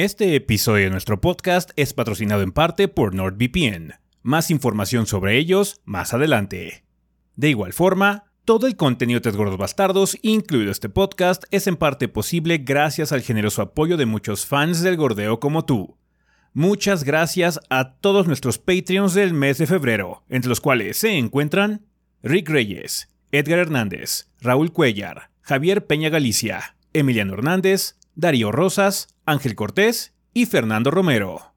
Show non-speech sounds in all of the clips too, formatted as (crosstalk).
Este episodio de nuestro podcast es patrocinado en parte por NordVPN. Más información sobre ellos más adelante. De igual forma, todo el contenido de Gordos Bastardos, incluido este podcast, es en parte posible gracias al generoso apoyo de muchos fans del gordeo como tú. Muchas gracias a todos nuestros Patreons del mes de febrero, entre los cuales se encuentran Rick Reyes, Edgar Hernández, Raúl Cuellar, Javier Peña Galicia, Emiliano Hernández, Darío Rosas, Ángel Cortés y Fernando Romero.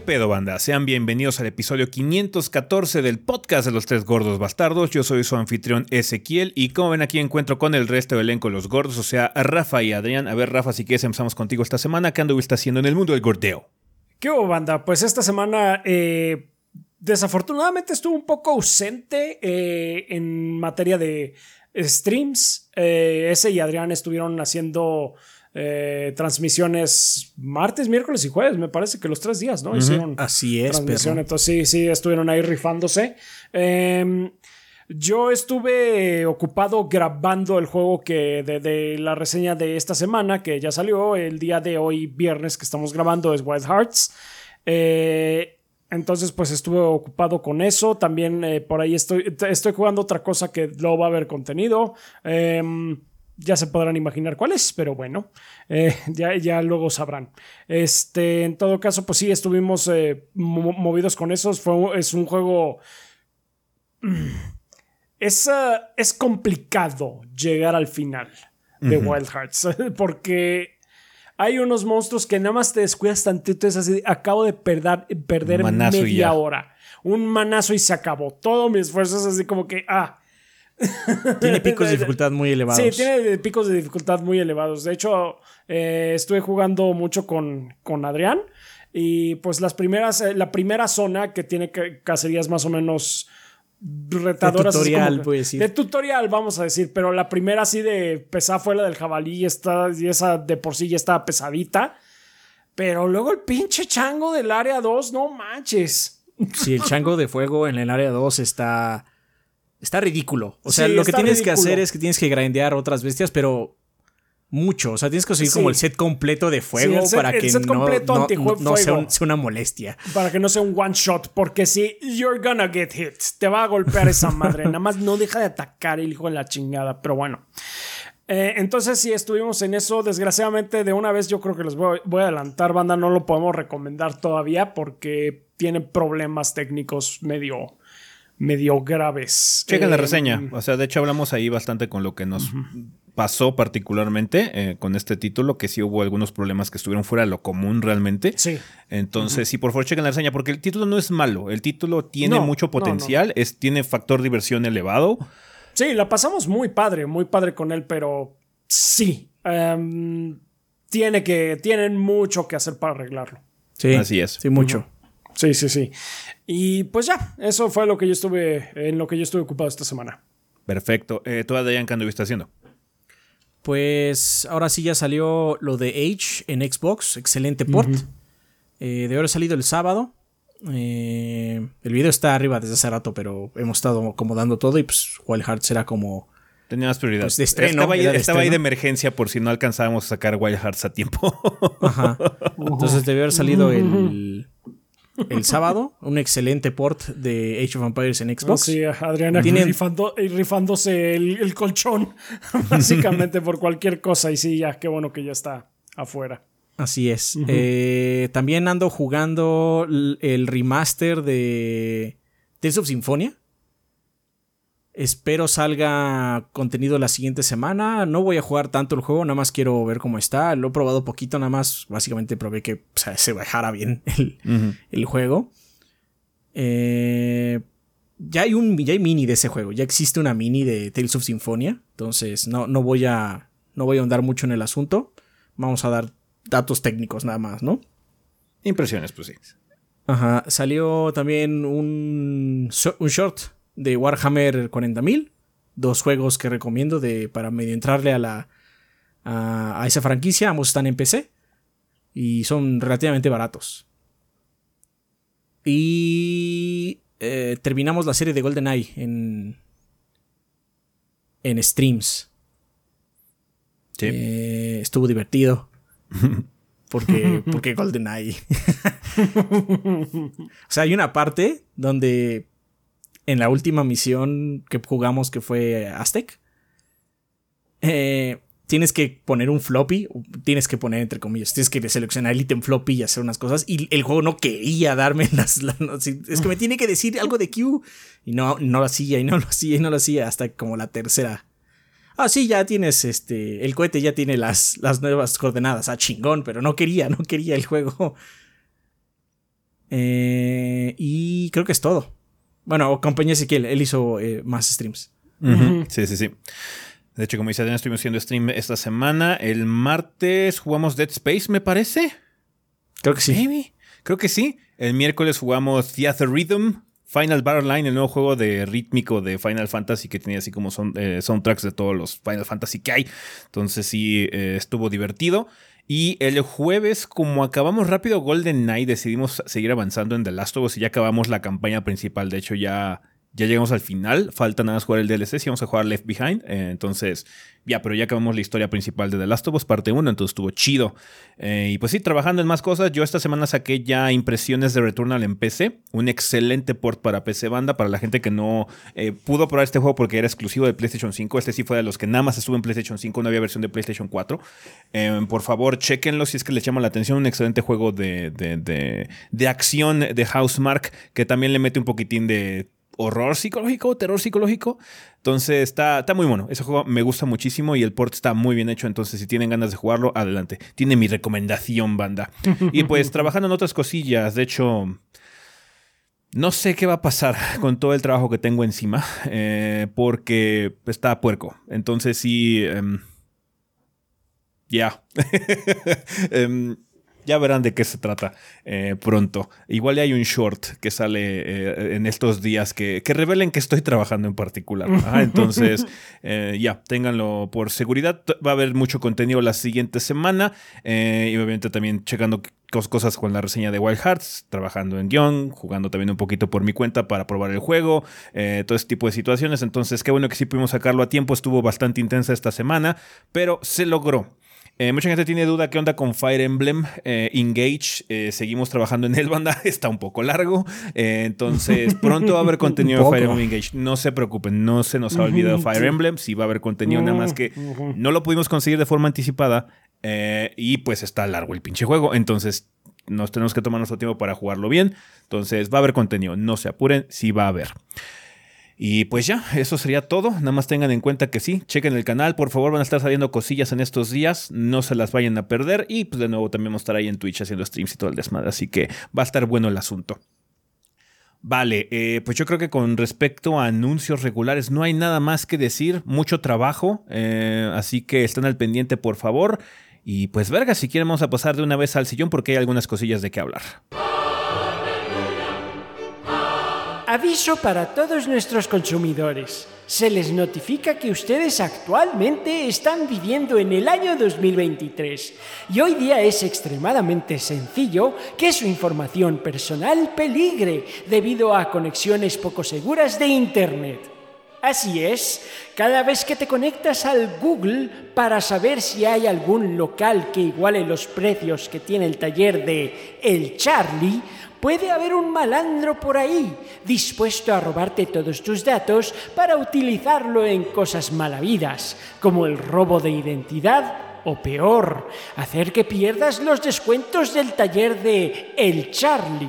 ¿Qué pedo banda? Sean bienvenidos al episodio 514 del podcast de los tres gordos bastardos. Yo soy su anfitrión Ezequiel y como ven aquí encuentro con el resto del elenco los gordos, o sea, Rafa y Adrián. A ver Rafa, si quieres empezamos contigo esta semana. ¿Qué anduviste haciendo en el mundo del gordeo? ¿Qué hubo banda? Pues esta semana eh, desafortunadamente estuve un poco ausente eh, en materia de streams. Eh, ese y Adrián estuvieron haciendo eh, transmisiones martes, miércoles y jueves. Me parece que los tres días, ¿no? Hicieron Así es, transmisión. perro. Entonces sí, sí, estuvieron ahí rifándose. Eh, yo estuve ocupado grabando el juego que de, de la reseña de esta semana, que ya salió el día de hoy, viernes, que estamos grabando, es Wild Hearts. Eh, entonces, pues estuve ocupado con eso. También eh, por ahí estoy, estoy jugando otra cosa que luego va a haber contenido. Em, ya se podrán imaginar cuál es, pero bueno, eh, (laughs) ya, ya luego sabrán. Este, en todo caso, pues sí, estuvimos eh, mo- movidos con eso. Fue, es un juego. mm, Es, ah, es complicado llegar al final de Wild Hearts, (laughs) porque hay unos monstruos que nada más te descuidas tantito. Es así, acabo de perder, perder media hora. Un manazo y se acabó. Todo mi esfuerzo es así como que, ah, Tiene (laughs) picos de dificultad muy elevados. Sí, tiene picos de dificultad muy elevados. De hecho, eh, estuve jugando mucho con, con Adrián. Y pues las primeras, eh, la primera zona que tiene ca- cacerías más o menos retadoras. así tutorial, como que- voy a decir. De tutorial, vamos a decir. Pero la primera así de pesada fue la del jabalí y, está, y esa de por sí ya estaba pesadita. Pero luego el pinche chango del área 2, no manches. Sí, el chango de fuego en el área 2 está. Está ridículo. O sea, Sí, lo que tienes que hacer es que tienes que grindear otras bestias, pero mucho. O sea, tienes que conseguir Sí. como el set completo de fuego set- para que no, no- no sea, un- sea una molestia. Para que no sea un one shot, porque si you're gonna get hit, te va a golpear esa madre. (laughs) Nada más no deja de atacar el hijo de la chingada, pero bueno. Eh, entonces, sí, estuvimos en eso. Desgraciadamente, de una vez yo creo que les voy, voy a adelantar, banda. No lo podemos recomendar todavía porque tiene problemas técnicos medio, medio graves. Chequen la Eh, reseña. O sea, de hecho hablamos ahí bastante con lo que nos pasó particularmente eh, con este título, que sí hubo algunos problemas que estuvieron fuera de lo común realmente. Sí. Entonces, sí, por favor, chequen la reseña, porque el título no es malo. El título tiene No, mucho no, potencial, Es, tiene factor diversión elevado. Sí, la pasamos muy padre, muy padre con él, pero sí. em, tiene que, tienen mucho que hacer para arreglarlo. Sí, Así es. Sí, mucho. Sí, sí, sí. Y pues ya, eso fue lo que yo estuve, en lo que yo estuve ocupado esta semana. Perfecto. Eh, ¿Tú, Adrián, qué anduviste haciendo? Pues ahora sí ya salió lo de Age en Xbox. Excelente port. Eh, de haber salido el sábado. Eh, el video está arriba desde hace rato, pero hemos estado acomodando todo y pues Wild Hearts era como... Tenía más prioridad. Pues de estreno, estaba ahí, de estaba ahí de estreno. emergencia por si no alcanzábamos a sacar Wild Hearts a tiempo. Ajá. (laughs) Entonces debió haber salido el, el sábado. Un excelente port de Age of Empires en Xbox. Sí, Adriana Tienen- rifando- eh, rifándose el, el colchón, (laughs) básicamente por cualquier cosa. Y sí, ya, qué bueno que ya está afuera. Así es. Eh, también ando jugando el remaster de Tales of Symphonia. Espero salga contenido la siguiente semana. No voy a jugar tanto el juego, nada más quiero ver cómo está. Lo he probado poquito, nada más. Básicamente probé que o sea, se bajara bien (laughs) el, el juego. Eh, ya hay un ya hay mini de ese juego, ya existe una mini de Tales of Symphonia, entonces no, no voy a no voy a ahondar mucho en el asunto. Vamos a dar datos técnicos nada más, ¿no? Impresiones, pues sí. Ajá, salió también un, un short de Warhammer 40.000, dos juegos que recomiendo de, para medio entrarle a, la, a, esa franquicia, ambos están en PC y son relativamente baratos. Y eh, terminamos la serie de GoldenEye en, en streams. Sí. Eh, estuvo divertido. (laughs) Porque, porque GoldenEye. (laughs) o sea, hay una parte donde en la última misión que jugamos, que fue Aztec, eh, tienes que poner un floppy, tienes que poner entre comillas, tienes que seleccionar el ítem floppy y hacer unas cosas. Y el juego no quería darme (laughs) las. es que me tiene que decir algo de Q. Y no, no lo hacía, y no lo hacía, y no lo hacía hasta como la tercera ah, sí, ya tienes este, el cohete ya tiene las, las nuevas coordenadas, ah, chingón, pero no quería, no quería el juego. Eh, y creo que es todo. Bueno, acompañé a Ezequiel, él hizo eh, más streams. Sí, sí, sí. De hecho, como dice Adrián, estuvimos haciendo stream esta semana. El martes jugamos Dead Space, me parece. Creo que sí. Creo que sí. El miércoles jugamos Theater Rhythm. Final Battle Line, el nuevo juego de rítmico de Final Fantasy que tenía así como son, eh, soundtracks de todos los Final Fantasy que hay. Entonces sí, eh, estuvo divertido. Y el jueves, como acabamos rápido Golden Knight, decidimos seguir avanzando en The Last of Us y ya acabamos la campaña principal. De hecho, ya ya llegamos al final, falta nada más jugar el DLC, si vamos a jugar Left Behind, eh, entonces ya, pero ya acabamos la historia principal de The Last of Us parte 1, entonces estuvo chido. Eh, y pues sí, trabajando en más cosas, yo esta semana saqué ya impresiones de Returnal en PC, un excelente port para PC banda, para la gente que no eh, pudo probar este juego porque era exclusivo de PlayStation 5, este sí fue de los que nada más estuvo en PlayStation 5, no había versión de PlayStation 4. por favor, chequenlo si es que les llama la atención, un excelente juego de, de, de, de acción de Housemark que también le mete un poquitín de horror psicológico, terror psicológico. Entonces está, está muy bueno. Ese juego me gusta muchísimo y el port está muy bien hecho. Entonces, si tienen ganas de jugarlo, adelante. Tiene mi recomendación, banda. (laughs) Y pues trabajando en otras cosillas. De hecho, no sé qué va a pasar (laughs) con todo el trabajo que tengo encima. Eh, porque está puerco. Entonces, sí. Em, ya. (laughs) Em, ya verán de qué se trata eh, pronto. Igual hay un short que sale eh, en estos días que, que, revelen que estoy trabajando en particular. entonces, (laughs) eh, ya, ténganlo por seguridad. Va a haber mucho contenido la siguiente semana. y obviamente también checando cosas con la reseña de Wild Hearts, trabajando en guion, jugando también un poquito por mi cuenta para probar el juego, todo ese tipo de situaciones. Entonces, qué bueno que sí pudimos sacarlo a tiempo. Estuvo bastante intensa esta semana, pero se logró. Eh, mucha gente tiene duda qué onda con Fire Emblem eh, Engage. Eh, seguimos trabajando en el (laughs) banda, está un poco largo. entonces, pronto va a haber (laughs) contenido de Fire Emblem Engage. No se preocupen, no se nos ha olvidado Fire Emblem. Sí va a haber contenido, nada más que no lo pudimos conseguir de forma anticipada. y pues está largo el pinche juego. Entonces, nos tenemos que tomar nuestro tiempo para jugarlo bien. Entonces, va a haber contenido. No se apuren, sí va a haber. Y pues ya, eso sería todo. Nada más tengan en cuenta que sí, chequen el canal, por favor, van a estar saliendo cosillas en estos días, no se las vayan a perder. Y pues de nuevo también vamos a estar ahí en Twitch haciendo streams y todo el desmadre, así que va a estar bueno el asunto. Vale, eh, pues yo creo que con respecto a anuncios regulares no hay nada más que decir, mucho trabajo, eh, así que estén al pendiente por favor. Y pues verga, si quieren vamos a pasar de una vez al sillón porque hay algunas cosillas de qué hablar. Aviso para todos nuestros consumidores. Se les notifica que ustedes actualmente están viviendo en el año 2023 y hoy día es extremadamente sencillo que su información personal peligre debido a conexiones poco seguras de Internet. Así es, cada vez que te conectas al Google para saber si hay algún local que iguale los precios que tiene el taller de El Charlie, Puede haber un malandro por ahí dispuesto a robarte todos tus datos para utilizarlo en cosas malavidas, como el robo de identidad o peor, hacer que pierdas los descuentos del taller de El Charlie.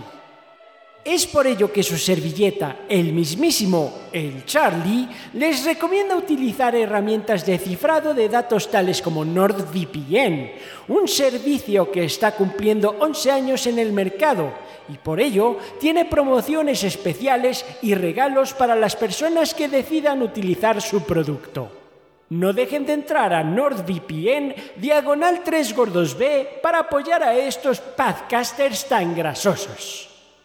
Es por ello que su servilleta, el mismísimo el Charlie, les recomienda utilizar herramientas de cifrado de datos tales como NordVPN, un servicio que está cumpliendo 11 años en el mercado y por ello tiene promociones especiales y regalos para las personas que decidan utilizar su producto. No dejen de entrar a NordVPN diagonal 3 gordos B para apoyar a estos podcasters tan grasosos.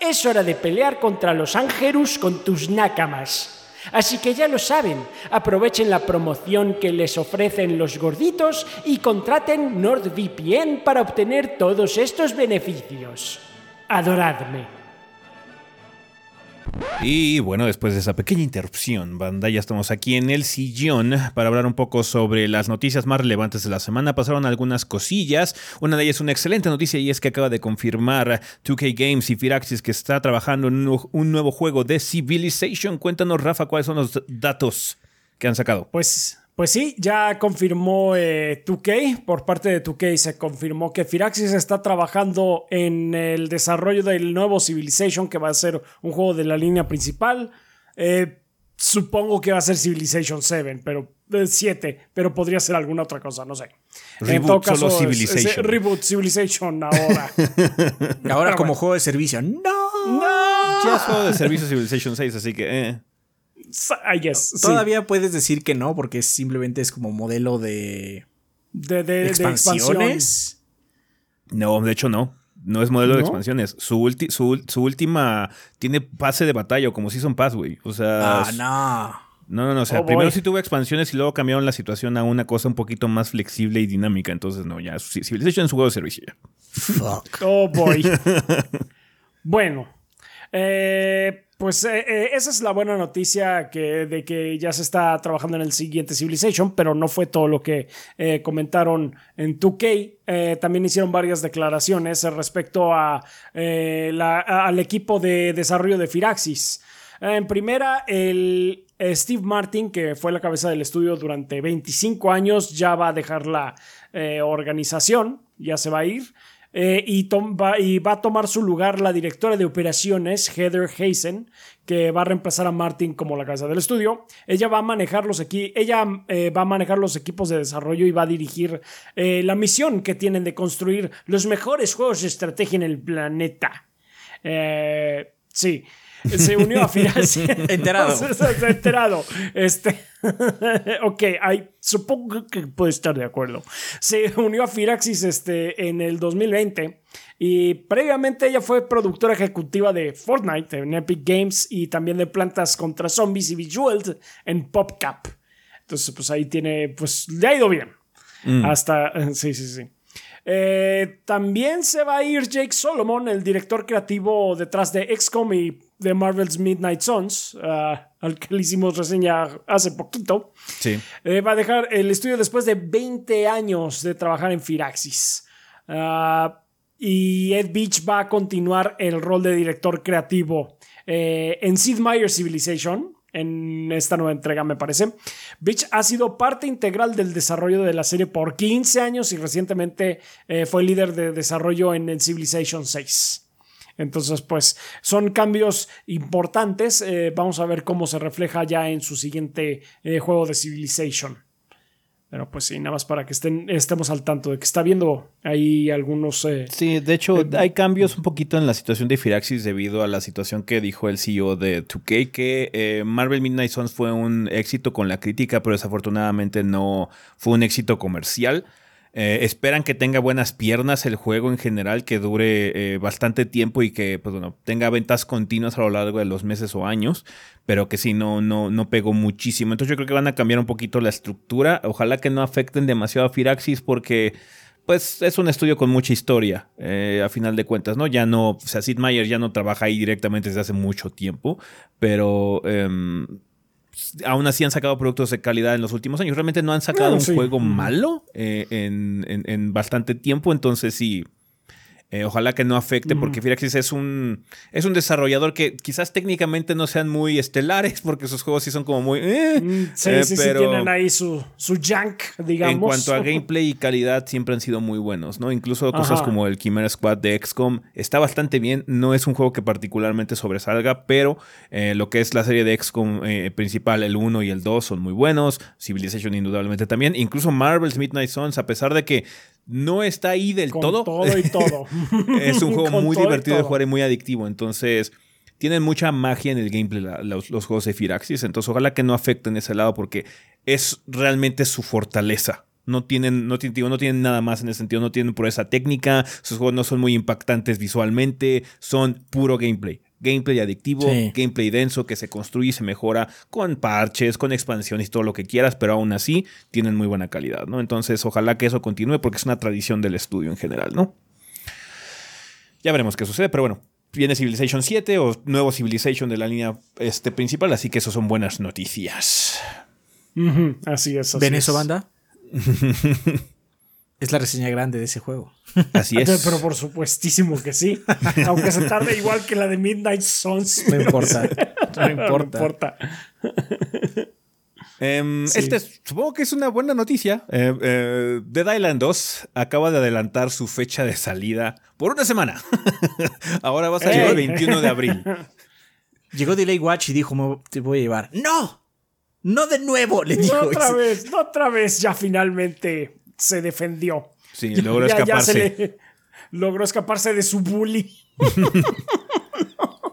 Es hora de pelear contra los ángerus con tus nakamas. Así que ya lo saben, aprovechen la promoción que les ofrecen los gorditos y contraten NordVPN para obtener todos estos beneficios. Adoradme. Y bueno, después de esa pequeña interrupción, banda, ya estamos aquí en el sillón para hablar un poco sobre las noticias más relevantes de la semana. Pasaron algunas cosillas. Una de ellas es una excelente noticia y es que acaba de confirmar 2K Games y Firaxis que está trabajando en un nuevo juego de Civilization. Cuéntanos, Rafa, cuáles son los datos que han sacado. Pues pues sí, ya confirmó 2K, eh, por parte de 2K se confirmó que Firaxis está trabajando en el desarrollo del nuevo Civilization, que va a ser un juego de la línea principal. Eh, supongo que va a ser Civilization 7, pero 7, eh, pero podría ser alguna otra cosa, no sé. Reboot solo Civilization. reboot Civilization ahora. (laughs) ahora como juego de servicio. No. No. Ya es juego de servicio Civilization 6, así que Todavía puedes decir que no, porque simplemente es como modelo de. De, expansiones. no, de hecho no. No es modelo de expansiones. Su, su, última tiene pase de batalla, como Season Pass, güey. O sea. Ah, no. No, no, no. O sea, oh, primero sí tuvo expansiones y luego cambiaron la situación a una cosa un poquito más flexible y dinámica. Entonces, no, ya. Civilization en su juego de servicio ya. Fuck. Oh, boy. (laughs) bueno. Eh pues eh, eh, esa es la buena noticia que, de que ya se está trabajando en el siguiente Civilization, pero no fue todo lo que eh, comentaron en 2K. también hicieron varias declaraciones respecto al equipo de desarrollo de Firaxis. En primera, el Steve Martin, que fue la cabeza del estudio durante 25 años, ya va a dejar la organización, ya se va a ir. Eh, y, va, a tomar su lugar la directora de operaciones, Heather Hazen, que va a reemplazar a Martin como la cabeza del estudio. Ella va a manejar los, ella, eh, va a manejar los equipos de desarrollo y va a dirigir eh, la misión que tienen de construir los mejores juegos de estrategia en el planeta. sí se unió a Firaxis. (laughs) enterado. (laughs) enterado. Este, (laughs) ok, supongo que puede estar de acuerdo. Se unió a Firaxis este, en el 2020 y previamente ella fue productora ejecutiva de Fortnite en Epic Games y también de Plantas contra Zombies y Bejeweled en PopCap. Entonces, pues ahí tiene, pues le ha ido bien. Mm. Hasta, sí, sí, sí. Eh, también se va a ir Jake Solomon, el director creativo detrás de XCOM y de Marvel's Midnight Suns, ah, al que le hicimos reseña hace poquito. Sí. Eh, va a dejar el estudio después de 20 años de trabajar en Firaxis. Ah, y Ed Beach va a continuar el rol de director creativo eh, en Sid Meier's Civilization, en esta nueva entrega, me parece. Beach ha sido parte integral del desarrollo de la serie por 15 años y recientemente eh, fue líder de desarrollo en el Civilization 6. Entonces, pues son cambios importantes. Eh, vamos a ver cómo se refleja ya en su siguiente eh, juego de Civilization. Pero pues sí, nada más para que estén, estemos al tanto de que está viendo ahí algunos... Eh, sí, de hecho hay cambios un poquito en la situación de Firaxis debido a la situación que dijo el CEO de 2K, que Marvel Midnight Suns fue un éxito con la crítica, pero desafortunadamente no fue un éxito comercial. Eh, esperan que tenga buenas piernas el juego en general, que dure eh, bastante tiempo y que pues, bueno, tenga ventas continuas a lo largo de los meses o años, pero que sí, no, no, no pegó muchísimo. Entonces yo creo que van a cambiar un poquito la estructura. Ojalá que no afecten demasiado a Firaxis porque pues es un estudio con mucha historia, eh, a final de cuentas, ¿no? Ya no, o sea, Sid Meier ya no trabaja ahí directamente desde hace mucho tiempo, pero em, aún así han sacado productos de calidad en los últimos años. Realmente no han sacado No, un sí. juego malo eh, en, en- en bastante tiempo, entonces sí. Eh, ojalá que no afecte, porque Firaxis es un, es un desarrollador que quizás técnicamente no sean muy estelares, porque sus juegos sí son como muy... eh, Mm, Sí, eh, sí, sí, pero- tienen ahí su, su junk, digamos. en cuanto a (laughs) gameplay y calidad, siempre han sido muy buenos, ¿no? Incluso cosas Ajá. como el Chimera Squad de XCOM está bastante bien. No es un juego que particularmente sobresalga, pero lo que es la serie de XCOM principal, el 1 y el 2, son muy buenos. Civilization, indudablemente también. Incluso Marvel's Midnight Suns, a pesar de que no está ahí del Con todo. todo y todo. (laughs) es un juego Con muy divertido de jugar y muy adictivo. Entonces, tienen mucha magia en el gameplay la- los, los juegos de Firaxis. Entonces, ojalá que no afecten ese lado porque es realmente su fortaleza. No tienen, no, tienen- no tienen nada más en ese sentido, no tienen pureza técnica, sus juegos no son muy impactantes visualmente, son puro gameplay. Gameplay adictivo, Sí. gameplay denso que se construye y se mejora con parches, con expansiones, todo lo que quieras, pero aún así tienen muy buena calidad, ¿no? Entonces, ojalá que eso continúe porque es una tradición del estudio en general, ¿no? Ya veremos qué sucede, pero bueno, viene Civilization 7 o nuevo Civilization de la línea este, principal, así que eso son buenas noticias. Así es. así ¿Ven es. eso, banda? (laughs) es la reseña grande de ese juego. Así es. Pero por supuestísimo que sí. Aunque se tarde igual que la de Midnight Suns. No importa. No (laughs) No importa. importa. Em, Sí. Este es- supongo que es una buena noticia. Eh, eh, Dead Island 2 acaba de adelantar su fecha de salida por una semana. (laughs) Ahora va a salir Ey. el 21 de abril. (laughs) Llegó Delay Watch y dijo, "Me- te voy a llevar. ¡No! ¡No de nuevo! Le dijo. No otra vez, no otra vez, ya finalmente se defendió. Sí, (laughs) logró Ya- ya escaparse. se le- logró escaparse de su bully. (laughs)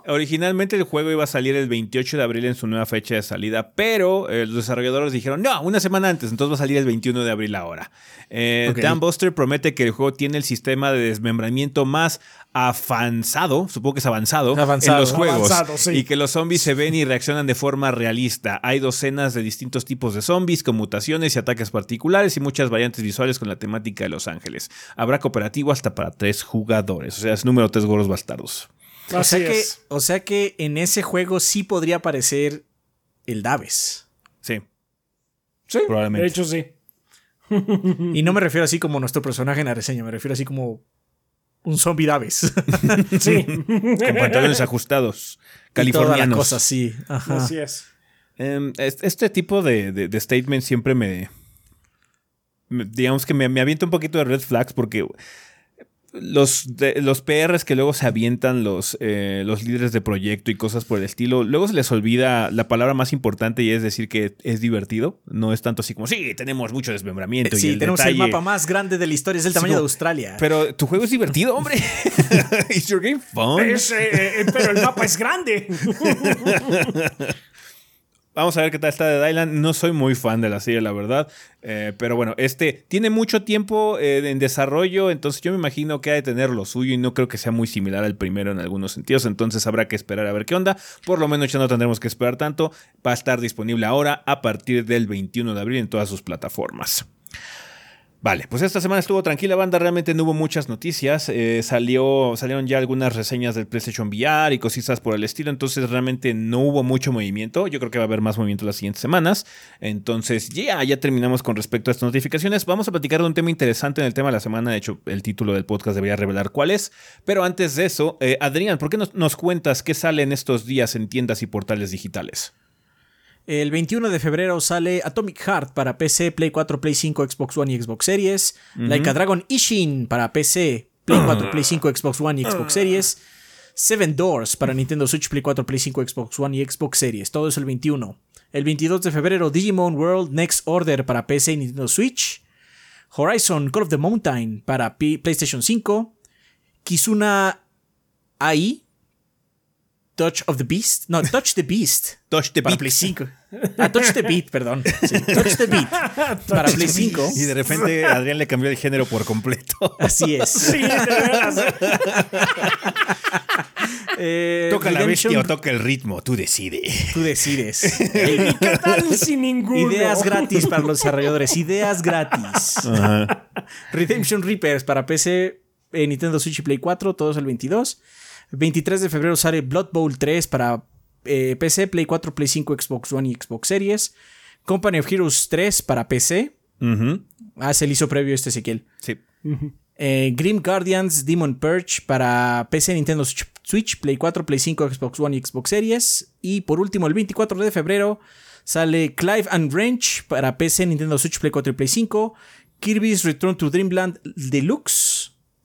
Originalmente el juego iba a salir el 28 de abril en su nueva fecha de salida, pero eh, los desarrolladores dijeron, no, una semana antes, entonces va a salir el 21 de abril ahora. Eh. Dan Buster promete que el juego tiene el sistema de desmembramiento más avanzado, supongo que es avanzado, Avanzado. en los juegos, Avanzado, sí. y que los zombies se ven y reaccionan de forma realista. Hay docenas de distintos tipos de zombies con mutaciones y ataques particulares y muchas variantes visuales con la temática de Los Ángeles. Habrá cooperativo hasta para tres jugadores, o sea, es número tres gorros bastardos. O sea, que, o sea que en ese juego sí podría aparecer el Daves. Sí. Sí, probablemente. de hecho sí. Y no me refiero así como nuestro personaje en la reseña, me refiero así como un zombie Daves. (laughs) Sí. con pantalones ajustados, californianos. cosa así. Ajá. Así es. Em, es- este tipo de, de, de statement siempre me, me- digamos que me, me avienta un poquito de red flags porque los, de- los PRs que luego se avientan los, eh, los líderes de proyecto y cosas por el estilo, luego se les olvida la palabra más importante y es decir que es divertido. No es tanto así como, sí, tenemos mucho desmembramiento. y Sí, el tenemos el detalle". mapa más grande de la historia, es del Sí, tamaño de Australia. Pero tu juego es divertido, hombre. (laughs) (laughs) Is your game fun? Es, eh, eh, pero el mapa es grande. (laughs) Vamos a ver qué tal está Dead Island. No soy muy fan de la serie, la verdad. Eh, pero bueno, este tiene mucho tiempo eh, en desarrollo. Entonces yo me imagino que ha de tener lo suyo. Y no creo que sea muy similar al primero en algunos sentidos. Entonces habrá que esperar a ver qué onda. Por lo menos ya no tendremos que esperar tanto. Va a estar disponible ahora a partir del 21 de abril en todas sus plataformas. Vale, pues esta semana estuvo tranquila, banda. Realmente no hubo muchas noticias. Eh, salió, salieron ya algunas reseñas del PlayStation VR y cositas por el estilo. Entonces, realmente no hubo mucho movimiento. Yo creo que va a haber más movimiento las siguientes semanas. Entonces, ya, ya terminamos con respecto a estas notificaciones. Vamos a platicar de un tema interesante en el tema de la semana. De hecho, el título del podcast debería revelar cuál es. Pero antes de eso, eh, Adrián, ¿por qué nos, nos cuentas qué sale en estos días en tiendas y portales digitales? El 21 de febrero sale Atomic Heart para PC, Play 4, Play 5, Xbox One y Xbox Series. Like a Dragon Ishin para PC, Play 4, Play 5, Xbox One y Xbox Series. Seven Doors para Nintendo Switch, Play 4, Play 5, Xbox One y Xbox Series. Todo eso el 21. El 22 de febrero, Digimon World Next Order para PC y Nintendo Switch. Horizon Call of the Mountain para P- PlayStation 5. Kizuna AI. Touch of the Beast. No, Touch the Beast. (laughs) Touch the Para Beat. Play 5. Ah, Touch the Beat, perdón. (laughs) Sí, Touch the Beat. (laughs) para Play 5. Y de repente Adrián le cambió el género por completo. Así es. Sí, de veras. Eh, Toca la bestia o toca el ritmo, tú decides. Tú decides. ¿Y qué tal sin ninguno? Ideas gratis para los desarrolladores. Ideas gratis. Redemption Reapers para PC, eh, Nintendo Switch y Play 4, todos el 22. 23 de febrero sale Blood Bowl 3 para eh, PC, Play 4, Play 5, Xbox One y Xbox Series. Company of Heroes 3 para PC. Ah, se le hizo previo este Ezequiel. Sí. Eh, Grim Guardians Demon Purge para PC, Nintendo Switch- Switch, Play 4, Play 5, Xbox One y Xbox Series. Y por último, el 24 de febrero sale Clive and Wrench para PC, Nintendo Switch, Play 4 y Play 5. Kirby's Return to Dreamland Deluxe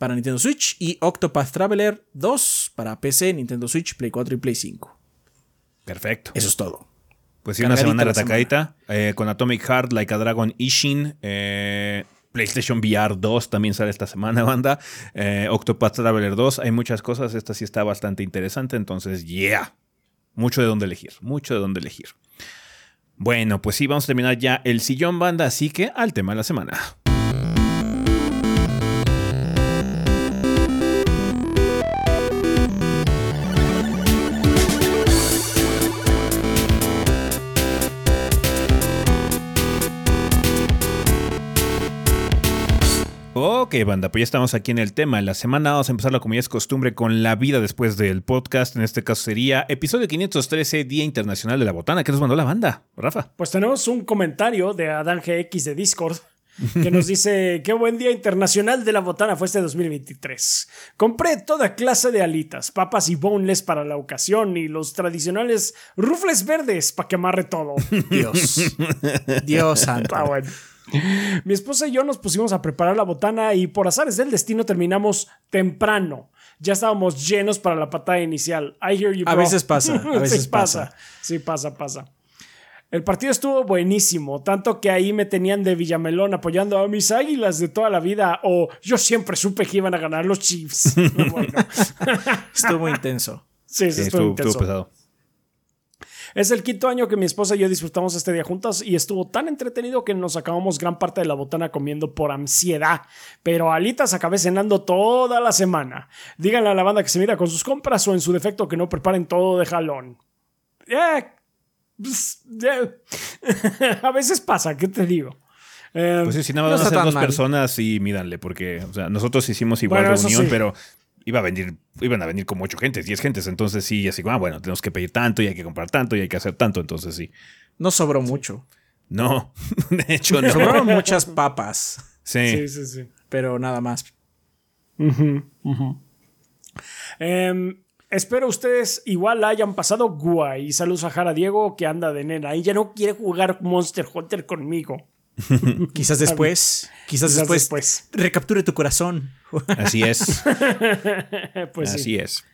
para Nintendo Switch. Y Octopath Traveler 2 para PC, Nintendo Switch, Play 4 y Play 5. Perfecto. Eso es todo. Pues sí, una semana retacadita. eh, con Atomic Heart, Like a Dragon Ishin. eh, PlayStation VR 2 también sale esta semana, (laughs) banda. Eh, Octopath Traveler 2. Hay muchas cosas. Esta sí está bastante interesante. Entonces, yeah. Mucho de dónde elegir. Mucho de dónde elegir. Bueno, pues sí, vamos a terminar ya el sillón, banda. Así que al tema de la semana. Ok, banda, pues ya estamos aquí en el tema la semana. Vamos a empezarlo como ya es costumbre con la vida después del podcast. En este caso sería episodio 513, Día Internacional de la Botana. ¿Qué nos mandó la banda, Rafa? Pues tenemos un comentario de Adán GX de Discord que nos dice, qué buen día internacional de la botana fue este 2023. Compré toda clase de alitas, papas y boneless para la ocasión y los tradicionales rufles verdes para que amarre todo. (laughs) Dios. Dios santo. Está bueno. (laughs) Mi esposa y yo nos pusimos a preparar la botana y por azares del destino terminamos temprano. Ya estábamos llenos para la patada inicial. I hear you, A veces pasa, a (laughs) veces sí pasa. Sí pasa, pasa. El partido estuvo buenísimo, tanto que ahí me tenían de Villamelón apoyando a mis águilas de toda la vida o yo siempre supe que iban a ganar los Chiefs. (laughs) Bueno, Estuvo muy intenso. sí, sí, Sí, estuvo estuvo, intenso. estuvo pesado. Es el quinto año que mi esposa y yo disfrutamos este día juntas y estuvo tan entretenido que nos acabamos gran parte de la botana comiendo por ansiedad. Pero alitas acabé cenando toda la semana. Díganle a la banda que se mida con sus compras o en su defecto que no preparen todo de jalón. Eh, pues, eh. (laughs) a veces pasa, ¿qué te digo? Eh, Pues sí, si nada No más van a ser dos mal. personas, sí, mídanle, porque o sea, nosotros hicimos igual Bueno, reunión, sí. pero iba a venir, iban a venir como ocho gentes, diez gentes, entonces sí, así como, ah, bueno, tenemos que pedir tanto y hay que comprar tanto y hay que hacer tanto, entonces sí. No sobró mucho. No, (laughs) de hecho no. Sobraron muchas papas, Sí. sí, sí, sí. pero nada más. Em, espero ustedes igual la hayan pasado guay. Y saludos a Jara Diego que anda de nena y ya no quiere jugar Monster Hunter conmigo. (laughs) Quizás después, quizás, Quizás después, después. recapture tu corazón. Así es. (laughs) Pues sí. Así es.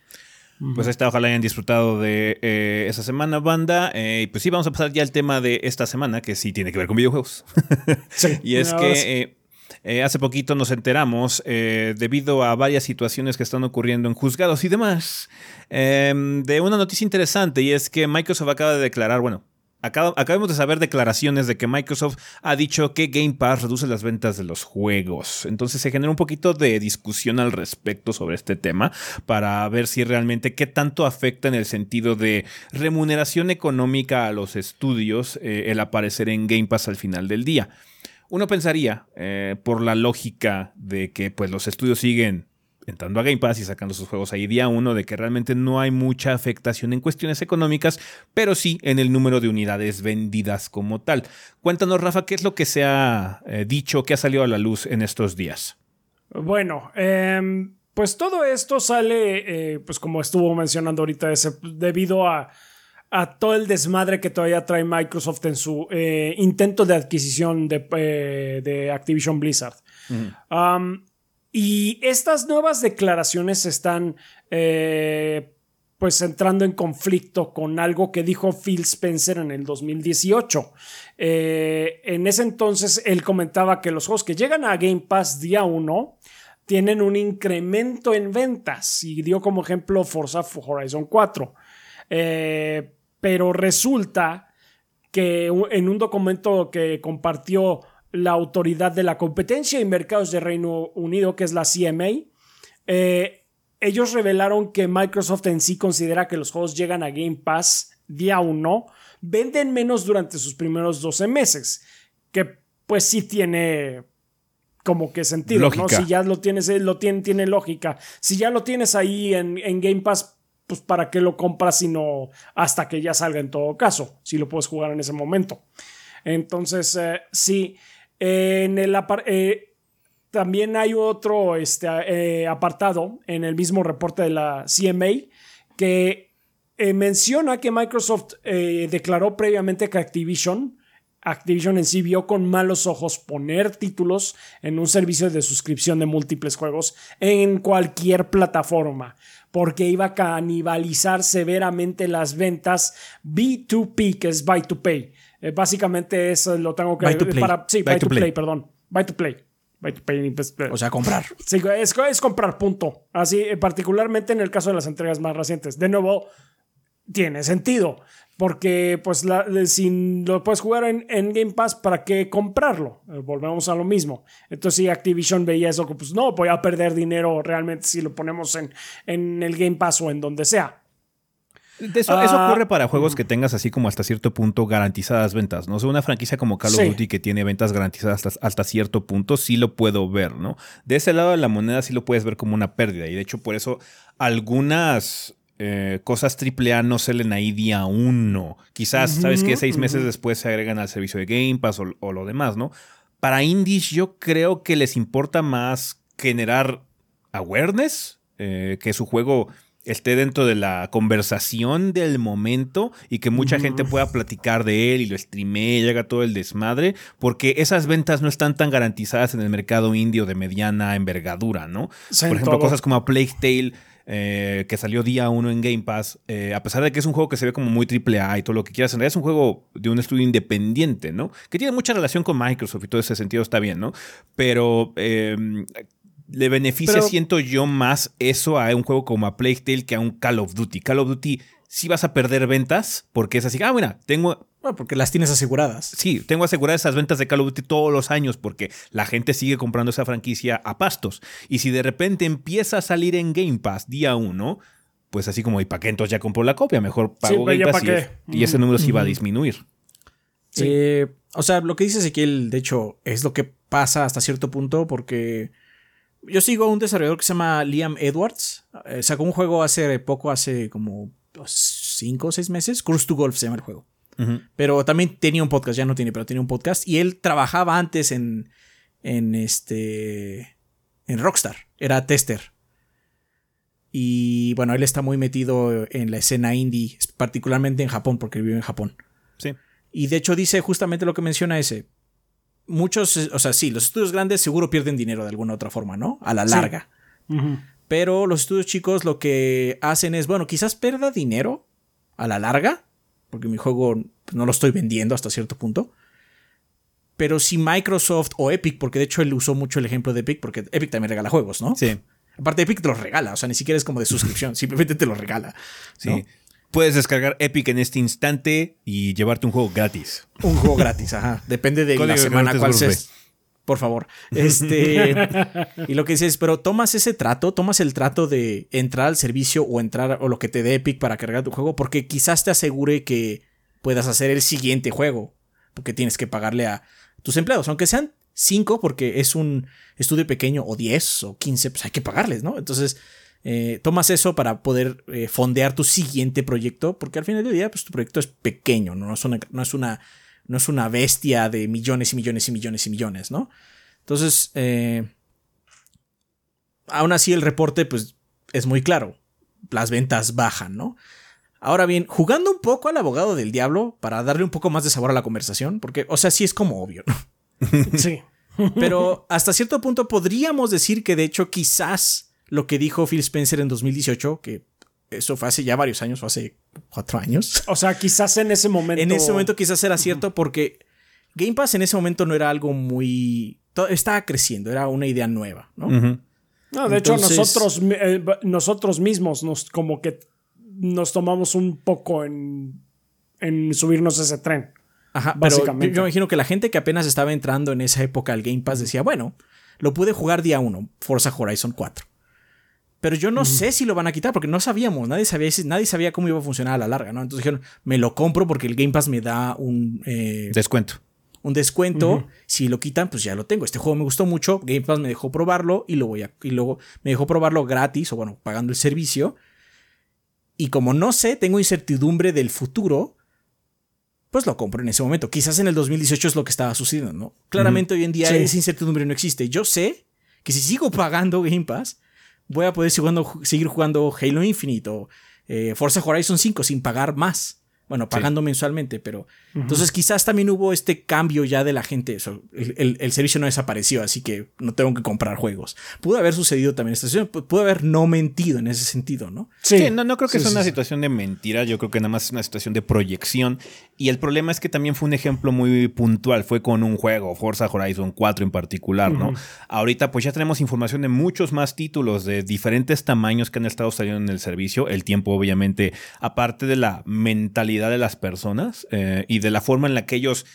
Pues ahí está, ojalá hayan disfrutado de eh, esa semana, banda. Eh, y pues sí, vamos a pasar ya al tema de esta semana, que sí tiene que ver con videojuegos. (laughs) Sí. y es que eh, eh, hace poquito nos enteramos, eh, debido a varias situaciones que están ocurriendo en juzgados y demás, eh, de una noticia interesante, y es que Microsoft acaba de declarar, bueno, acaba- acabamos de saber declaraciones de que Microsoft ha dicho que Game Pass reduce las ventas de los juegos. Entonces se genera un poquito de discusión al respecto sobre este tema para ver si realmente qué tanto afecta en el sentido de remuneración económica a los estudios eh, el aparecer en Game Pass al final del día. Uno pensaría, eh, por la lógica de que pues, los estudios siguen entrando a Game Pass y sacando sus juegos ahí día uno, de que realmente no hay mucha afectación en cuestiones económicas, pero sí en el número de unidades vendidas como tal. Cuéntanos, Rafa, ¿qué es lo que se ha eh, dicho, que ha salido a la luz en estos días? Bueno, em, pues todo esto sale, eh, pues como estuvo mencionando ahorita, ese- debido a, a todo el desmadre que todavía trae Microsoft en su eh, intento de adquisición de, de Activision Blizzard. Um, y estas nuevas declaraciones están eh, pues entrando en conflicto con algo que dijo Phil Spencer en el 2018. Eh, en ese entonces él comentaba que los juegos que llegan a Game Pass día 1 tienen un incremento en ventas y dio como ejemplo Forza Horizon 4. Eh, pero resulta que en un documento que compartió la Autoridad de la Competencia y Mercados de Reino Unido, que es la CMA, eh, ellos revelaron que Microsoft en sí considera que los juegos llegan a Game Pass día 1, venden menos durante sus primeros 12 meses, que pues sí tiene como que sentido, ¿no? Si ya lo tienes, lo tiene, tiene lógica. Si ya lo tienes ahí en, en Game Pass, pues para qué lo compras sino hasta que ya salga en todo caso, si lo puedes jugar en ese momento. Entonces, eh, sí, en el eh, también hay otro este, apartado en el mismo reporte de la CMA que menciona que Microsoft declaró previamente que Activision Activision en sí vio con malos ojos poner títulos en un servicio de suscripción de múltiples juegos en cualquier plataforma, porque iba a canibalizar severamente las ventas B2P, que es buy to pay. Eh, básicamente eso lo tengo que buy to play. Para, sí, buy, to, play. perdón. Buy to play. Buy to pay pues, eh, o sea, comprar. Sí, es, es comprar, punto. Así, eh, particularmente en el caso de las entregas más recientes. De nuevo, tiene sentido. Porque, pues, si lo puedes jugar en, Game Pass, ¿para qué comprarlo? Eh, volvemos a lo mismo. Entonces, si Activision veía eso, pues no, voy a perder dinero realmente si lo ponemos en, en el Game Pass o en donde sea. Eso, ah, ocurre para juegos que tengas así como hasta cierto punto garantizadas ventas, ¿no? O sea, una franquicia como Call of Duty que tiene ventas garantizadas hasta, hasta, cierto punto, sí lo puedo ver, ¿no? De ese lado de la moneda sí lo puedes ver como una pérdida. Y de hecho, por eso algunas eh, cosas AAA no salen ahí día uno. Quizás, ¿sabes que Seis meses después se agregan al servicio de Game Pass o, lo demás, ¿no? Para indies yo creo que les importa más generar awareness, eh, que su juego esté dentro de la conversación del momento y que mucha gente pueda platicar de él y lo streamee y haga todo el desmadre, porque esas ventas no están tan garantizadas en el mercado indio de mediana envergadura, ¿no? Por ejemplo, cosas como Plague Tale eh, que salió día uno en Game Pass, eh, a pesar de que es un juego que se ve como muy triple A y todo lo que quieras, en realidad es un juego de un estudio independiente, ¿no? Que tiene mucha relación con Microsoft y todo ese sentido está bien, ¿no? Pero em, le beneficia, siento yo, más eso a un juego como a Plague Tale que a un Call of Duty. Call of Duty sí vas a perder ventas porque es así, ah, mira, tengo porque las tienes aseguradas. Sí, tengo aseguradas esas ventas de Call of Duty todos los años porque la gente sigue comprando esa franquicia a pastos. Y si de repente empieza a salir en Game Pass día uno, pues así como, ¿y para qué entonces ya compró la copia? Mejor pago Game Pass y, ese número sí va a disminuir. Sí. Eh, o sea, lo que dice Ezequiel, de hecho, es lo que pasa hasta cierto punto porque yo sigo a un desarrollador que se llama Liam Edwards. Eh, sacó un juego hace poco, hace como 5 o 6 meses. Cruise to Golf se llama el juego. Pero también tenía un podcast, ya no tiene, pero tenía un podcast. Y él trabajaba antes en, en este, en Rockstar, era tester. Y bueno, él está muy metido en la escena indie, particularmente en Japón, porque vive en Japón. Sí. Y de hecho dice justamente lo que menciona ese. Muchos, o sea, sí, los estudios grandes seguro pierden dinero de alguna otra forma, ¿no? A la larga. Pero los estudios chicos lo que hacen es, bueno, quizás pierda dinero a la larga, porque mi juego no lo estoy vendiendo hasta cierto punto. Pero si Microsoft o Epic, porque de hecho él usó mucho el ejemplo de Epic, porque Epic también regala juegos, ¿no? Sí. Aparte, Epic te los regala, o sea, ni siquiera es como de suscripción, (laughs) simplemente te los regala. Sí. Puedes descargar Epic en este instante y llevarte un juego gratis. Un juego gratis, ajá. Depende de la semana cuál sea por favor. Este, (laughs) y lo que dices, pero tomas ese trato, tomas el trato de entrar al servicio o entrar o lo que te dé Epic para cargar tu juego, porque quizás te asegure que puedas hacer el siguiente juego, porque tienes que pagarle a tus empleados, aunque sean 5, porque es un estudio pequeño, o 10 o 15, pues hay que pagarles, ¿no? Entonces, eh, tomas eso para poder eh, fondear tu siguiente proyecto, porque al final del día, pues tu proyecto es pequeño, no, no es una, no es una no es una bestia de millones y millones y millones y millones, ¿no? Entonces, eh, aún así el reporte, pues, es muy claro. Las ventas bajan, ¿no? Ahora bien, jugando un poco al abogado del diablo para darle un poco más de sabor a la conversación, porque, o sea, sí es como obvio, ¿no? (laughs) sí. Pero hasta cierto punto podríamos decir que de hecho quizás lo que dijo Phil Spencer en 2018, que eso fue hace ya varios años, o hace cuatro años. O sea, quizás en ese momento. En ese momento quizás era cierto porque Game Pass en ese momento no era algo muy. Estaba creciendo, era una idea nueva, ¿no? No, de hecho, nosotros, eh, nosotros mismos nos como que nos tomamos un poco en, en subirnos ese tren. Ajá, básicamente. yo, imagino que la gente que apenas estaba entrando en esa época al Game Pass decía, bueno, lo pude jugar día uno, Forza Horizon 4. Pero yo no sé si lo van a quitar porque no sabíamos, nadie sabía, nadie sabía cómo iba a funcionar a la larga, ¿no? Entonces dijeron, me lo compro porque el Game Pass me da un... eh, Descuento. un descuento. Si lo quitan, pues ya lo tengo. Este juego me gustó mucho. Game Pass me dejó probarlo y lo voy a. Y luego me dejó probarlo gratis, o bueno, pagando el servicio. Y como no sé, tengo incertidumbre del futuro. Pues lo compro en ese momento. Quizás en el 2018 es lo que estaba sucediendo, ¿no? Claramente hoy en día Sí. esa incertidumbre no existe. Yo sé que si sigo pagando Game Pass, voy a poder seguir jugando, seguir jugando Halo Infinite o eh, Forza Horizon 5 sin pagar más. Bueno, pagando mensualmente, pero. Entonces, quizás también hubo este cambio ya de la gente. Eso, el, el- el servicio no desapareció, así que no tengo que comprar juegos. Pudo haber sucedido también esta situación. pu- Pudo haber no mentido en ese sentido, ¿no? Sí, no, no creo que Sí, sea sí, una sí. situación de mentira, yo creo que nada más es una situación de proyección. Y el problema es que también fue un ejemplo muy puntual, fue con un juego, Forza Horizon 4 en particular, ¿no? Ahorita pues ya tenemos información de muchos más títulos de diferentes tamaños que han estado saliendo en el servicio. El tiempo obviamente, aparte de la mentalidad de las personas eh, y de la forma en la que ellos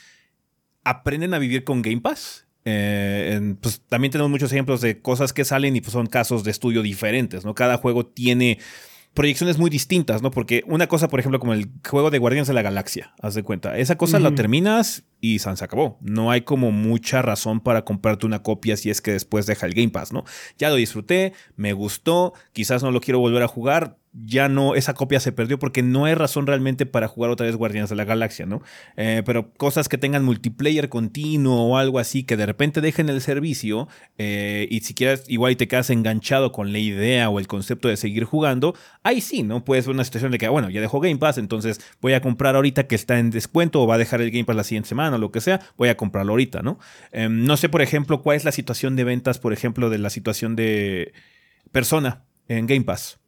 aprenden a vivir con Game Pass. Eh, en- pues también tenemos muchos ejemplos de cosas que salen y pues son casos de estudio diferentes, ¿no? Cada juego tiene proyecciones muy distintas, ¿no? Porque una cosa, por ejemplo, como el juego de Guardianes de la Galaxia, haz de cuenta, esa cosa la terminas y se acabó. No hay como mucha razón para comprarte una copia si es que después deja el Game Pass, ¿no? Ya lo disfruté, me gustó, quizás no lo quiero volver a jugar, ya no, esa copia se perdió porque no hay razón realmente para jugar otra vez Guardianes de la Galaxia, ¿no? Eh, pero cosas que tengan multiplayer continuo o algo así, que de repente dejen el servicio eh, y si quieres, igual te quedas enganchado con la idea o el concepto de seguir jugando, ahí sí, ¿no? Puedes ver una situación de que, bueno, ya dejó Game Pass, entonces voy a comprar ahorita que está en descuento o va a dejar el Game Pass la siguiente semana o lo que sea, voy a comprarlo ahorita, ¿no? Eh, no sé, por ejemplo, cuál es la situación de ventas, por ejemplo, de la situación de persona en Game Pass.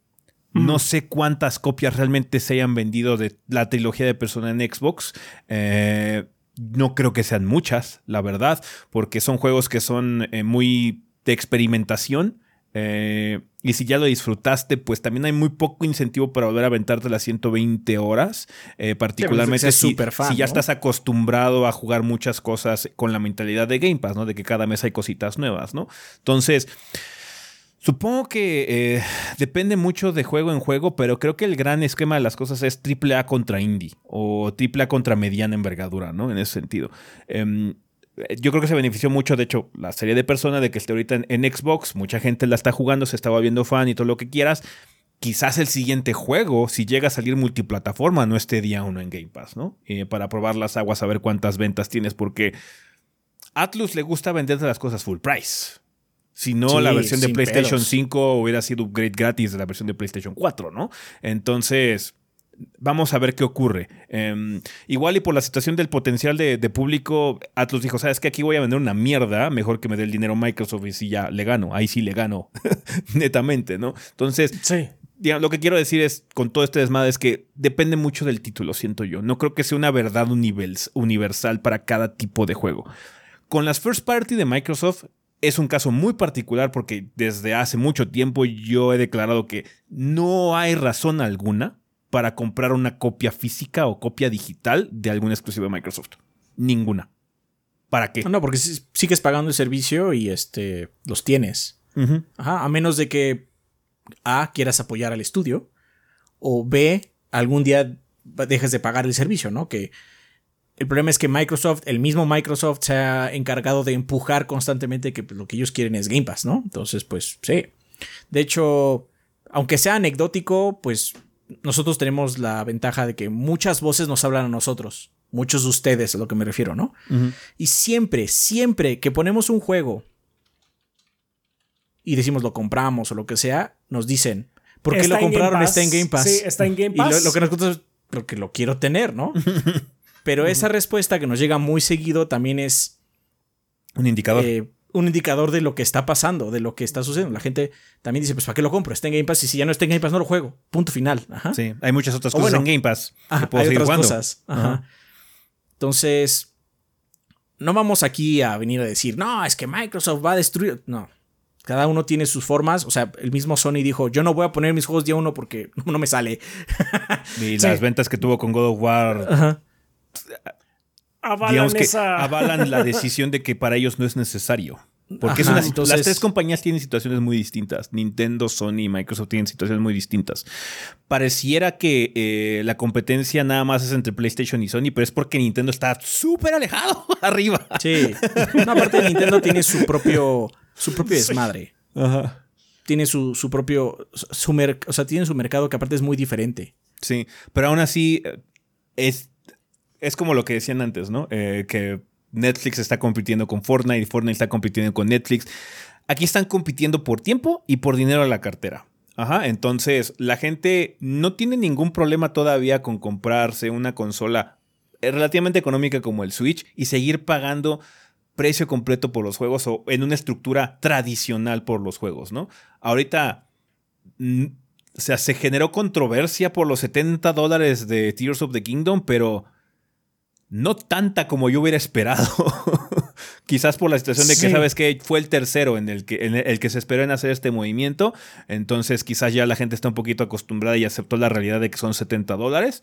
No sé cuántas copias realmente se hayan vendido de la trilogía de Persona en Xbox. Eh, no creo que sean muchas, la verdad, porque son juegos que son eh, muy de experimentación. eh, y si ya lo disfrutaste, pues también hay muy poco incentivo para volver a aventarte las 120 horas. eh, particularmente si, súper fan, si ya ¿no? estás acostumbrado a jugar muchas cosas con la mentalidad de Game Pass, ¿no? De que cada mes hay cositas nuevas, ¿no? Entonces, Supongo que eh, depende mucho de juego en juego, pero creo que el gran esquema de las cosas es triple A contra indie o triple A contra mediana envergadura, ¿no? En ese sentido. Em, yo creo que se benefició mucho, de hecho, la serie de personas de que esté ahorita en, Xbox, mucha gente la está jugando, se está volviendo fan y todo lo que quieras. Quizás el siguiente juego, si llega a salir multiplataforma, no esté día uno en Game Pass, ¿no? Eh, para probar las aguas, a ver cuántas ventas tienes, porque Atlus le gusta venderte las cosas full price. Si no, Sí, la versión de PlayStation pedos. 5 hubiera sido upgrade gratis de la versión de PlayStation 4, ¿no? Entonces, vamos a ver qué ocurre. Em, igual y por la situación del potencial de, de público, Atlus dijo, ¿sabes qué? Aquí voy a vender una mierda, mejor que me dé el dinero Microsoft y si ya le gano. Ahí sí le gano, (laughs) netamente, ¿no? Entonces, Sí. digamos, lo que quiero decir es, con todo este desmadre, es que depende mucho del título, siento yo. No creo que sea una verdad univers- universal para cada tipo de juego. Con las first party de Microsoft es un caso muy particular porque desde hace mucho tiempo yo he declarado que no hay razón alguna para comprar una copia física o copia digital de alguna exclusiva de Microsoft. Ninguna. ¿Para qué? No, porque si- sigues pagando el servicio y este los tienes. Ajá, a menos de que A quieras apoyar al estudio o B algún día dejes de pagar el servicio, ¿no? Que el problema es que Microsoft, el mismo Microsoft se ha encargado de empujar constantemente que pues, lo que ellos quieren es Game Pass, ¿no? Entonces, pues sí. De hecho, aunque sea anecdótico, pues nosotros tenemos la ventaja de que muchas voces nos hablan a nosotros. Muchos de ustedes, a lo que me refiero, ¿no? Y siempre, siempre que ponemos un juego y decimos lo compramos o lo que sea, nos dicen, ¿por qué lo compraron? Pass. Está en Game Pass. Sí, está en Game Y lo, Pass. lo que nos gusta es porque lo quiero tener, ¿no? (laughs) Pero esa respuesta que nos llega muy seguido también es Un indicador. eh, un indicador de lo que está pasando, de lo que está sucediendo. La gente también dice, pues ¿para qué lo compro? Está en Game Pass y si ya no está en Game Pass no lo juego. Punto final. Ajá. sí, hay muchas otras O cosas bueno, en Game Pass Ajá, que puedo hay seguir otras jugando. cosas. Ajá. Ajá. Entonces, no vamos aquí a venir a decir, no, es que Microsoft va a destruir. No. Cada uno tiene sus formas. O sea, el mismo Sony dijo, yo no voy a poner mis juegos día uno porque (laughs) no me sale. Y Sí. las ventas que tuvo con God of War Ajá. Avalan que esa. avalan la decisión de que para ellos no es necesario. Porque es una, las tres compañías tienen situaciones muy distintas. Nintendo, Sony y Microsoft tienen situaciones muy distintas. Pareciera que eh, la competencia nada más es entre PlayStation y Sony, pero es porque Nintendo está súper alejado (laughs) arriba. Sí. Una parte de Nintendo tiene su propio, su propio desmadre. Ajá. Tiene su, su propio. Su o sea, tiene su mercado que aparte es muy diferente. Sí, pero aún así eh, es, es como lo que decían antes, ¿no? Eh, que Netflix está compitiendo con Fortnite y Fortnite está compitiendo con Netflix. Aquí están compitiendo por tiempo y por dinero a la cartera. Ajá, entonces la gente no tiene ningún problema todavía con comprarse una consola relativamente económica como el Switch y seguir pagando precio completo por los juegos o en una estructura tradicional por los juegos, ¿no? Ahorita, o sea, se generó controversia por los 70 dólares de Tears of the Kingdom, pero no tanta como yo hubiera esperado. (laughs) Quizás por la situación de que sabes que fue el tercero en el que, el que se esperó en hacer este movimiento. Entonces quizás ya la gente está un poquito acostumbrada y aceptó la realidad de que son 70 dólares.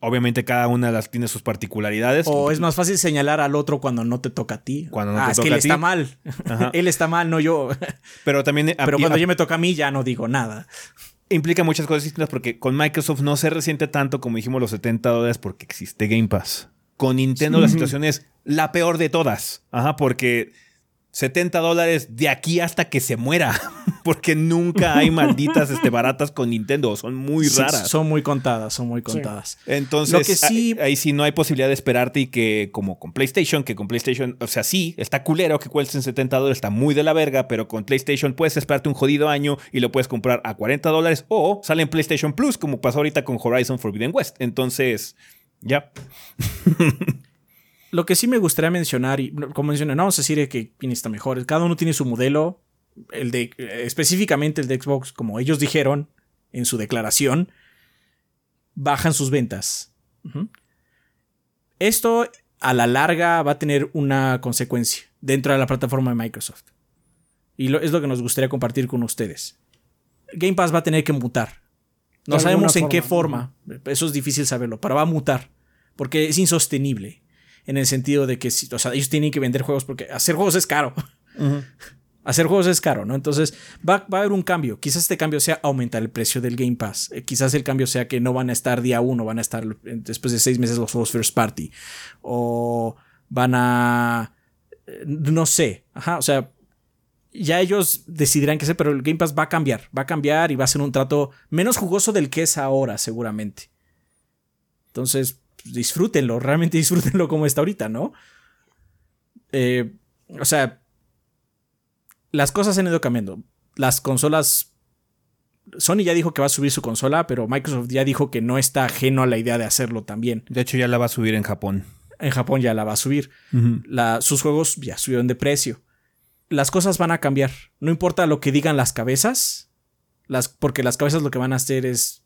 Obviamente cada una de las tiene sus particularidades. O es más fácil señalar al otro cuando no te toca a ti. Cuando no ah, te es toca que él a ti. está mal. (laughs) él está mal, no yo. Pero también. Pero cuando yo me toca a mí ya no digo nada implica muchas cosas distintas porque con Microsoft no se resiente tanto como dijimos los 70 dólares porque existe Game Pass. Con Nintendo la situación es la peor de todas. Ajá, porque 70 dólares de aquí hasta que se muera. (laughs) Porque nunca hay malditas este, baratas con Nintendo. Son muy raras. son muy contadas, son muy contadas. Entonces, ahí, sí no hay posibilidad de esperarte y que, como con PlayStation, que con PlayStation, o sea, sí, está culero que cuesten 70 dólares, está muy de la verga, pero con PlayStation puedes esperarte un jodido año y lo puedes comprar a 40 dólares o sale en PlayStation Plus, como pasó ahorita con Horizon Forbidden West. Entonces, ya. (laughs) Lo que sí me gustaría mencionar, y como mencioné, no vamos a decir que está mejor, cada uno tiene su modelo, el de, específicamente el de Xbox, como ellos dijeron en su declaración, bajan sus ventas. Esto a la larga va a tener una consecuencia dentro de la plataforma de Microsoft. Y es lo que nos gustaría compartir con ustedes. Game Pass va a tener que mutar. No sabemos en qué forma. Eso es difícil saberlo, pero va a mutar. Porque es insostenible en el sentido de que, o sea, ellos tienen que vender juegos porque hacer juegos es caro. (laughs) Hacer juegos es caro, ¿no? Entonces va, a haber un cambio. Quizás este cambio sea aumentar el precio del Game Pass. Eh, quizás el cambio sea que no van a estar día uno, van a estar después de seis meses los juegos first party. O van a... Eh, no sé. Ajá, o sea, ya ellos decidirán qué hacer, pero el Game Pass va a cambiar. Va a cambiar y va a ser un trato menos jugoso del que es ahora, seguramente. Entonces, disfrútenlo, realmente (laughs) disfrútenlo como está ahorita, ¿no? Eh, o sea, las cosas han ido cambiando. Las consolas... Sony ya dijo que va a subir su consola, pero Microsoft ya dijo que no está ajeno a la idea de hacerlo también. De hecho, ya la va a subir en Japón. En Japón ya la va a subir. sus juegos ya subieron de precio. Las cosas van a cambiar. No importa lo que digan las cabezas, las, porque las cabezas lo que van a hacer es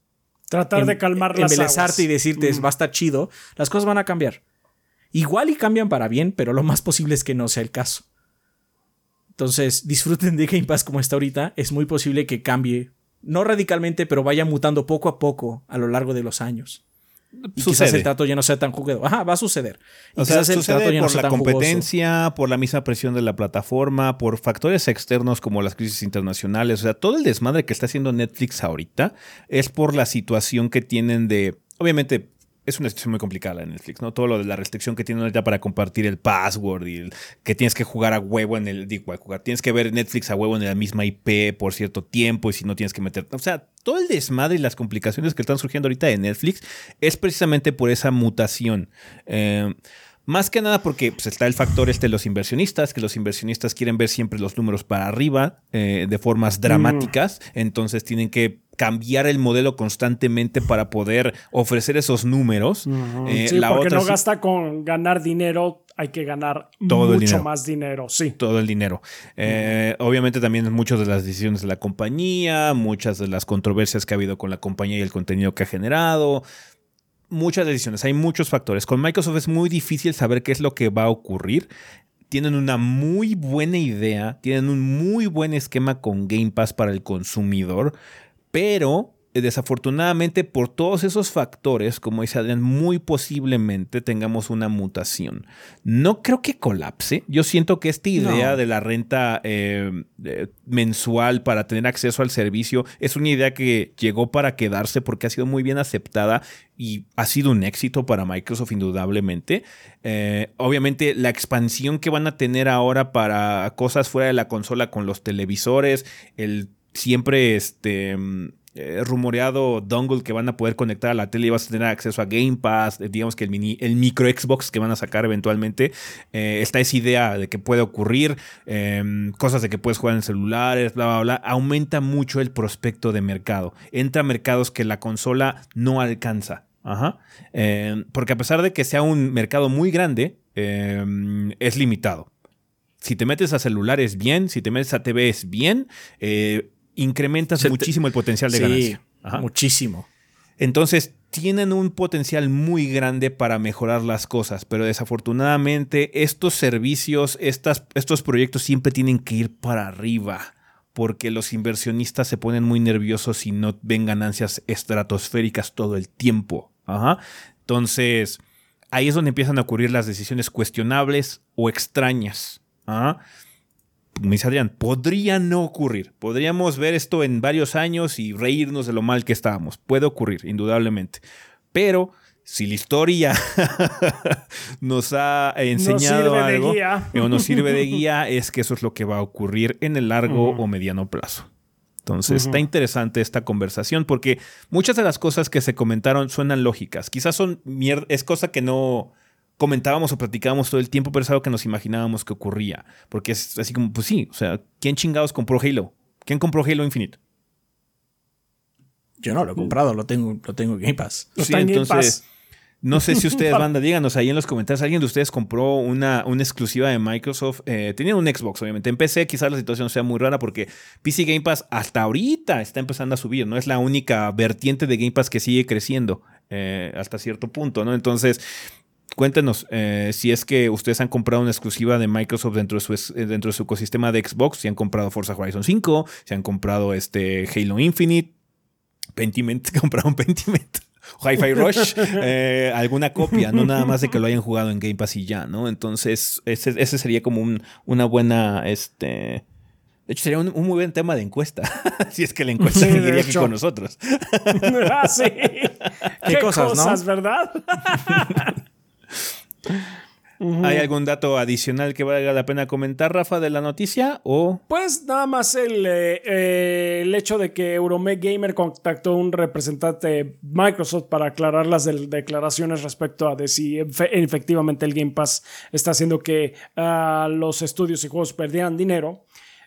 Tratar de calmar las Embelezarte y decirte, va a estar chido. Las cosas van a cambiar. Igual y cambian para bien, pero lo más posible es que no sea el caso. Entonces, disfruten de Game Pass como está ahorita. Es muy posible que cambie, no radicalmente, pero vaya mutando poco a poco a lo largo de los años. Y quizás el trato ya no sea tan juguedo. Ajá, va a suceder. o sea, el trato ya por la competencia, por la misma presión de la plataforma, por factores externos como las crisis internacionales. O sea, todo el desmadre que está haciendo Netflix ahorita es por la situación que tienen de. Obviamente, es una situación muy complicada en Netflix, ¿no? Todo lo de la restricción que tienen ahorita para compartir el password y que tienes que jugar a huevo en el. Digo, jugar, tienes que ver Netflix a huevo en la misma IP por cierto tiempo y si no tienes que meter. O sea, todo el desmadre y las complicaciones que están surgiendo ahorita de Netflix es precisamente por esa mutación. Eh, más que nada porque pues, está el factor este de los inversionistas, que los inversionistas quieren ver siempre los números para arriba eh, de formas dramáticas, entonces tienen que cambiar el modelo constantemente para poder ofrecer esos números. Eh, sí, porque no gasta con ganar dinero, hay que ganar todo mucho más dinero, sí. Todo el dinero. Eh, obviamente también muchas de las decisiones de la compañía, muchas de las controversias que ha habido con la compañía y el contenido que ha generado muchas decisiones, hay muchos factores. Con Microsoft es muy difícil saber qué es lo que va a ocurrir. Tienen una muy buena idea, tienen un muy buen esquema con Game Pass para el consumidor, pero eh, desafortunadamente por todos esos factores, como dice Adrián, muy posiblemente tengamos una mutación. No creo que colapse. Yo siento que esta idea de la renta eh, mensual para tener acceso al servicio es una idea que llegó para quedarse porque ha sido muy bien aceptada y ha sido un éxito para Microsoft indudablemente. Eh, obviamente la expansión que van a tener ahora para cosas fuera de la consola con los televisores, el siempre este eh, rumoreado dongle que van a poder conectar a la tele y vas a tener acceso a Game Pass, eh, digamos que el, mini, el micro Xbox que van a sacar eventualmente, eh, está esa idea de que puede ocurrir, em, cosas de que puedes jugar en celulares, bla, bla, bla, aumenta mucho el prospecto de mercado. Entra a mercados que la consola no alcanza. Ajá. Em, porque a pesar de que sea un mercado muy grande, em, es limitado. Si te metes a celulares bien, si te metes a TVs bien, incrementas muchísimo el potencial de ganancia. Muchísimo. Entonces, tienen un potencial muy grande para mejorar las cosas, pero desafortunadamente estos servicios, estas, estos proyectos siempre tienen que ir para arriba, porque los inversionistas se ponen muy nerviosos y no ven ganancias estratosféricas todo el tiempo. Entonces, ahí es donde empiezan a ocurrir las decisiones cuestionables o extrañas como dice Adrián, podría no ocurrir. Podríamos ver esto en varios años y reírnos de lo mal que estábamos. Puede ocurrir, indudablemente. Pero si la historia (laughs) nos ha enseñado algo o nos sirve de guía, (laughs) es que eso es lo que va a ocurrir en el largo o mediano plazo. Entonces está interesante esta conversación porque muchas de las cosas que se comentaron suenan lógicas. Quizás son mierda, es cosa que no, comentábamos o platicábamos todo el tiempo, pero es algo que nos imaginábamos que ocurría. Porque es así como, pues sí, o sea, ¿quién chingados compró Halo? ¿Quién compró Halo Infinite? Yo no lo he comprado, lo tengo, lo tengo en Game Pass. Sí, entonces, no sé si ustedes, (laughs) banda, díganos ahí en los comentarios, ¿alguien de ustedes compró una, una exclusiva de Microsoft? Eh, tenían un Xbox, obviamente. En PC quizás la situación sea muy rara porque PC Game Pass hasta ahorita está empezando a subir, no es la única vertiente de Game Pass que sigue creciendo eh, hasta cierto punto, ¿no? Entonces, cuéntenos eh, si es que ustedes han comprado una exclusiva de Microsoft dentro de su, eh, dentro de su ecosistema de Xbox, si han comprado Forza Horizon 5, si han comprado este Halo Infinite, Pentiment, (laughs) compraron Pentiment. Hi-Fi Rush, (laughs) eh, alguna copia, no nada más de que lo hayan jugado en Game Pass y ya, ¿no? Entonces, ese, sería como un, una buena, este... De hecho, sería un, muy buen tema de encuesta. (laughs) si es que la encuesta seguiría aquí con nosotros. ah, sí. ¿Qué, cosas, ¿verdad? ¿Hay algún dato adicional que valga la pena comentar, Rafa, de la noticia? O? Pues nada más el, eh, eh, el hecho de que Euromec Gamer contactó a un representante de Microsoft para aclarar las declaraciones respecto a de si efectivamente el Game Pass está haciendo que ah, los estudios y juegos perdieran dinero.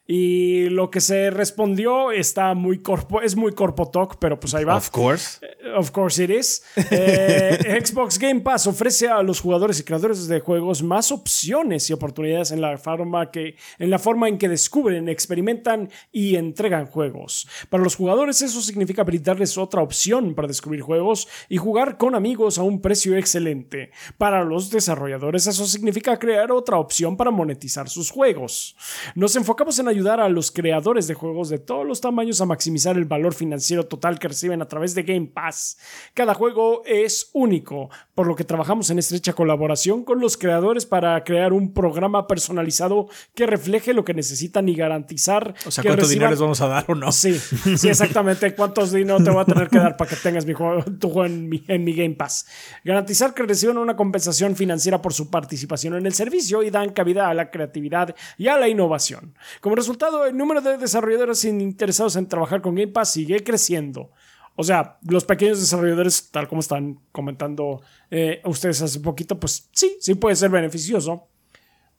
Y lo que se respondió está muy corpo, es muy corpo talk, pero pues ahí va. Of course. Eh, of course it is. Eh, (laughs) Xbox Game Pass ofrece a los jugadores y creadores de juegos más opciones y oportunidades en la forma, que, en la forma en que descubren, experimentan y entregan juegos. Para los jugadores eso significa brindarles otra opción para descubrir juegos y jugar con amigos a un precio excelente. Para los desarrolladores eso significa crear otra opción para monetizar sus juegos. Nos enfocamos en ayudar a los creadores de juegos de todos los tamaños a maximizar el valor financiero total que reciben a través de Game Pass. Cada juego es único, por lo que trabajamos en estrecha colaboración con los creadores para crear un programa personalizado que refleje lo que necesitan y garantizar. O sea, ¿cuánto dinero les vamos a dar o no? Sí, sí, exactamente. ¿Cuántos dinero te voy a tener que dar para que tengas mi juego, tu juego en mi, en mi Game Pass? Garantizar que reciban una compensación financiera por su participación en el servicio y dan cabida a la creatividad y a la innovación. Como resultado, el número de desarrolladores interesados en trabajar con Game Pass sigue creciendo. O sea, los pequeños desarrolladores, tal como están comentando eh, ustedes hace poquito, pues sí, sí puede ser beneficioso.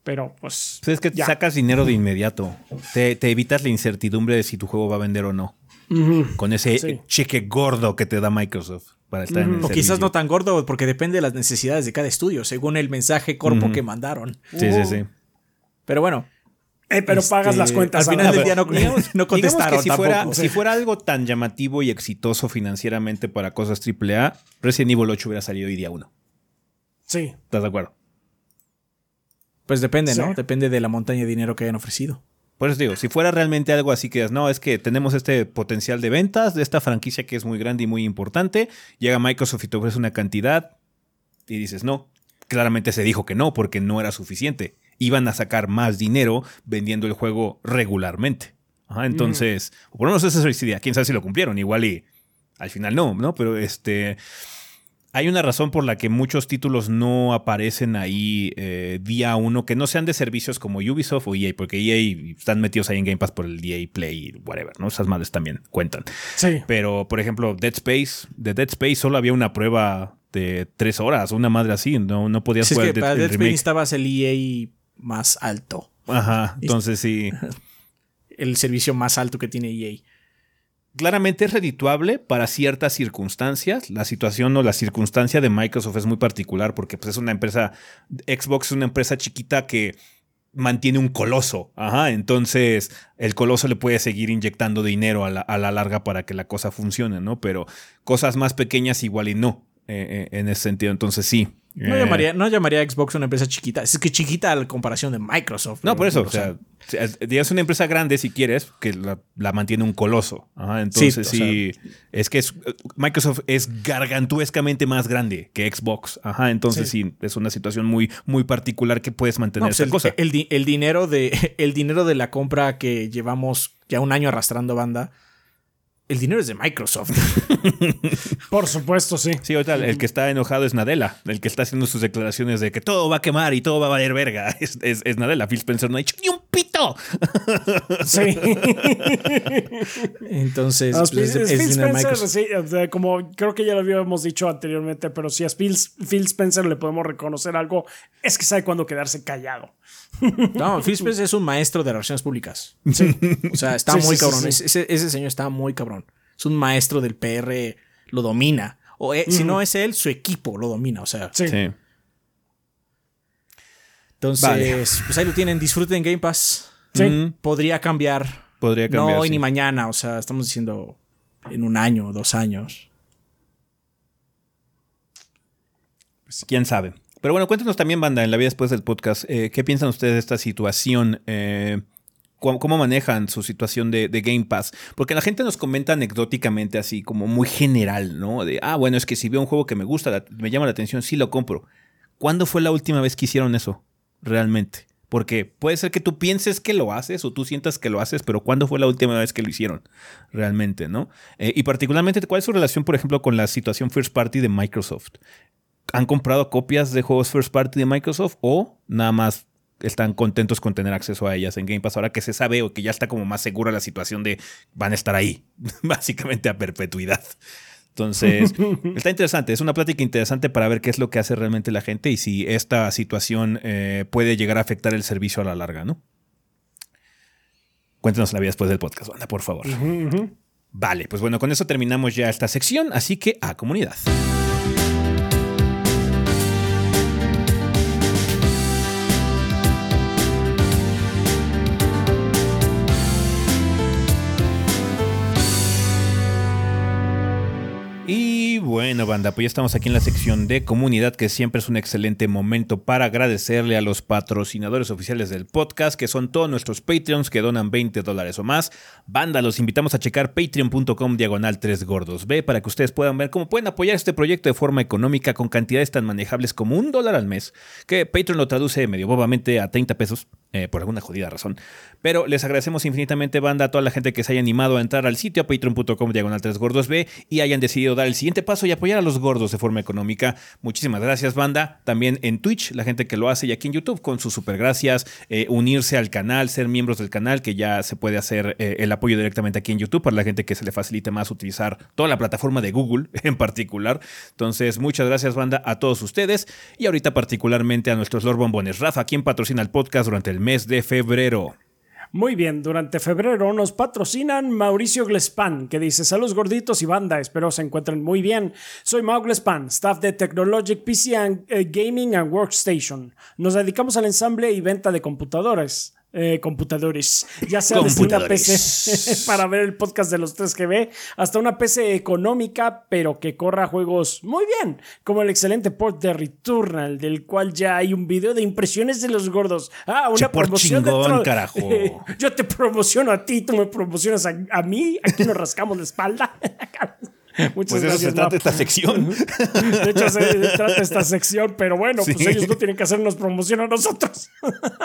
Pero pues. pues es que sacas dinero de inmediato. Te, evitas la incertidumbre de si tu juego va a vender o no. Con ese cheque gordo que te da Microsoft para estar en el O quizás no tan gordo, porque depende de las necesidades de cada estudio, según el mensaje corpo que mandaron. Sí, sí, sí. Pero bueno, eh, pero pagas las este, cuentas. Al final del día no, (laughs) no contestaron. si, fuera, si fuera algo tan llamativo y exitoso financieramente para cosas AAA, Resident Evil 8 hubiera salido hoy día 1. Sí. ¿Estás de acuerdo? Pues depende, ¿no? Depende de la montaña de dinero que hayan ofrecido. Por eso digo, si fuera realmente algo así que no, es que tenemos este potencial de ventas de esta franquicia que es muy grande y muy importante, llega Microsoft y te ofrece una cantidad y dices no. Claramente se dijo que no porque no era suficiente. Iban a sacar más dinero vendiendo el juego regularmente. entonces, por lo menos esa es la idea. Quién sabe si lo cumplieron. Igual y al final no, ¿no? Pero este hay una razón por la que muchos títulos no aparecen ahí eh, día uno, que no sean de servicios como Ubisoft o EA, porque EA están metidos ahí en Game Pass por el EA Play, whatever, ¿no? Esas madres también cuentan. Sí. Pero, por ejemplo, Dead Space, de Dead Space solo había una prueba de tres horas, una madre así, no, no podías jugar es que para Dead Space estabas el EA más alto. Ajá, (laughs) entonces sí. el servicio más alto que tiene EA claramente es redituable para ciertas circunstancias. La situación o la circunstancia de Microsoft es muy particular porque pues, es una empresa, Xbox es una empresa chiquita que mantiene un coloso. Ajá, entonces el coloso le puede seguir inyectando dinero a la, larga para que la cosa funcione, ¿no? Pero cosas más pequeñas igual y no, eh, eh, en ese sentido. Entonces sí, no, eh. llamaría, no llamaría Xbox una empresa chiquita. Es que chiquita a la comparación de Microsoft. No, por eso. O sea, es una empresa grande si quieres, que la, mantiene un coloso. entonces sí. es que Microsoft es gargantuescamente más grande que Xbox. Ajá, entonces sí. es una situación muy, muy particular que puedes mantener pues esa cosa. El, dinero de, (laughs) el dinero de la compra que llevamos ya un año arrastrando banda el dinero es de Microsoft. (laughs) Por supuesto, sí. Sí, ahorita el que está enojado es Nadella, el que está haciendo sus declaraciones de que todo va a quemar y todo va a valer verga. (laughs) Es, es, Nadella. Phil Spencer no ha dicho ni un pito. (laughs) Sí. Entonces, pues, es, Phil Spencer, sí, como creo que ya lo habíamos dicho anteriormente, pero si a Phil, Phil Spencer le podemos reconocer algo, es que sabe cuándo quedarse callado. (laughs) No, Spencer es un maestro de relaciones públicas. Sí. O sea, está muy cabrón. Ese, ese, señor está muy cabrón. Es un maestro del PR, lo domina. O eh, si no es él, su equipo lo domina. O sea. Sí. Entonces, pues ahí lo tienen. Disfruten Game Pass. Sí. Podría cambiar. Podría cambiar. No hoy ni mañana. O sea, estamos diciendo en un año, dos años. Pues, quién sabe. Pero bueno, cuéntanos también, banda, en la vida después del podcast, eh, ¿qué piensan ustedes de esta situación? Eh, ¿cómo, manejan su situación de, Game Pass? Porque la gente nos comenta anecdóticamente así, como muy general, ¿no? De, ah, bueno, es que si veo un juego que me gusta, me llama la atención, sí lo compro. ¿Cuándo fue la última vez que hicieron eso? Realmente. Porque puede ser que tú pienses que lo haces o tú sientas que lo haces, pero ¿cuándo fue la última vez que lo hicieron? Realmente, ¿no? Eh, y particularmente, ¿cuál es su relación, por ejemplo, con la situación first party de Microsoft? Han comprado copias de juegos first party de Microsoft o nada más están contentos con tener acceso a ellas en Game Pass ahora que se sabe o que ya está como más segura la situación de van a estar ahí, (laughs) básicamente a perpetuidad. Entonces, (laughs) está interesante, es una plática interesante para ver qué es lo que hace realmente la gente y si esta situación eh, puede llegar a afectar el servicio a la larga, ¿no? Cuéntenos la vida después del podcast, banda, por favor. Vale, pues bueno, con eso terminamos ya esta sección, así que a comunidad. Bueno, banda, pues ya estamos aquí en la sección de comunidad, que siempre es un excelente momento para agradecerle a los patrocinadores oficiales del podcast, que son todos nuestros Patreons que donan 20 dólares o más. Banda, los invitamos a checar patreon.com diagonal 3 gordos B para que ustedes puedan ver cómo pueden apoyar este proyecto de forma económica con cantidades tan manejables como un dólar al mes, que Patreon lo traduce medio bobamente a 30 pesos, eh, por alguna jodida razón. Pero les agradecemos infinitamente, banda, a toda la gente que se haya animado a entrar al sitio patreon.com diagonal 3 gordos B y hayan decidido dar el siguiente paso y apoyar a los gordos de forma económica. Muchísimas gracias, banda. También en Twitch, la gente que lo hace y aquí en YouTube con sus super gracias, eh, unirse al canal, ser miembros del canal, que ya se puede hacer eh, el apoyo directamente aquí en YouTube para la gente que se le facilite más utilizar toda la plataforma de Google (laughs) en particular. Entonces, muchas gracias, banda, a todos ustedes y ahorita particularmente a nuestros Lord Bombones. Rafa, quien patrocina el podcast durante el mes de febrero. Muy bien, durante febrero nos patrocinan Mauricio Glespan, que dice: Saludos gorditos y banda, espero se encuentren muy bien. Soy Mau Glespan, staff de Technologic PC eh, Gaming and Workstation. Nos dedicamos al ensamble y venta de computadores. Eh, computadores. Ya sea desde una PC (laughs) para ver el podcast de los 3GB hasta una PC económica, pero que corra juegos muy bien, como el excelente port de Returnal, del cual ya hay un video de impresiones de los gordos. Ah, una promoción chingón, carajo. (laughs) Yo te promociono a ti, tú me promocionas a, a mí, aquí nos rascamos la espalda. (laughs) (laughs) Muchas pues gracias. Eso se trata esta sección. (laughs) De hecho, se trata esta sección, pero bueno, pues ellos no tienen que hacernos promoción a nosotros.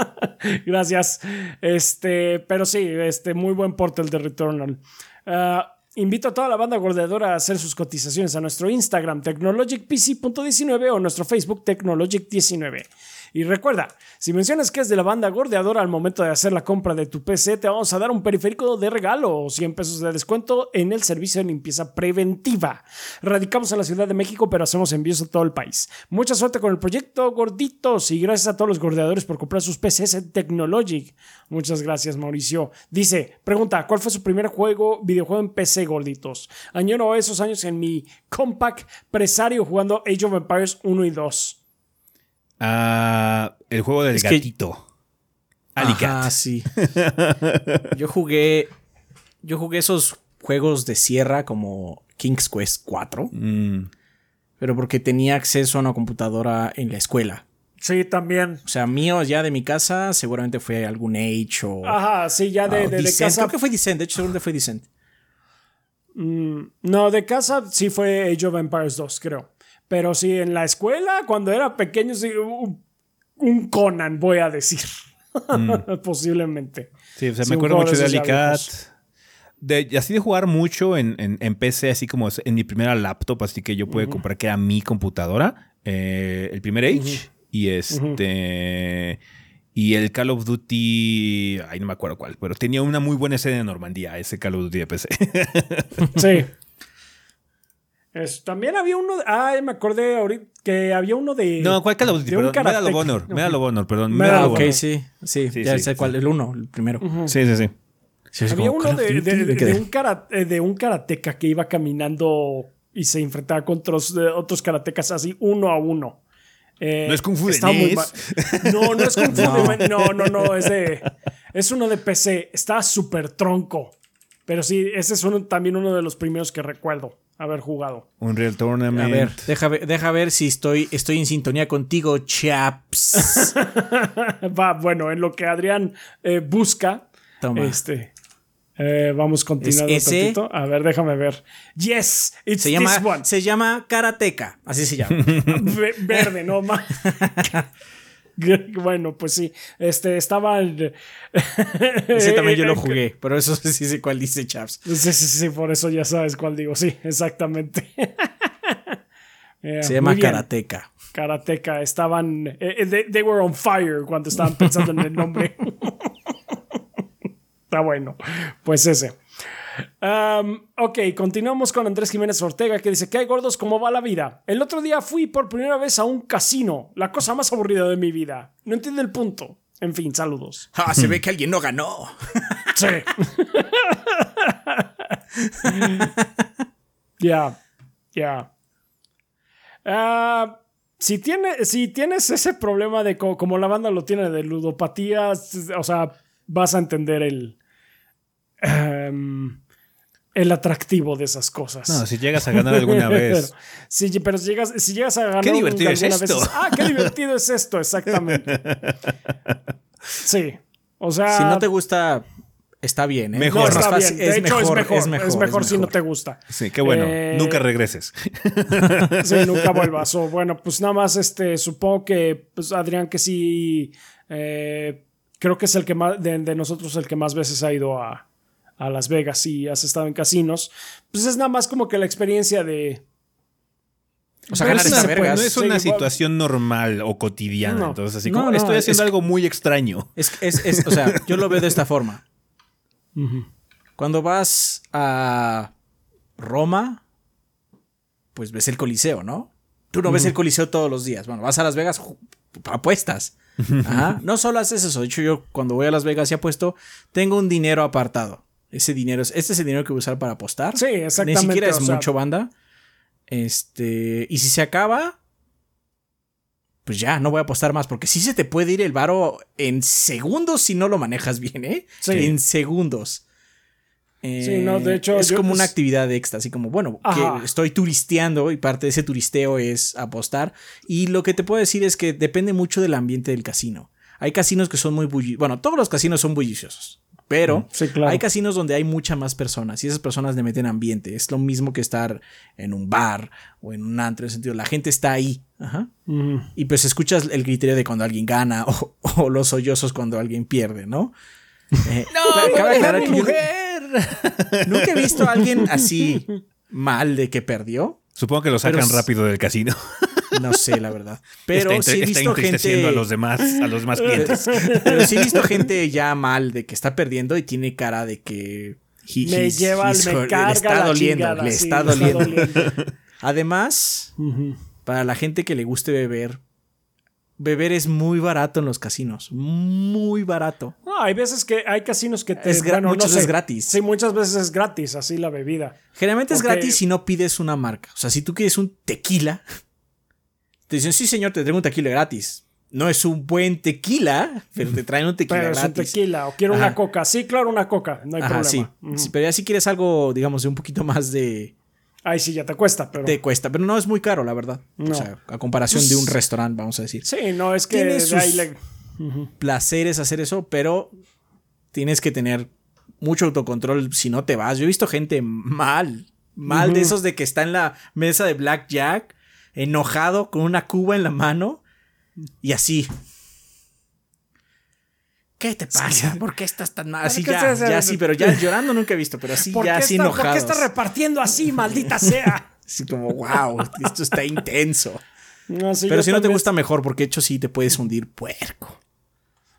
(laughs) gracias. Este, pero sí, este, muy buen portal de Returnal. Ah, invito a toda la banda gordeadora a hacer sus cotizaciones a nuestro Instagram, technologicpc.19 o nuestro Facebook, Technologic19. Y recuerda, si mencionas que es de la banda gordeadora al momento de hacer la compra de tu PC, te vamos a dar un periférico de regalo o 100 pesos de descuento en el servicio de limpieza preventiva. Radicamos en la Ciudad de México, pero hacemos envíos a todo el país. Mucha suerte con el proyecto, gorditos, y gracias a todos los gordeadores por comprar sus PCs en Technologic. Muchas gracias, Mauricio. Dice, pregunta, ¿cuál fue su primer juego, videojuego en PC, gorditos? Añoro esos años en mi compact presario jugando Age of Empires 1 y 2. Ah, el juego del gatito. Ah, sí. (laughs) yo jugué. Yo jugué esos juegos de sierra como King's Quest 4. Mm. Pero porque tenía acceso a una computadora en la escuela. Sí, también. O sea, mío ya de mi casa, seguramente fue algún Age o. Ajá, sí, ya de, de, casa. Creo que fue Descent, de hecho, seguramente fue Descent. Mm, no, de casa sí fue Age of Empires 2, creo. Pero sí, en la escuela, cuando era pequeño, sí, un Conan, voy a decir. Mm. (laughs) Posiblemente. Sí, o sea, me acuerdo mucho de Alicat. De, así de jugar mucho en, en, PC, así como en mi primera laptop, así que yo pude comprar que era mi computadora, eh, el primer Age, y este... Y el Call of Duty, ay, no me acuerdo cuál, pero tenía una muy buena escena de Normandía, ese Call of Duty de PC. sí (laughs) también había uno. Ah, me acordé ahorita que había uno de. No, ¿cuál Call of Duty? Medal of Honor. Medal of Honor, perdón. Medal of Honor. Ok, sí, sí, ya sé cuál. El uno, el primero. Sí, sí, sí. había uno de, un eh, de un karateca que iba caminando y se enfrentaba contra otros, otros karatecas así uno a uno. Eh, no es Kung Fu de No, no es Kung Fu (laughs) no. no, no, no, es de, es uno de PC. Está súper tronco. Pero sí, ese es uno, también uno de los primeros que recuerdo haber jugado. Un Real Tournament. A ver, deja, deja ver si estoy, estoy en sintonía contigo, chaps. (laughs) Va, bueno, en lo que Adrián eh, busca. Toma. Este. Eh, vamos continuando un A ver, déjame ver. Yes, it's se llama, one. Se llama Karateka, así se llama. (laughs) Verde, no más. (laughs) (laughs) Bueno, pues sí, este estaba. (laughs) Ese también yo lo (laughs) jugué, pero eso sí sé cuál dice Chaps. Sí, sí, sí, por eso ya sabes cuál digo. Sí, exactamente. Se llama Karateka. Karateka, estaban. Eh, they, were on fire cuando estaban pensando en el nombre. Está bueno. Pues ese. Um, ok, continuamos con Andrés Jiménez Ortega que dice, ¿qué hay gordos? ¿Cómo va la vida? El otro día fui por primera vez a un casino, la cosa más aburrida de mi vida. No entiendo el punto. En fin, saludos. Ah, se ve que alguien no ganó. sí. (laughs) Ya, ya. Ah, si, tiene, si tienes ese problema de como, la banda lo tiene de ludopatía, o sea, vas a entender el... Em, el atractivo de esas cosas. No, si llegas a ganar alguna (laughs) vez. sí, pero si llegas, si llegas a ganar ¿Qué divertido es esto? ah, qué divertido es esto, exactamente. (laughs) Sí. O sea. Si no te gusta, está bien. ¿eh? Mejor. No, está bien. De es, hecho, mejor, es, mejor, es, mejor, es mejor. si no te gusta. Sí, qué bueno. Eh, nunca regreses. (laughs) sí, nunca vuelvas. O bueno, pues nada más, este, supongo que, pues Adrián, que sí. Eh, creo que es el que más, de, de nosotros, el que más veces ha ido a, a Las Vegas y has estado en casinos, pues es nada más como que la experiencia de... O sea, ganar verga. No es una situación normal o cotidiana. Entonces, así como estoy haciendo algo muy extraño. Es, es, o sea, yo lo veo de esta forma. Cuando vas a Roma, pues ves el Coliseo, ¿no? Tú no ves el Coliseo todos los días. Bueno, vas a Las Vegas, apuestas. No solo haces eso. De hecho, yo cuando voy a Las Vegas y apuesto, tengo un dinero apartado. Ese dinero, este es el dinero que voy a usar para apostar. Sí, exactamente. Ni siquiera es mucho banda. Este, y si se acaba, pues ya, no voy a apostar más, porque sí se te puede ir el varo en segundos si no lo manejas bien, ¿eh? Sí. En segundos. Sí, no, de hecho, Es como una es- actividad extra, así como, bueno, que estoy turisteando y parte de ese turisteo es apostar. Y lo que te puedo decir es que depende mucho del ambiente del casino. Hay casinos que son muy bulliciosos. Bueno, todos los casinos son bulliciosos. Pero Sí, claro. hay casinos donde hay muchas más personas y esas personas le meten ambiente. Es lo mismo que estar en un bar o en un antro, en el sentido, la gente está ahí. Ajá. Y pues escuchas el criterio de cuando alguien gana (laughs) o, o los sollozos cuando alguien pierde, ¿no? Eh, (laughs) ¡No! cabe ¡Deja a aclarar mi que yo mujer! (laughs) nunca he visto a alguien así mal de que perdió. Supongo que lo sacan Pero rápido del casino. No sé, la verdad. Pero está, sí he está visto gente. a los demás, a los más clientes. (laughs) Pero sí he visto gente ya mal de que está perdiendo y tiene cara de que. he- Me he's- lleva, he's me hurt, carga le está la doliendo, chingada, le sí, está doliendo. (laughs) Además, para la gente que le guste beber, beber es muy barato en los casinos. Muy barato. No, hay veces que hay casinos que te. Es muchas veces gratis. Sí, muchas veces es gratis, así la bebida. Generalmente es gratis si no pides una marca. O sea, si tú quieres un tequila, te dicen, sí, señor, te traigo un tequila gratis. No es un buen tequila, pero te traen un tequila Pero es un gratis. tequila, o quiero Ajá. una coca. Sí, claro, una coca, no hay Ajá, sí. problema. Ujú. Sí, Pero ya si quieres algo, digamos, de un poquito más de... Ahí sí ya te cuesta, pero. Te cuesta, pero no es muy caro, la verdad. No. O sea, a comparación de un restaurante, vamos a decir. Sí, no, es que Tiene sus- ahí le- Placeres hacer eso, pero tienes que tener mucho autocontrol si no te vas. Yo he visto gente mal, mal de esos de que está en la mesa de blackjack, enojado, con una cuba en la mano y así. ¿Qué te pasa? (laughs) ¿Por qué estás tan mal? Así ¿Qué ya, estás- ya sí, pero ya (laughs) llorando nunca he visto, pero así ¿Por ya así está- ¿Por qué enojados. está repartiendo así, maldita sea? (laughs) Así como, wow, esto está intenso. No, Pero si no te gusta, mejor, porque de hecho sí te puedes hundir puerco.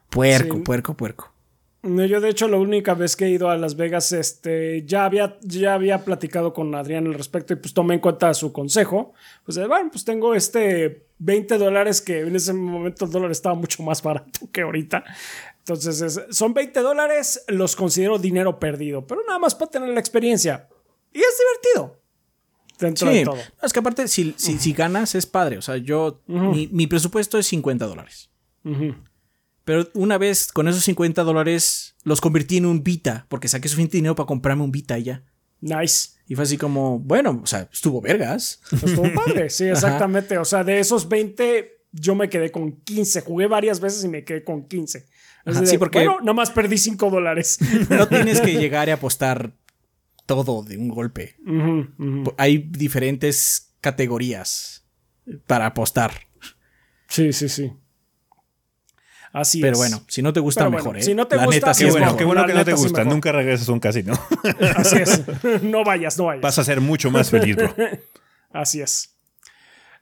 Puerco, Sí. puerco, puerco. No, yo de hecho la única vez que he ido a Las Vegas, este, ya había, ya había platicado con Adrián al respecto y pues tomé en cuenta su consejo. Pues bueno, pues tengo este 20 dólares que en ese momento el dólar estaba mucho más barato que ahorita. Entonces es- son 20 dólares, los considero dinero perdido, pero nada más para tener la experiencia. Y es divertido. Dentro Sí, de todo. no, es que aparte, si, si, si ganas es padre. O sea, yo, mi, mi presupuesto es 50 dólares. Pero una vez con esos 50 dólares los convertí en un Vita, porque saqué suficiente dinero para comprarme un Vita y ya. Nice. Y fue así como, bueno, o sea, estuvo vergas. Pues estuvo padre, sí, (laughs) exactamente. O sea, de esos 20, yo me quedé con 15. Jugué varias veces y me quedé con 15. Es Ajá, de, sí, porque- Bueno, nada más perdí 5 dólares. (laughs) No tienes que (laughs) llegar y apostar todo de un golpe. Hay diferentes categorías para apostar. Sí, sí, sí. Así es. Pero bueno, si no te gusta, bueno, mejor, ¿eh? si no te La gusta, neta, sí Qué es bueno, mejor. qué bueno La que no te sí gusta. Nunca regresas a un casino. (laughs) Así es. (laughs) no vayas, no vayas. Vas a ser mucho más feliz, bro. (laughs) Así es.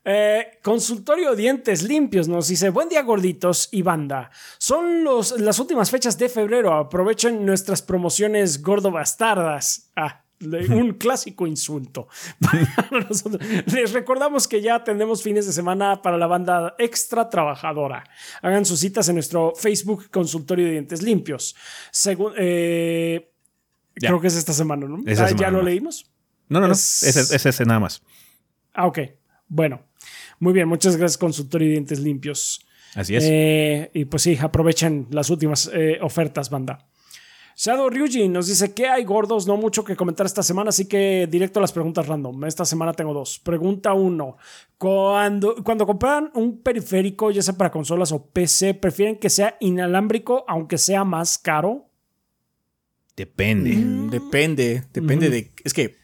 Eh, consultorio Dientes Limpios nos dice: Buen día, gorditos y banda. Son los, las últimas fechas de febrero. Aprovechen nuestras promociones gordo bastardas. Ah, un clásico insulto. (laughs) Para nosotros. Les recordamos que ya tenemos fines de semana para la banda extra trabajadora. Hagan sus citas en nuestro Facebook Consultorio de Dientes Limpios. Según. eh. Creo que es esta semana, ¿no? Ah, semana ¿Ya lo leímos? No, no, no. Es- Ese, ese es nada más. Ah, ok. Bueno. Muy bien, muchas gracias, consultorio y dientes limpios. Así es. Eh, y pues sí, aprovechen las últimas eh, ofertas, banda. Shadow Ryuji nos dice que hay gordos, no mucho que comentar esta semana, así que directo a las preguntas random. Esta semana tengo dos. Pregunta uno. Cuando, cuando compran un periférico, ya sea para consolas o PC, ¿prefieren que sea inalámbrico aunque sea más caro? Depende. Mm, Depende, depende de. Es que.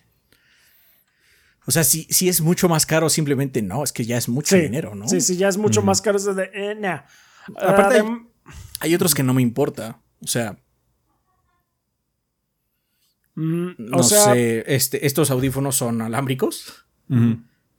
O sea, si, si es mucho más caro, simplemente no, es que ya es mucho Sí, dinero, ¿no? Sí, sí, ya es mucho más caro. Es de, eh, nah. Aparte- Adem- Hay otros que no me importa. O sea, mm, no o sea, sé, este, estos audífonos son alámbricos,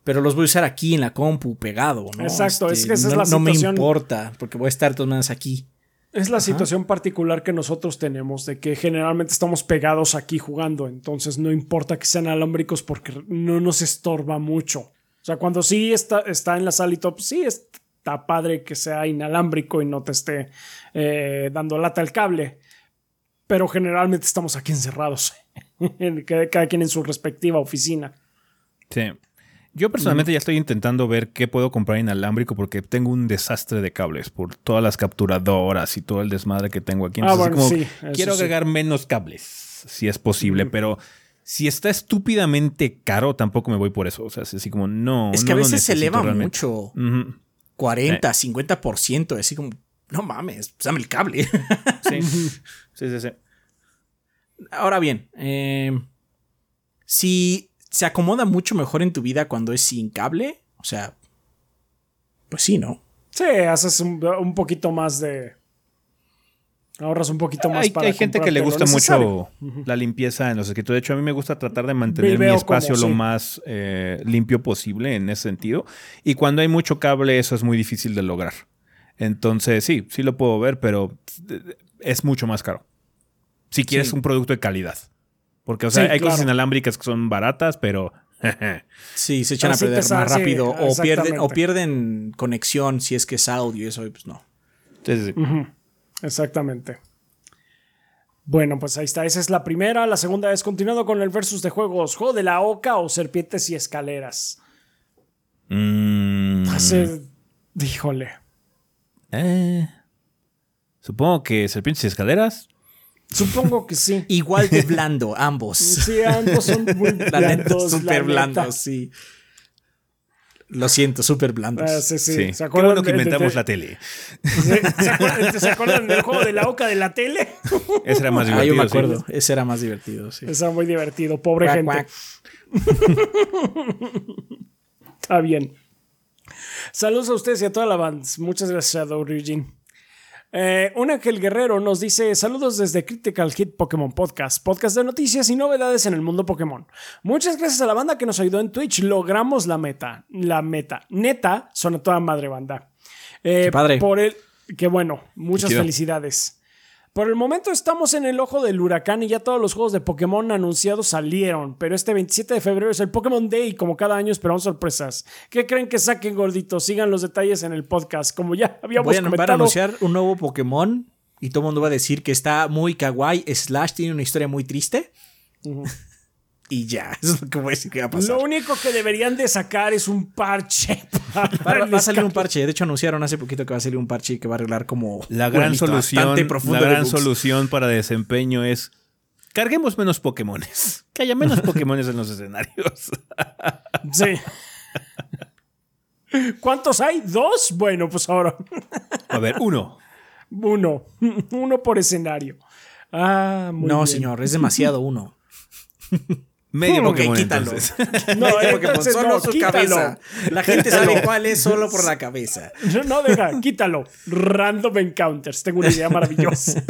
pero los voy a usar aquí en la compu pegado, ¿no? Exacto, Este, es que esa es no, la no me situación. importa, porque voy a estar de todas maneras aquí. Es la situación particular que nosotros tenemos, de que generalmente estamos pegados aquí jugando, entonces no importa que sean alámbricos porque no nos estorba mucho. O sea, cuando sí está, está en la sala y top, sí está padre que sea inalámbrico y no te esté eh, dando lata el cable, pero generalmente estamos aquí encerrados, en- (laughs) cada cada quien en su respectiva oficina. Sí. Yo personalmente ya estoy intentando ver qué puedo comprar inalámbrico porque tengo un desastre de cables por todas las capturadoras y todo el desmadre que tengo aquí. Ah, Entonces, bueno, como, sí, quiero sí. agregar menos cables, si es posible, pero si está estúpidamente caro, tampoco me voy por eso. O sea, es así como, no. Es que no a veces se eleva realmente. mucho. Ujú. 40, 50%. Así como, no mames, dame el cable. Sí. (laughs) sí, sí, sí. Ahora bien, eh, si se acomoda mucho mejor en tu vida cuando es sin cable, o sea, pues sí, ¿no? Sí, haces un, un poquito más de. Ahorras un poquito más Hay, para hay gente que le gusta mucho la limpieza en los escritorios. De hecho, a mí me gusta tratar de mantener mi espacio lo sí. más eh, limpio posible en ese sentido. Y cuando hay mucho cable, eso es muy difícil de lograr. Entonces, sí, sí lo puedo ver, pero es mucho más caro. Si quieres Sí. un producto de calidad. Porque, o sea, Sí, hay cosas inalámbricas que son baratas, pero... (laughs) Sí, se echan a perder más sí, rápido o pierden, o pierden conexión si es que es audio y eso, y pues no. Exactamente. Bueno, pues ahí está. Esa es la primera. La segunda es continuando con el versus de juegos. ¿Juego de la oca o serpientes y escaleras? Mm, Hace. Híjole. eh, supongo que serpientes y escaleras. Supongo que sí. (laughs) Igual de blando, ambos. Sí, ambos son muy (laughs) blandos, la súper blandos, sí. Lo siento, súper blandos. Ah, sí, sí. Sí. ¿Se Qué bueno que de- de- inventamos de- la tele. ¿Se acuerdan, (laughs) ¿Se acuerdan del juego de la oca de la tele? Ese era más Ah, divertido. yo me sí. acuerdo. Ese era más divertido, sí. Está muy divertido, pobre gente. Está bien. Saludos a ustedes y a toda la banda. Muchas gracias, Shadow Ryujin. Eh, un Ángel Guerrero nos dice: Saludos desde Critical Hit Pokémon Podcast, podcast de noticias y novedades en el mundo Pokémon. Muchas gracias a la banda que nos ayudó en Twitch. Logramos la meta. La meta. Neta, son a toda madre banda. Eh, Qué padre. Por el. Que bueno, muchas felicidades. Por el momento estamos en el ojo del huracán y ya todos los juegos de Pokémon anunciados salieron, pero este 27 de febrero es el Pokémon Day y como cada año esperamos sorpresas. ¿Qué creen que saquen gorditos? Sigan los detalles en el podcast, como ya (laughs) habíamos Voy a, comentado. anunciar un nuevo Pokémon y todo el mundo va a decir que está muy kawaii, slash tiene una historia muy triste. Y ya, (laughs) eso es lo que voy a decir que va a pasar. Lo único que deberían de sacar es un parche. (laughs) para Va, a salir un parche. De hecho, anunciaron hace poquito que va a salir un parche que va a arreglar como La gran solución, la gran solución para desempeño es carguemos menos Pokémones. (laughs) Que haya menos Pokémones en los escenarios. Sí. ¿Cuántos hay? ¿Dos? Bueno, pues ahora A ver, uno. uno. Uno por escenario. Ah, muy No, bien. señor, es demasiado uno. Medio Ok, Pokémon quítalo. entonces. (laughs) No, (laughs) Medio Pokémon, entonces solo no, su quítalo. cabeza. La gente sabe cuál es solo por la (laughs) cabeza. No, no, deja, quítalo. Random Encounters. Tengo una idea maravillosa.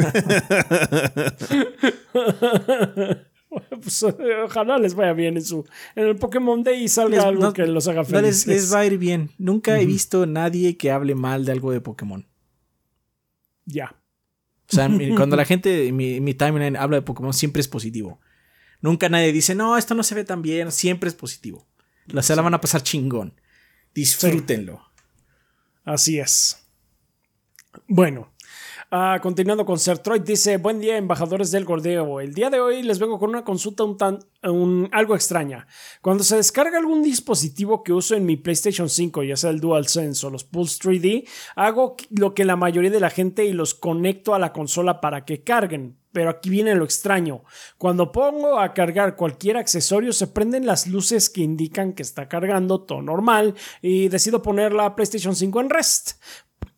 Pues, ojalá les vaya bien en su en el Pokémon Day y salga Les- algo no- que los haga No, les, felices. les va a ir bien. Nunca he visto nadie que hable mal de algo de Pokémon. Ya. O sea, cuando la gente, mi, mi timeline habla de Pokémon, siempre es positivo. Nunca nadie dice, no, esto no se ve tan bien. Siempre es positivo. La van a pasar chingón. Disfrútenlo. Así es. Bueno, ah, continuando con Sertroid, dice: Buen día, embajadores del Gordeo. El día de hoy les vengo con una consulta un tan, un- algo extraña. Cuando se descarga algún dispositivo que uso en mi PlayStation 5, ya sea el DualSense o los Pulse 3D, hago lo que la mayoría de la gente y los conecto a la consola para que carguen. Pero aquí viene lo extraño. Cuando pongo a cargar cualquier accesorio, se prenden las luces que indican que está cargando, todo normal, y decido poner la PlayStation 5 en rest.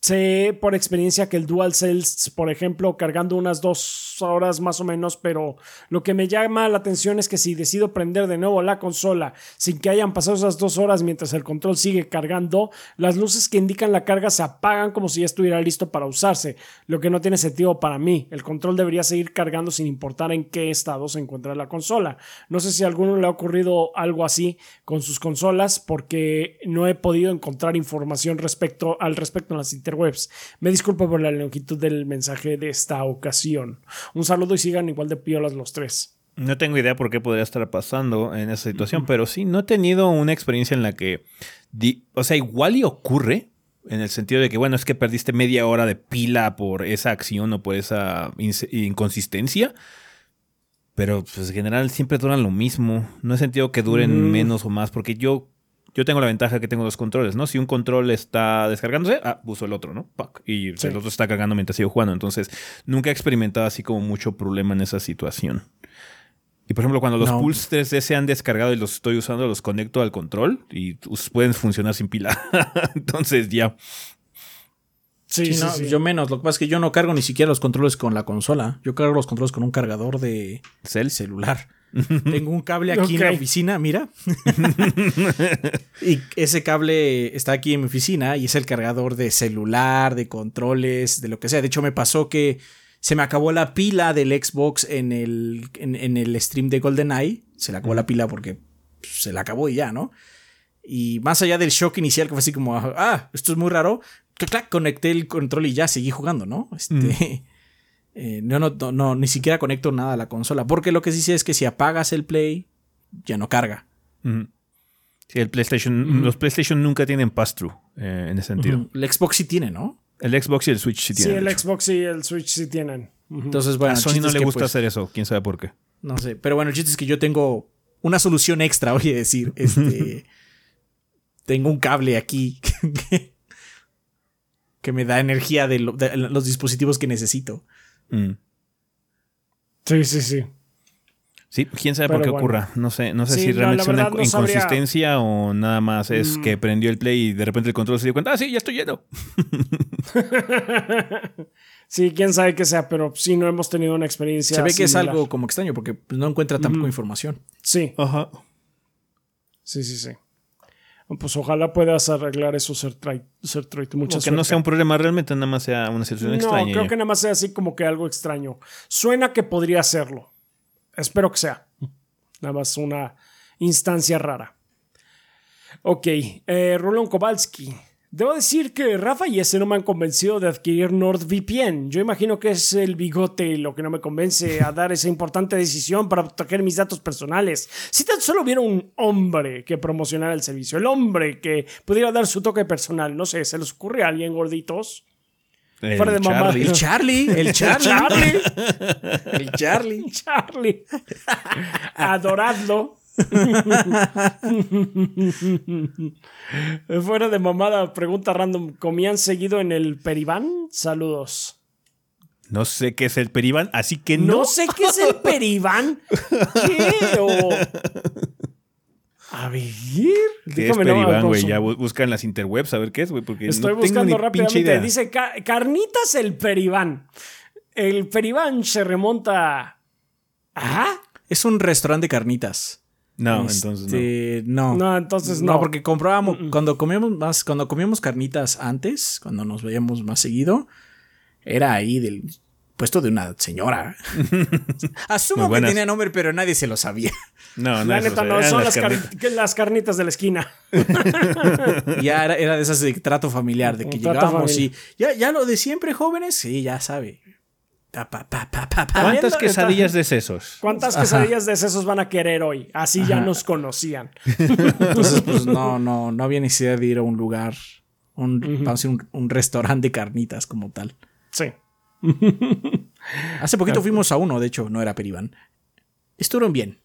Sé por experiencia que el DualSense, por ejemplo, cargando unas dos horas más o menos, pero lo que me llama la atención es que si decido prender de nuevo la consola sin que hayan pasado esas dos horas mientras el control sigue cargando, las luces que indican la carga se apagan como si ya estuviera listo para usarse, lo que no tiene sentido para mí. El control debería seguir cargando sin importar en qué estado se encuentra la consola. No sé si a alguno le ha ocurrido algo así con sus consolas porque no he podido encontrar información al respecto en las interwebs. Me disculpo por la longitud del mensaje de esta ocasión. Un saludo y sigan igual de piolas los tres. No tengo idea por qué podría estar pasando en esa situación, pero sí, no he tenido una experiencia en la que, di- o sea, igual y ocurre, en el sentido de que, bueno, es que perdiste media hora de pila por esa acción o por esa inconsistencia, pero pues en general siempre duran lo mismo. No he sentido que duren Mm. menos o más, porque yo yo tengo la ventaja que tengo dos controles, ¿no? Si un control está descargándose, ah, uso el otro, ¿no? Pac, y el otro está cargando mientras sigo jugando. Entonces, nunca he experimentado así como mucho problema en esa situación. Y por ejemplo, cuando los Pulse 3D se han descargado y los estoy usando, los conecto al control y pueden funcionar sin pila. (laughs) Entonces, ya. Sí, sí, yo menos. Lo que pasa es que yo no cargo ni siquiera los controles con la consola. Yo cargo los controles con un cargador de celular. Tengo un cable aquí en la oficina, mira. (laughs) y ese cable está aquí en mi oficina y es el cargador de celular, de controles, de lo que sea. De hecho, me pasó que se me acabó la pila del Xbox en el, en, el stream de GoldenEye. Se le acabó la pila porque se la acabó y ya, ¿no? Y más allá del shock inicial, que fue así como, ah, esto es muy raro, conecté el control y ya seguí jugando, ¿no? Este, eh, no, no, no, ni siquiera conecto nada a la consola. Porque lo que sí sé es que si apagas el Play, ya no carga. Sí, el PlayStation, los PlayStation nunca tienen pass-through eh, en ese sentido. El Xbox sí tiene, ¿no? El Xbox y el Switch sí tienen. Sí, el Xbox y el Switch sí tienen. Entonces, bueno. A Sony no le gusta pues, hacer eso, quién sabe por qué. No sé, pero bueno, el chiste es que yo tengo una solución extra, (laughs) voy a decir. Este. (laughs) tengo un cable aquí (laughs) que, me da energía de, los dispositivos que necesito. Mm. Sí, sí, sí. Sí, quién sabe por qué ocurra. No sé, no sé si realmente es una inconsistencia o nada más es mm. que prendió el play y de repente el control se dio cuenta, ah, sí, ya estoy lleno. (laughs) sí, quién sabe qué sea, pero sí no hemos tenido una experiencia. Se ve que es algo como extraño porque no encuentra tampoco información. Sí. Ajá. Sí, sí, sí. Pues ojalá puedas arreglar eso, Sertrite. Muchas Que no sea un problema realmente, nada más sea una situación extraña. No, creo que nada más sea así como que algo extraño. Suena que podría serlo. Espero que sea. Nada más una instancia rara. Ok, eh, Roland Kowalski. Debo decir que Rafa y ese no me han convencido de adquirir NordVPN. Yo imagino que es el bigote lo que no me convence a dar esa importante decisión para proteger mis datos personales. Si tan solo hubiera un hombre que promocionara el servicio, el hombre que pudiera dar su toque personal, no sé, ¿se les ocurre a alguien gorditos? El de Charlie. El Charlie. El (laughs) Charlie. El Charlie. (laughs) Charlie. Adoradlo. (laughs) Fuera de mamada, pregunta random. ¿Comían seguido en el Peribán? Saludos. No sé qué es el Peribán, así que no. No sé qué es el (laughs) Peribán. ¿Qué? A ver. ¿Qué es Peribán, güey? Ya busca en las interwebs a ver qué es, güey. Porque Estoy no buscando tengo ni rápidamente. Dice carnitas el Peribán. El Peribán se remonta. ¿Ah? Es un restaurante de carnitas. No, entonces no. Este, no. No, entonces no. No, porque comprábamos. Cuando comíamos más. Cuando comíamos carnitas antes, cuando nos veíamos más seguido, era ahí del puesto de una señora. (laughs) Asumo que tenía nombre, pero nadie se lo sabía. No, no, la neta no, son las, carnitas de la esquina. (laughs) ya era, de esas de trato familiar, de que llegábamos y ya, ya lo de siempre, jóvenes, sí, ya sabe. ¿Cuántas quesadillas de sesos? ¿Cuántas quesadillas de sesos van a querer hoy? Así ya nos conocían. Entonces, pues no, (laughs) no, no había necesidad de ir a un lugar, un, vamos a decir, un restaurante de carnitas como tal. Sí. Hace poquito fuimos a uno, de hecho, no era Peribán. Estuvieron bien.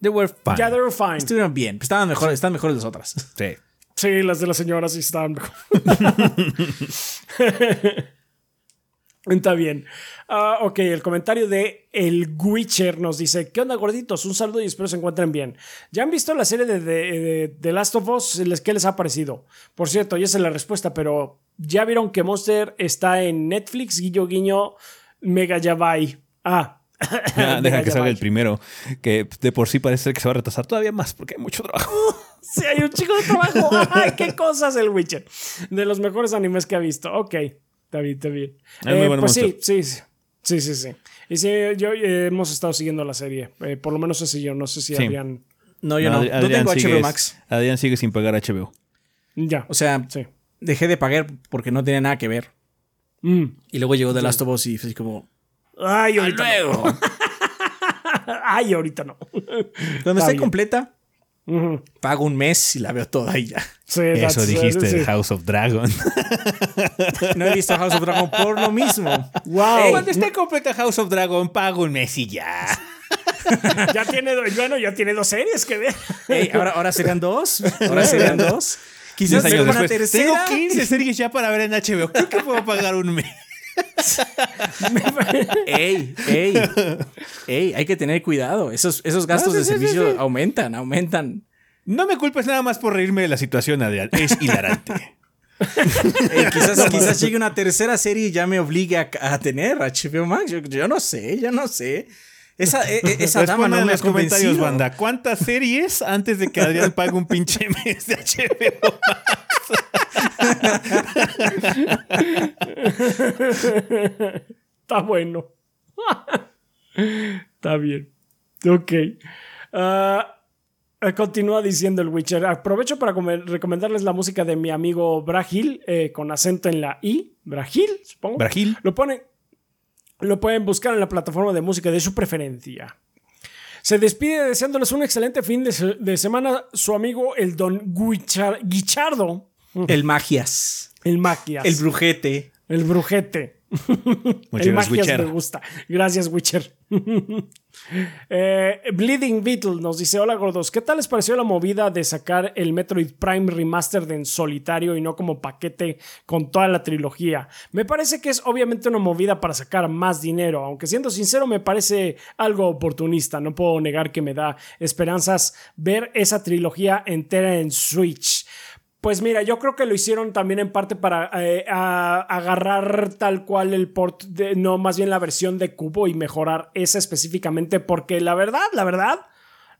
They were fine. Yeah, they were fine. Estuvieron bien. Estaban mejores, están mejores las otras. Sí. Sí, las de la señora sí estaban mejor. (laughs) (laughs) Está bien. Ah, ok, el comentario de El Witcher nos dice: ¿Qué onda, gorditos? Un saludo y espero se encuentren bien. ¿Ya han visto la serie de, The Last of Us? ¿Qué les ha parecido? Por cierto, ya sé la respuesta, pero ¿ya vieron que Monster está en Netflix? Guiño, guiño, Mega Yabai. Ah. (laughs) ah deja que salga el primero, que de por sí parece que se va a retrasar todavía más porque hay mucho trabajo. (laughs) sí, hay un chico de trabajo. (laughs) ¡Ay, qué cosas el Witcher! De los mejores animes que ha visto. Ok. Está bien, está bien. Eh, pues sí, sí, sí, sí, sí. Y sí, yo eh, hemos estado siguiendo la serie. Eh, por lo menos ese yo. No sé si Adrián. No, yo no. No, tengo HBO Max. Adrián sigue sin pagar HBO. Ya. O sea, dejé de pagar porque no tenía nada que ver. Mm. Y luego llegó The Last of Us y fue así como. Ay, ahorita no. (laughs) Ay, ahorita no. Cuando esté completa, Pago un mes y la veo toda y ya. Eso dijiste de House of Dragon. (laughs) no he visto House of Dragon por lo mismo. Wow. Cuando esté completa House of Dragon, pago un mes y ya. (laughs) ya tiene, bueno, ya tiene dos series que ver. Ey, ahora, ahora serían dos. Ahora serían dos. Quizás años una después, tercera. Tengo 15 series ya para ver en HBO. Creo que puedo pagar un mes. Ey, ey, ey, hay que tener cuidado. Esos, esos gastos sí, de sí, sí, servicio sí. aumentan, aumentan. No me culpes nada más por reírme de la situación, Adrián. Es hilarante. (laughs) Ey, quizás, quizás llegue una tercera serie y ya me obligue a, a tener HBO Max. Yo, yo no sé, yo no sé. Esa, e- e- esa dama no en me ha los comentarios, banda. ¿Cuántas series antes de que Adrián pague un pinche mes de HBO? Está bueno. Está bien. Ok. Ah, continúa diciendo el Witcher. Aprovecho para recomendarles la música de mi amigo Brahil, eh, con acento en la I. Brahil, supongo. Brahil. Lo ponen. Lo pueden buscar en la plataforma de música de su preferencia. Se despide deseándoles un excelente fin de, se- de semana su amigo el Don Guichar- Guichardo, El Magias. el Maquias, El Brujete. el Brujete. Muchas el gracias, Magias Witcher. me gusta. Gracias, Witcher. (laughs) Eh, Bleeding Beetle nos dice: Hola gordos, ¿qué tal les pareció la movida de sacar el Metroid Prime Remastered en solitario y no como paquete con toda la trilogía? Me parece que es obviamente una movida para sacar más dinero, aunque siendo sincero, me parece algo oportunista. No puedo negar que me da esperanzas ver esa trilogía entera en Switch. Pues mira, yo creo que lo hicieron también en parte para eh, a- agarrar tal cual el port, de, no más bien la versión de Cubo y mejorar esa específicamente, porque la verdad, la verdad,